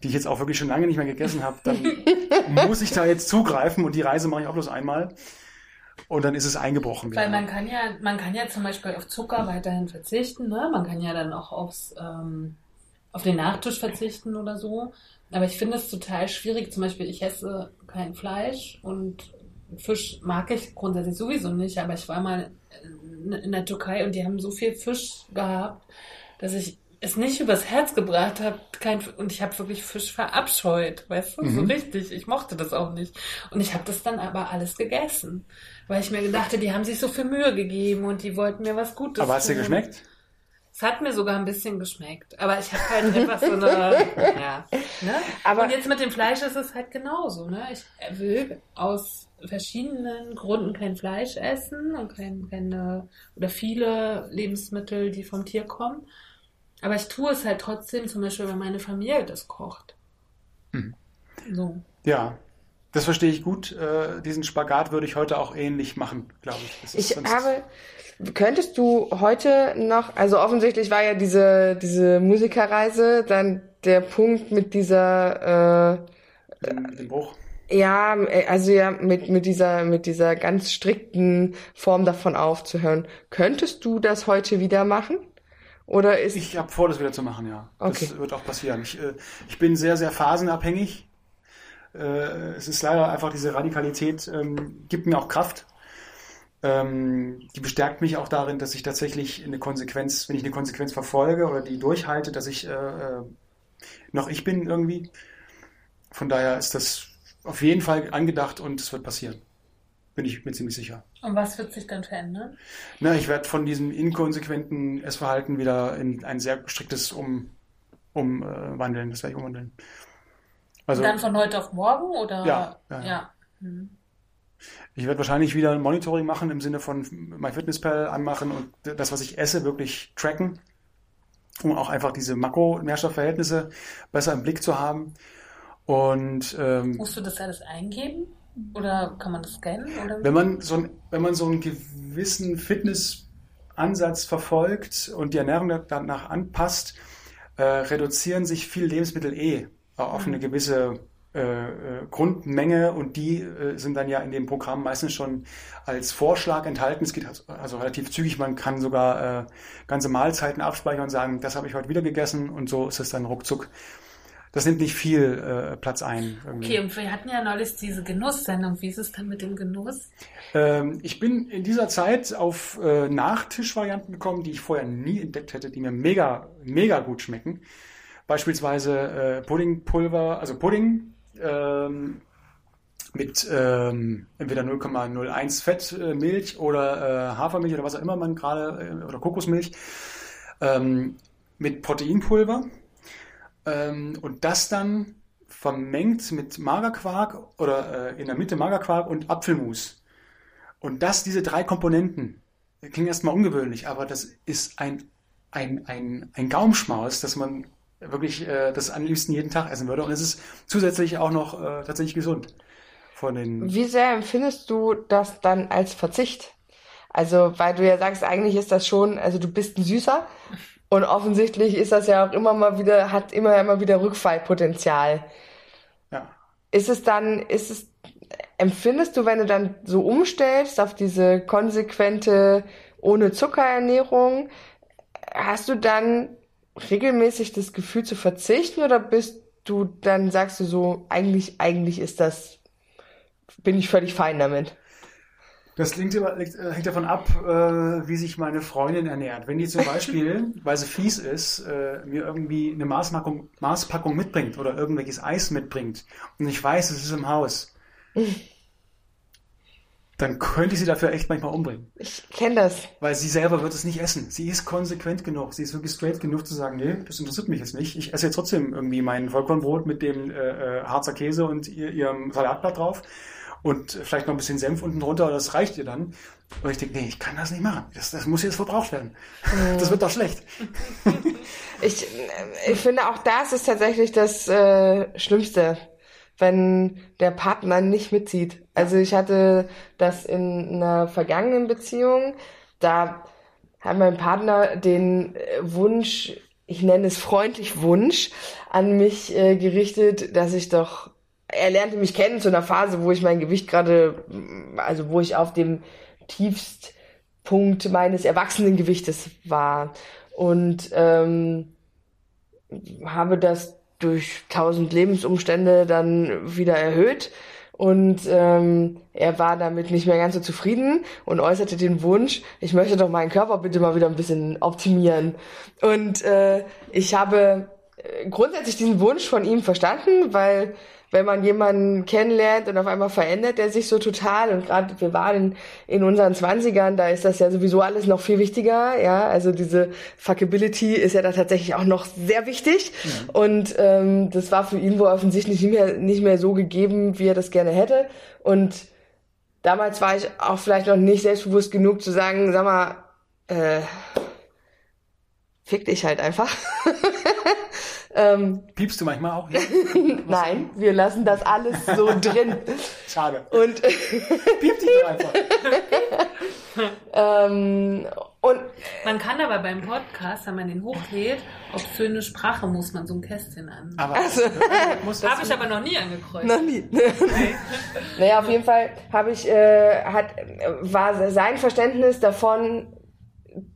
die ich jetzt auch wirklich schon lange nicht mehr gegessen habe, dann muss ich da jetzt zugreifen und die Reise mache ich auch bloß einmal. Und dann ist es eingebrochen. Weil wieder. man kann ja, man kann ja zum Beispiel auf Zucker weiterhin verzichten, ne? Man kann ja dann auch aufs, ähm, auf den Nachtisch verzichten oder so. Aber ich finde es total schwierig. Zum Beispiel, ich esse kein Fleisch und Fisch mag ich grundsätzlich sowieso nicht. Aber ich war mal in- der Türkei und die haben so viel Fisch gehabt, dass ich es nicht übers Herz gebracht habe. Kein, und ich habe wirklich Fisch verabscheut, weißt du, so Mhm. richtig. Ich mochte das auch nicht. Und ich habe das dann aber alles gegessen. Weil ich mir gedachte, die haben sich so viel Mühe gegeben und die wollten mir was Gutes Aber hat es dir geschmeckt? Es hat mir sogar ein bisschen geschmeckt. Aber ich habe halt einfach so eine. ja, ne? Aber- und jetzt mit dem Fleisch ist es halt genauso. Ne? Ich will aus verschiedenen Gründen kein Fleisch essen und kein, keine oder viele Lebensmittel, die vom Tier kommen. Aber ich tue es halt trotzdem, zum Beispiel, wenn meine Familie das kocht. Mhm. So. Ja, das verstehe ich gut. Äh, diesen Spagat würde ich heute auch ähnlich machen, glaube ich. Ich habe, könntest du heute noch, also offensichtlich war ja diese, diese Musikerreise dann der Punkt mit dieser, den, den Bruch. Ja, äh, also ja, mit, mit dieser, mit dieser ganz strikten Form davon aufzuhören. Könntest du das heute wieder machen? Oder ist, Ich habe vor, das wieder zu machen, ja. Okay. Das wird auch passieren. Ich, äh, ich bin sehr, sehr phasenabhängig. Äh, es ist leider einfach diese Radikalität, ähm, gibt mir auch Kraft. Ähm, die bestärkt mich auch darin, dass ich tatsächlich eine Konsequenz, wenn ich eine Konsequenz verfolge oder die durchhalte, dass ich äh, äh, noch ich bin irgendwie. Von daher ist das auf jeden Fall angedacht und es wird passieren. Bin ich mir ziemlich sicher. Und was wird sich dann verändern? Na, ich werde von diesem inkonsequenten Essverhalten wieder in ein sehr striktes um, umwandeln. Das werde ich umwandeln. Also dann von heute auf morgen oder? Ja, ja, ja. ja. Hm. ich werde wahrscheinlich wieder ein Monitoring machen im Sinne von MyFitnessPal anmachen und das, was ich esse, wirklich tracken, um auch einfach diese Makro-Nährstoffverhältnisse besser im Blick zu haben. Und ähm, Musst du das alles eingeben? Oder kann man das scannen? Oder? Wenn man so, ein, wenn man so einen gewissen Fitnessansatz verfolgt und die Ernährung da- danach anpasst, äh, reduzieren sich viele Lebensmittel eh auf eine gewisse äh, äh, Grundmenge und die äh, sind dann ja in dem Programm meistens schon als Vorschlag enthalten. Es geht also, also relativ zügig. Man kann sogar äh, ganze Mahlzeiten abspeichern und sagen, das habe ich heute wieder gegessen und so ist es dann ruckzuck. Das nimmt nicht viel äh, Platz ein. Irgendwie. Okay, und wir hatten ja neulich diese Genusssendung. Wie ist es dann mit dem Genuss? Ähm, ich bin in dieser Zeit auf äh, Nachtischvarianten gekommen, die ich vorher nie entdeckt hätte, die mir mega, mega gut schmecken. Beispielsweise äh, Puddingpulver, also Pudding ähm, mit ähm, entweder 0,01 Fettmilch oder äh, Hafermilch oder was auch immer man gerade, äh, oder Kokosmilch, ähm, mit Proteinpulver. Ähm, und das dann vermengt mit Magerquark oder äh, in der Mitte Magerquark und Apfelmus. Und das, diese drei Komponenten, klingt erstmal ungewöhnlich, aber das ist ein, ein, ein, ein Gaumschmaus, dass man wirklich äh, das am liebsten jeden Tag essen würde. Und es ist zusätzlich auch noch äh, tatsächlich gesund. Von den wie sehr empfindest du das dann als Verzicht? Also, weil du ja sagst, eigentlich ist das schon, also du bist ein Süßer und offensichtlich ist das ja auch immer mal wieder, hat immer immer wieder Rückfallpotenzial. Ja. Ist es dann, ist es, empfindest du, wenn du dann so umstellst auf diese konsequente ohne Zuckerernährung, hast du dann regelmäßig das Gefühl zu verzichten oder bist du dann sagst du so, eigentlich, eigentlich ist das, bin ich völlig fein damit? Das liegt, äh, hängt davon ab, äh, wie sich meine Freundin ernährt. Wenn die zum Beispiel, weil sie fies ist, äh, mir irgendwie eine Maßpackung, Maßpackung mitbringt oder irgendwelches Eis mitbringt und ich weiß, es ist im Haus, dann könnte ich sie dafür echt manchmal umbringen. Ich kenne das. Weil sie selber wird es nicht essen. Sie ist konsequent genug. Sie ist wirklich straight genug zu sagen, nee, das interessiert mich jetzt nicht. Ich esse jetzt trotzdem irgendwie mein Vollkornbrot mit dem äh, Harzer Käse und ihr, ihrem Salatblatt drauf und vielleicht noch ein bisschen Senf unten drunter, das reicht ihr dann. Und ich denke, nee, ich kann das nicht machen. Das, das muss jetzt verbraucht werden. Mhm. Das wird doch schlecht. ich, ich finde auch das ist tatsächlich das äh, Schlimmste, wenn der Partner nicht mitzieht. Also ich hatte das in einer vergangenen Beziehung, da hat mein Partner den Wunsch, ich nenne es freundlich Wunsch, an mich äh, gerichtet, dass ich doch er lernte mich kennen zu einer Phase, wo ich mein Gewicht gerade, also wo ich auf dem Tiefstpunkt meines Erwachsenengewichtes war und ähm, habe das durch tausend Lebensumstände dann wieder erhöht und ähm, er war damit nicht mehr ganz so zufrieden und äußerte den Wunsch, ich möchte doch meinen Körper bitte mal wieder ein bisschen optimieren. Und äh, ich habe äh, grundsätzlich diesen Wunsch von ihm verstanden, weil wenn man jemanden kennenlernt und auf einmal verändert er sich so total und gerade wir waren in, in unseren Zwanzigern, da ist das ja sowieso alles noch viel wichtiger, ja, also diese Fuckability ist ja da tatsächlich auch noch sehr wichtig ja. und ähm, das war für ihn wohl offensichtlich nicht mehr, nicht mehr so gegeben, wie er das gerne hätte und damals war ich auch vielleicht noch nicht selbstbewusst genug zu sagen, sag mal, äh, fick dich halt einfach. Ähm, Piepst du manchmal auch? Ja? Nein, wir lassen das alles so drin. Schade. Und Piept dich doch einfach. ähm, und man kann aber beim Podcast, wenn man den hochlädt, obszöne Sprache muss man so ein Kästchen an. Aber also, habe ich aber noch nie angekreuzt. Noch nie. naja, auf jeden Fall habe ich äh, hat war sein Verständnis davon,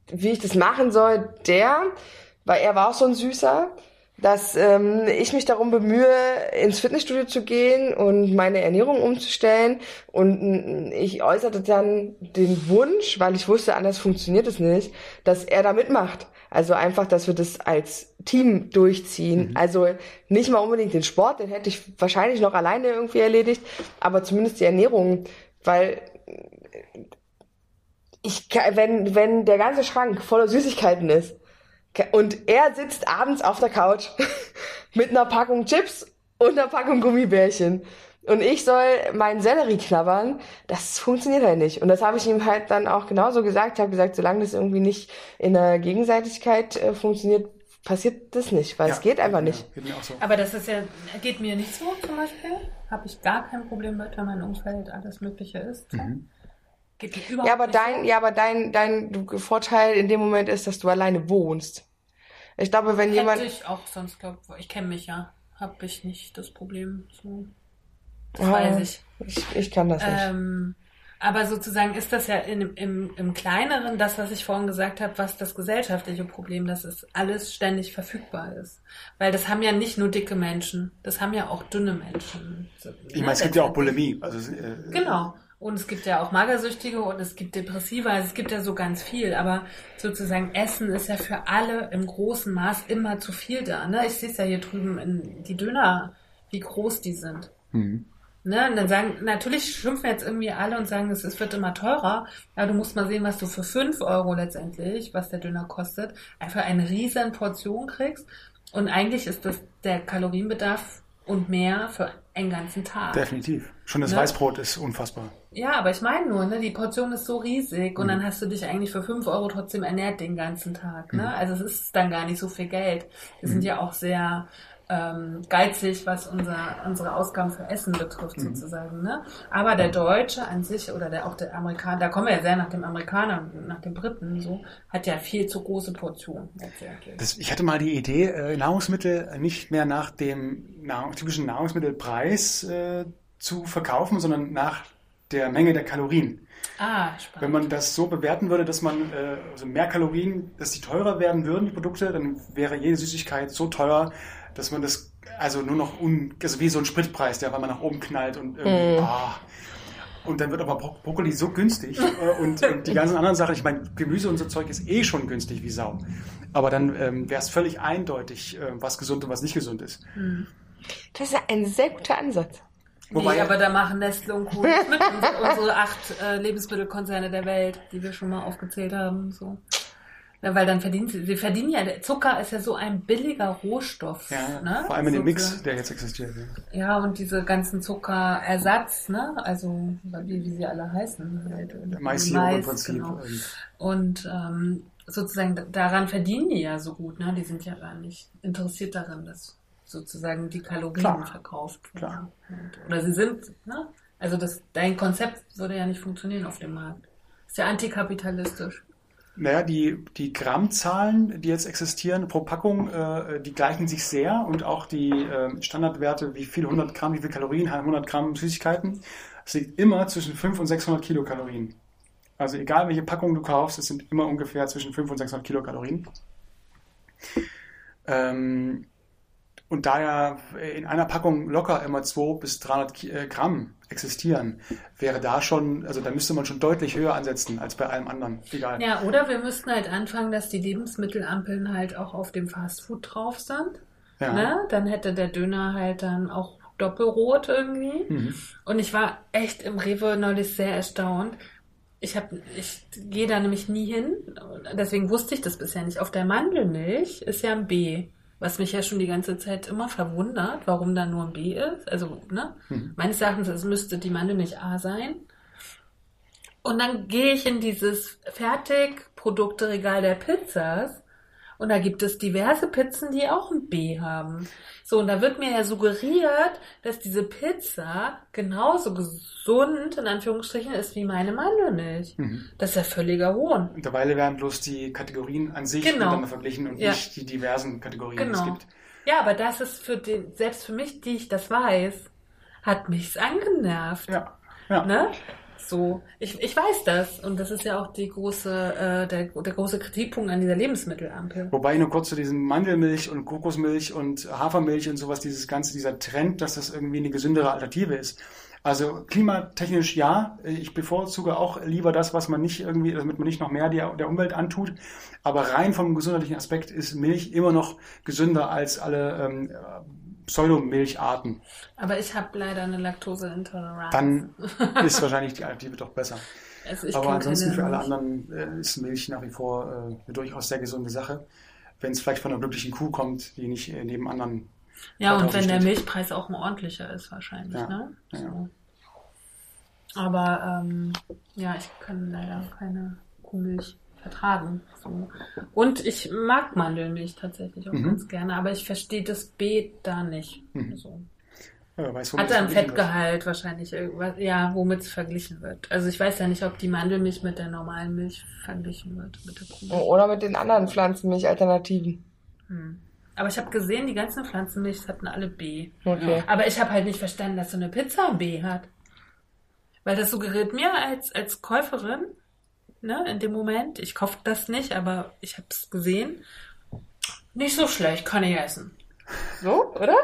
wie ich das machen soll, der, weil er war auch so ein süßer dass ähm, ich mich darum bemühe, ins Fitnessstudio zu gehen und meine Ernährung umzustellen. Und ich äußerte dann den Wunsch, weil ich wusste, anders funktioniert es nicht, dass er da mitmacht. Also einfach, dass wir das als Team durchziehen. Mhm. Also nicht mal unbedingt den Sport, den hätte ich wahrscheinlich noch alleine irgendwie erledigt, aber zumindest die Ernährung, weil ich, wenn, wenn der ganze Schrank voller Süßigkeiten ist, und er sitzt abends auf der Couch mit einer Packung Chips und einer Packung Gummibärchen. Und ich soll meinen Sellerie knabbern. Das funktioniert halt nicht. Und das habe ich ihm halt dann auch genauso gesagt. Ich habe gesagt, solange das irgendwie nicht in der Gegenseitigkeit äh, funktioniert, passiert das nicht, weil ja, es geht einfach ja, nicht. Geht so. Aber das ist ja, geht mir nicht so zum Beispiel. Habe ich gar kein Problem mit, wenn mein Umfeld alles Mögliche ist. Mhm. Geht überhaupt ja, aber dein, so. ja, aber dein, dein Vorteil in dem Moment ist, dass du alleine wohnst. Ich glaube, wenn Hätte jemand. ich auch sonst, glaube ich, kenne mich ja. Habe ich nicht das Problem. So. Das ah, weiß ich. ich. Ich kann das nicht. Ähm, aber sozusagen ist das ja in, im, im Kleineren das, was ich vorhin gesagt habe, was das gesellschaftliche Problem, dass es alles ständig verfügbar ist. Weil das haben ja nicht nur dicke Menschen, das haben ja auch dünne Menschen. Ich meine, es gibt ja auch Bulimie. Also, äh, genau. Und es gibt ja auch Magersüchtige und es gibt Depressive, also es gibt ja so ganz viel. Aber sozusagen Essen ist ja für alle im großen Maß immer zu viel da. Ne? Ich sehe es ja hier drüben in die Döner, wie groß die sind. Mhm. Ne? Und dann sagen, natürlich schimpfen jetzt irgendwie alle und sagen, es wird immer teurer. Aber du musst mal sehen, was du für fünf Euro letztendlich, was der Döner kostet, einfach eine riesen Portion kriegst. Und eigentlich ist das der Kalorienbedarf und mehr für einen ganzen Tag. Definitiv. Schon das ne? Weißbrot ist unfassbar. Ja, aber ich meine nur, ne, die Portion ist so riesig und mhm. dann hast du dich eigentlich für 5 Euro trotzdem ernährt den ganzen Tag. Ne? Mhm. Also es ist dann gar nicht so viel Geld. Wir mhm. sind ja auch sehr ähm, geizig, was unser, unsere Ausgaben für Essen betrifft, mhm. sozusagen. Ne? Aber der Deutsche an sich oder der, auch der Amerikaner, da kommen wir ja sehr nach dem Amerikaner und nach den Briten, so, hat ja viel zu große Portionen. Das, ich hatte mal die Idee, äh, Nahrungsmittel nicht mehr nach dem Nahrung, typischen Nahrungsmittelpreis äh, zu verkaufen, sondern nach der Menge der Kalorien. Ah, spannend. Wenn man das so bewerten würde, dass man äh, also mehr Kalorien, dass die teurer werden würden, die Produkte, dann wäre jede Süßigkeit so teuer, dass man das also nur noch un, also wie so ein Spritpreis, der weil man nach oben knallt und irgendwie, mm. ah, und dann wird aber Bro Brokkoli so günstig äh, und, und, die ganzen anderen Sachen, ich meine, Gemüse und so Zeug ist eh schon günstig wie Sau. Aber dann ähm, wäre es völlig eindeutig, äh, was gesund und was nicht gesund ist. Mm. Das ist ein sehr guter Ansatz. Wobei, nee, aber da machen Nestle und Co. mit unsere acht äh, Lebensmittelkonzerne der Welt, die wir schon mal aufgezählt haben. So. Ja, weil dann verdienen sie, sie verdienen ja, Zucker ist ja so ein billiger Rohstoff. Ja, ne? vor allem in dem Mix, der jetzt existiert. Ja, und diese ganzen Zuckerersatz, ne, also wie, wie sie alle heißen. Halt, Mais, Mais im Prinzip. Genau. Und ähm, sozusagen daran verdienen die ja so gut, ne? Die sind ja gar nicht interessiert daran, dass sozusagen die Kalorien Klar. verkauft werden. Oder sie sind, ne? Also das, dein Konzept würde ja nicht funktionieren auf dem Markt. Ist ja antikapitalistisch. Naja, die, die Grammzahlen, die jetzt existieren pro Packung, äh, die gleichen sich sehr und auch die äh, Standardwerte, wie viel 100 Gramm, wie viel Kalorien haben 100 Gramm Süßigkeiten, es liegt immer zwischen 500 und 600 Kilokalorien. Also egal welche Packung du kaufst, es sind immer ungefähr zwischen 500 und 600 Kilokalorien. Ähm, und da ja in einer Packung locker immer 200 bis 300 äh, Gramm existieren, wäre da schon, also da müsste man schon deutlich höher ansetzen als bei allem anderen. Egal. Ja, oder wir müssten halt anfangen, dass die Lebensmittelampeln halt auch auf dem Fastfood drauf sind. Ja. Ne? Dann hätte der Döner halt dann auch doppelrot irgendwie. Mhm. Und ich war echt im Rewe neulich sehr erstaunt. Ich ich gehe da nämlich nie hin, deswegen wusste ich das bisher nicht. Auf der Mandelmilch ist ja ein B. Was mich ja schon die ganze Zeit immer verwundert, warum da nur ein B ist. Also, ne? Hm. Meines Erachtens es müsste die Mandelmilch A sein. Und dann gehe ich in dieses Fertigprodukteregal der Pizzas und da gibt es diverse Pizzen, die auch ein B haben. So, und da wird mir ja suggeriert, dass diese Pizza genauso gesund, in Anführungsstrichen, ist wie meine Mandelmilch. Mhm. Das ist ja völliger Hohn. Mittlerweile werden bloß die Kategorien an sich genau. miteinander verglichen und ja. nicht die diversen Kategorien, genau. die es genau. gibt. Ja, aber das ist für den, selbst für mich, die ich das weiß, hat mich's angenervt. Ja. ja. Ne? So, ich, ich weiß das und das ist ja auch die große, äh, der, der große Kritikpunkt an dieser Lebensmittelampel. Wobei nur kurz zu diesem Mandelmilch und Kokosmilch und Hafermilch und sowas, dieses ganze, dieser Trend, dass das irgendwie eine gesündere Alternative ist. Also klimatechnisch ja, ich bevorzuge auch lieber das, was man nicht irgendwie, damit man nicht noch mehr der, der Umwelt antut. Aber rein vom gesundheitlichen Aspekt ist Milch immer noch gesünder als alle ähm, Pseudomilcharten. Aber ich habe leider eine Laktoseintoleranz. Dann ist wahrscheinlich die Alternative doch besser. Also Aber ansonsten für alle anderen äh, ist Milch nach wie vor äh, eine durchaus sehr gesunde Sache. Wenn es vielleicht von einer glücklichen Kuh kommt, die nicht äh, neben anderen. Ja, und wenn steht. der Milchpreis auch ein ordentlicher ist, wahrscheinlich. Ja, ne? So. ja. Aber ähm, ja, ich kann leider keine Kuhmilch vertragen. So. Und ich mag Mandelmilch tatsächlich auch mhm. ganz gerne, aber ich verstehe das Beet da nicht. Mhm. So. Ja, weiß, Hat er ein Fettgehalt wird. wahrscheinlich, ja, womit es verglichen wird. Also ich weiß ja nicht, ob die Mandelmilch mit der normalen Milch verglichen wird. Mit Oder mit den anderen Pflanzenmilchalternativen. Hm. Aber ich habe gesehen, die ganzen Pflanzenmilchs hatten alle B. Okay. Aber ich habe halt nicht verstanden, dass so eine Pizza ein B hat. Weil das suggeriert mir als, als Käuferin, ne, in dem Moment. Ich kaufe das nicht, aber ich habe es gesehen. Nicht so schlecht, kann ich essen. So, oder?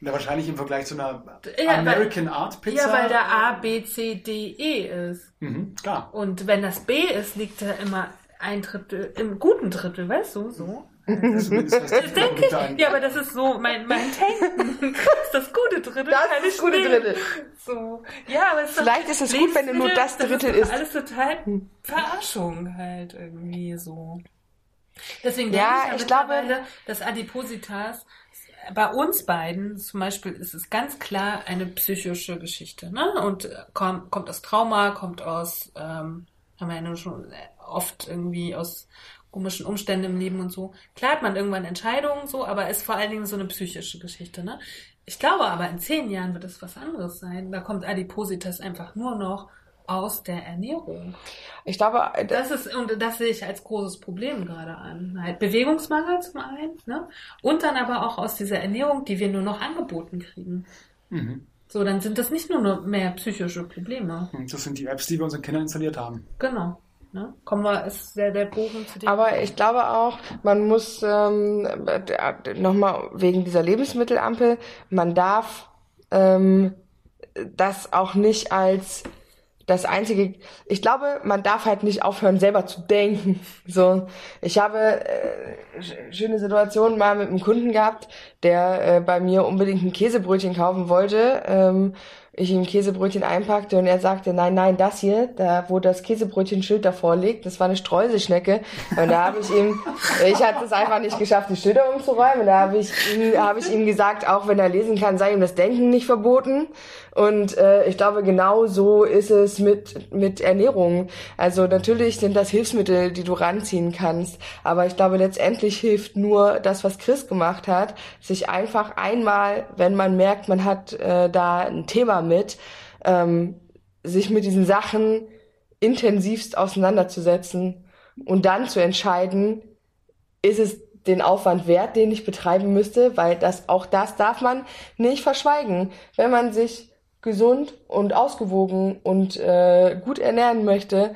Na, wahrscheinlich im Vergleich zu einer ja, American weil, Art Pizza. Ja, weil da A, B, C, D, E ist. Mhm, klar. Und wenn das B ist, liegt da immer ein Drittel, im guten Drittel, weißt du, so. Das, das denke ich. Ja, aber das ist so mein, mein Denken. Das gute Drittel. Das ist das gute Drittel. So. Ja, aber es Vielleicht ist es gut, wenn du nur das Drittel ist. Alles total hm. Verarschung halt irgendwie so. Deswegen ja, denke ich, ich glaube, dass Adipositas bei uns beiden zum Beispiel ist es ganz klar eine psychische Geschichte. Ne? Und kommt, kommt aus Trauma, kommt aus, ähm, haben wir ja schon oft irgendwie aus komischen Umständen im Leben und so. Klar hat man irgendwann Entscheidungen so, aber ist vor allen Dingen so eine psychische Geschichte, ne? Ich glaube aber, in zehn Jahren wird es was anderes sein. Da kommt Adipositas einfach nur noch aus der Ernährung. Ich glaube, das ist, und das sehe ich als großes Problem gerade an. Halt Bewegungsmangel zum einen, ne? Und dann aber auch aus dieser Ernährung, die wir nur noch angeboten kriegen. Mhm. So, dann sind das nicht nur mehr psychische Probleme. Das sind die Apps, die wir unseren Kindern installiert haben. Genau. Ne? Kommen wir, ist der, der Bogen zu dem. Aber ich glaube auch, man muss ähm, nochmal wegen dieser Lebensmittelampel, man darf ähm, das auch nicht als das einzige, ich glaube, man darf halt nicht aufhören, selber zu denken. So, ich habe äh, schöne Situationen mal mit einem Kunden gehabt, der äh, bei mir unbedingt ein Käsebrötchen kaufen wollte. Ähm, ich ihm Käsebrötchen einpackte und er sagte, nein, nein, das hier, da wo das Käsebrötchen-Schild davor liegt, das war eine Streuselschnecke. Und da habe ich ihm, ich hatte es einfach nicht geschafft, die Schilder umzuräumen. Und da habe ich, ihm, hab ich ihm gesagt, auch wenn er lesen kann, sei ihm das Denken nicht verboten. Und äh, ich glaube, genau so ist es mit, mit Ernährung. Also natürlich sind das Hilfsmittel, die du ranziehen kannst. Aber ich glaube, letztendlich hilft nur das, was Chris gemacht hat, sich einfach einmal, wenn man merkt, man hat äh, da ein Thema mit, ähm, sich mit diesen Sachen intensivst auseinanderzusetzen und dann zu entscheiden, ist es den Aufwand wert, den ich betreiben müsste, weil das auch das darf man nicht verschweigen. Wenn man sich gesund und ausgewogen und äh, gut ernähren möchte,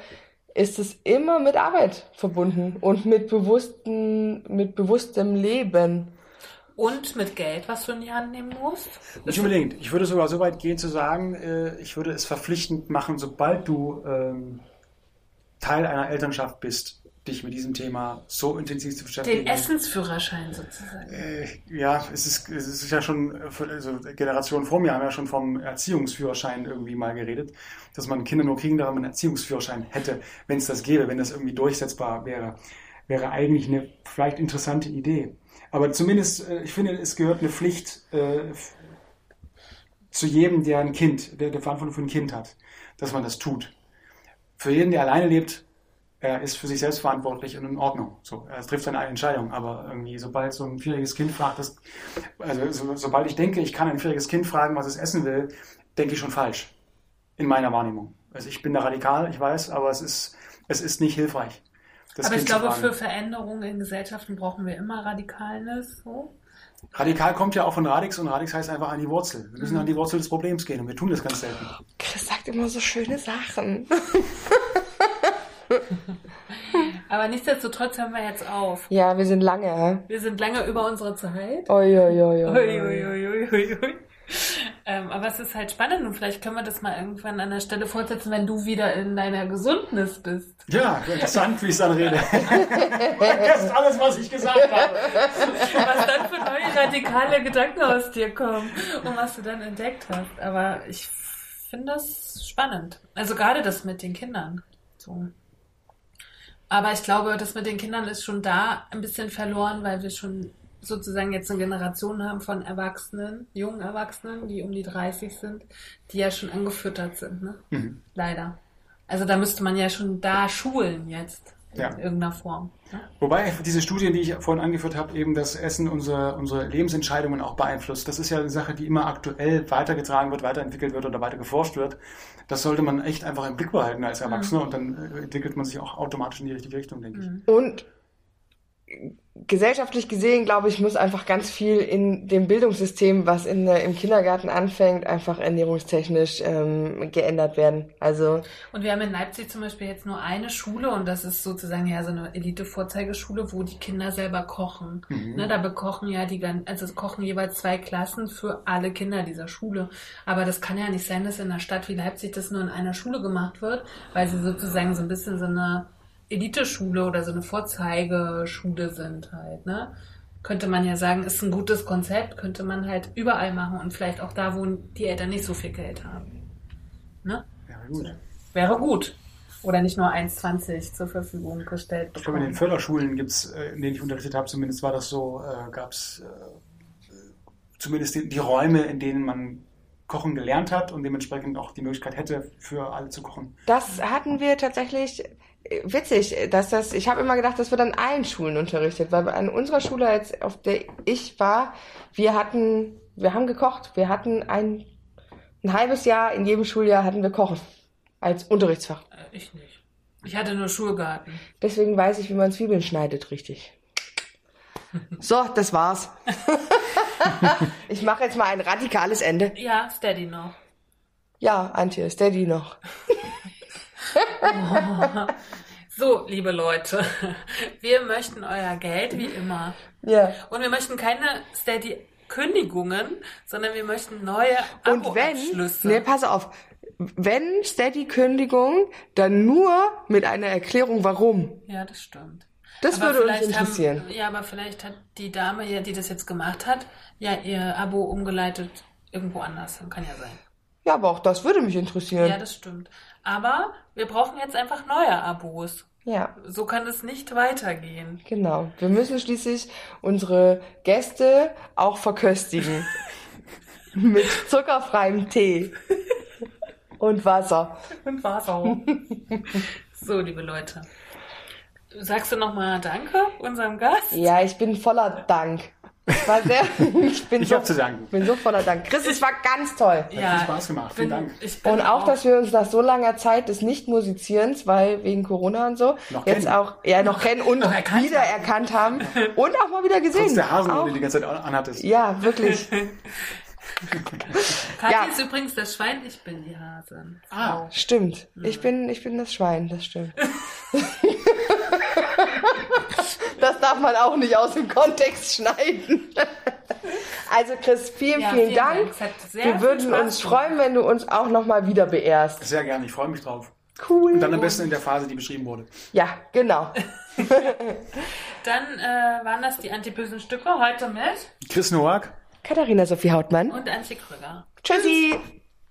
ist es immer mit Arbeit verbunden und mit bewussten, mit bewusstem Leben. Und mit Geld, was du in die Hand nehmen musst? Nicht unbedingt. Ich würde sogar so weit gehen zu sagen, äh, ich würde es verpflichtend machen, sobald du ähm, Teil einer Elternschaft bist, dich mit diesem Thema so intensiv zu beschäftigen. Den Essensführerschein sozusagen. Äh, ja, es ist, es ist ja schon, also Generationen vor mir haben ja schon vom Erziehungsführerschein irgendwie mal geredet, dass man Kinder nur kriegen darf, wenn man einen Erziehungsführerschein hätte, wenn es das gäbe, wenn das irgendwie durchsetzbar wäre. Wäre eigentlich eine vielleicht interessante Idee. Aber zumindest, äh, ich finde, es gehört eine Pflicht äh, zu jedem, der ein Kind, der, der Verantwortung für ein Kind hat, dass man das tut. Für jeden, der alleine lebt, er ist für sich selbst verantwortlich und in Ordnung. So, er trifft seine eigene Entscheidung. Aber irgendwie, sobald so ein vierjähriges Kind fragt, das, also so, sobald ich denke, ich kann ein vierjähriges Kind fragen, was es essen will, denke ich schon falsch. In meiner Wahrnehmung. Also ich bin da radikal, ich weiß, aber es ist, es ist nicht hilfreich. aber kind ich glaube, für Veränderungen in Gesellschaften brauchen wir immer Radikalness. So. Radikal kommt ja auch von Radix und Radix heißt einfach an die Wurzel. Wir müssen mhm. an die Wurzel des Problems gehen und wir tun das ganz selten. Chris sagt immer so schöne Sachen. Aber nichtsdestotrotz hören wir jetzt auf. Ja, wir sind lange. Wir sind lange über unsere Zeit. Oi. Ähm, aber es ist halt spannend und vielleicht können wir das mal irgendwann an der Stelle fortsetzen, wenn du wieder in deiner Gesundnis bist. Ja, interessant, wie ich dann rede. Vergesst alles, was ich gesagt habe. Was dann für neue radikale Gedanken aus dir kommen und was du dann entdeckt hast. Aber ich finde das spannend. Also gerade das mit den Kindern. So. Aber ich glaube, das mit den Kindern ist schon da ein bisschen verloren, weil wir schon sozusagen jetzt eine Generation haben von Erwachsenen, jungen Erwachsenen, die um die 30 sind, die ja schon angefüttert sind, ne? Mhm. Leider. Also da müsste man ja schon da schulen jetzt in ja. irgendeiner Form. Wobei diese Studien, die ich vorhin angeführt habe, eben das Essen unsere, unsere Lebensentscheidungen auch beeinflusst. Das ist ja eine Sache, die immer aktuell weitergetragen wird, weiterentwickelt wird oder weiter geforscht wird das sollte man echt einfach im Blick behalten als Erwachsener mhm. und dann äh, entwickelt man sich auch automatisch in die richtige Richtung, denke ich. Mhm. Und gesellschaftlich gesehen, glaube ich, muss einfach ganz viel in dem Bildungssystem, was in, im Kindergarten anfängt, einfach ernährungstechnisch ähm, geändert werden. Also und wir haben in Leipzig zum Beispiel jetzt nur eine Schule und das ist sozusagen ja so eine Elite-Vorzeigeschule, wo die Kinder selber kochen. Mhm. Ne, da bekochen ja die also kochen jeweils zwei Klassen für alle Kinder dieser Schule. Aber das kann ja nicht sein, dass in einer Stadt wie Leipzig das nur in einer Schule gemacht wird, weil sie sozusagen so ein bisschen so eine Eliteschule oder so eine Vorzeigeschule sind halt, ne? Könnte man ja sagen, ist ein gutes Konzept, könnte man halt überall machen und vielleicht auch da, wo die Eltern nicht so viel Geld haben. Ne? Wäre gut. Wäre gut. Oder nicht nur 1,20 zur Verfügung gestellt. Ich glaube, in den Förderschulen gibt es, äh, in denen ich unterrichtet habe, zumindest war das so, äh, gab es äh, zumindest die, die Räume, in denen man kochen gelernt hat und dementsprechend auch die Möglichkeit hätte, für alle zu kochen. Das hatten wir tatsächlich witzig, dass das, ich habe immer gedacht, das wird an allen Schulen unterrichtet, weil an unserer Schule, jetzt, auf der ich war, wir hatten, wir haben gekocht, wir hatten ein, ein halbes Jahr, in jedem Schuljahr hatten wir Kochen als Unterrichtsfach. Äh, ich nicht. Ich hatte nur Schulgarten. Deswegen weiß ich, wie man Zwiebeln schneidet, richtig. So, das war's. ich mache jetzt mal ein radikales Ende. Ja, steady noch. Ja, Antje, steady noch. So, liebe Leute, wir möchten euer Geld wie immer. Ja. Und wir möchten keine steady Kündigungen, sondern wir möchten neue Und wenn, nee, pass auf, wenn Steady Kündigung, dann nur mit einer Erklärung, warum. Ja, das stimmt. Das Aber würde uns interessieren. Haben, ja, aber vielleicht hat die Dame, ja, die das jetzt gemacht hat, ja ihr Abo umgeleitet irgendwo anders. Kann ja sein. Ja, aber auch das würde mich interessieren. Ja, das stimmt. Aber wir brauchen jetzt einfach neue Abos. ja. So kann es nicht weitergehen. Genau. Wir müssen schließlich unsere Gäste auch verköstigen. Mit zuckerfreiem Tee. Und Wasser. Und auch. so, liebe Leute. Sagst du nochmal Danke unserem Gast? Ja, ich bin voller Dank. Ich war sehr, ich bin Ich so, zu danken. bin so voller Dank. Chris, es war ganz toll. Ja, viel Spaß gemacht. bin, Vielen Dank. Und auch, dass wir uns nach so langer Zeit des Nicht-Musizierens, weil wegen Corona und so, Noch jetzt kennen. auch, ja, noch kennen und Noch erkannt wieder erkannt haben und auch mal wieder Trotz gesehen. der Hasen, auch, die du die ganze Zeit anhattest. ja, wirklich. Kathi Ja. ist übrigens das Schwein, ich bin die Hase. Ah, Stimmt. Ich bin, ich bin das Schwein, das stimmt. das darf man auch nicht aus dem Kontext schneiden. Also Chris, vielen, Ja, vielen, vielen Dank. Dank. Wir würden uns freuen, wenn du uns auch nochmal wieder beehrst. sehr gerne. Ich freue mich drauf. Cool. Und dann am besten in der Phase, die beschrieben wurde. Ja, genau. Dann äh, waren das die antibösen Stücke heute mit Chris Nowak. Katharina Sophie Hautmann. und Antje Krüger. Tschüssi.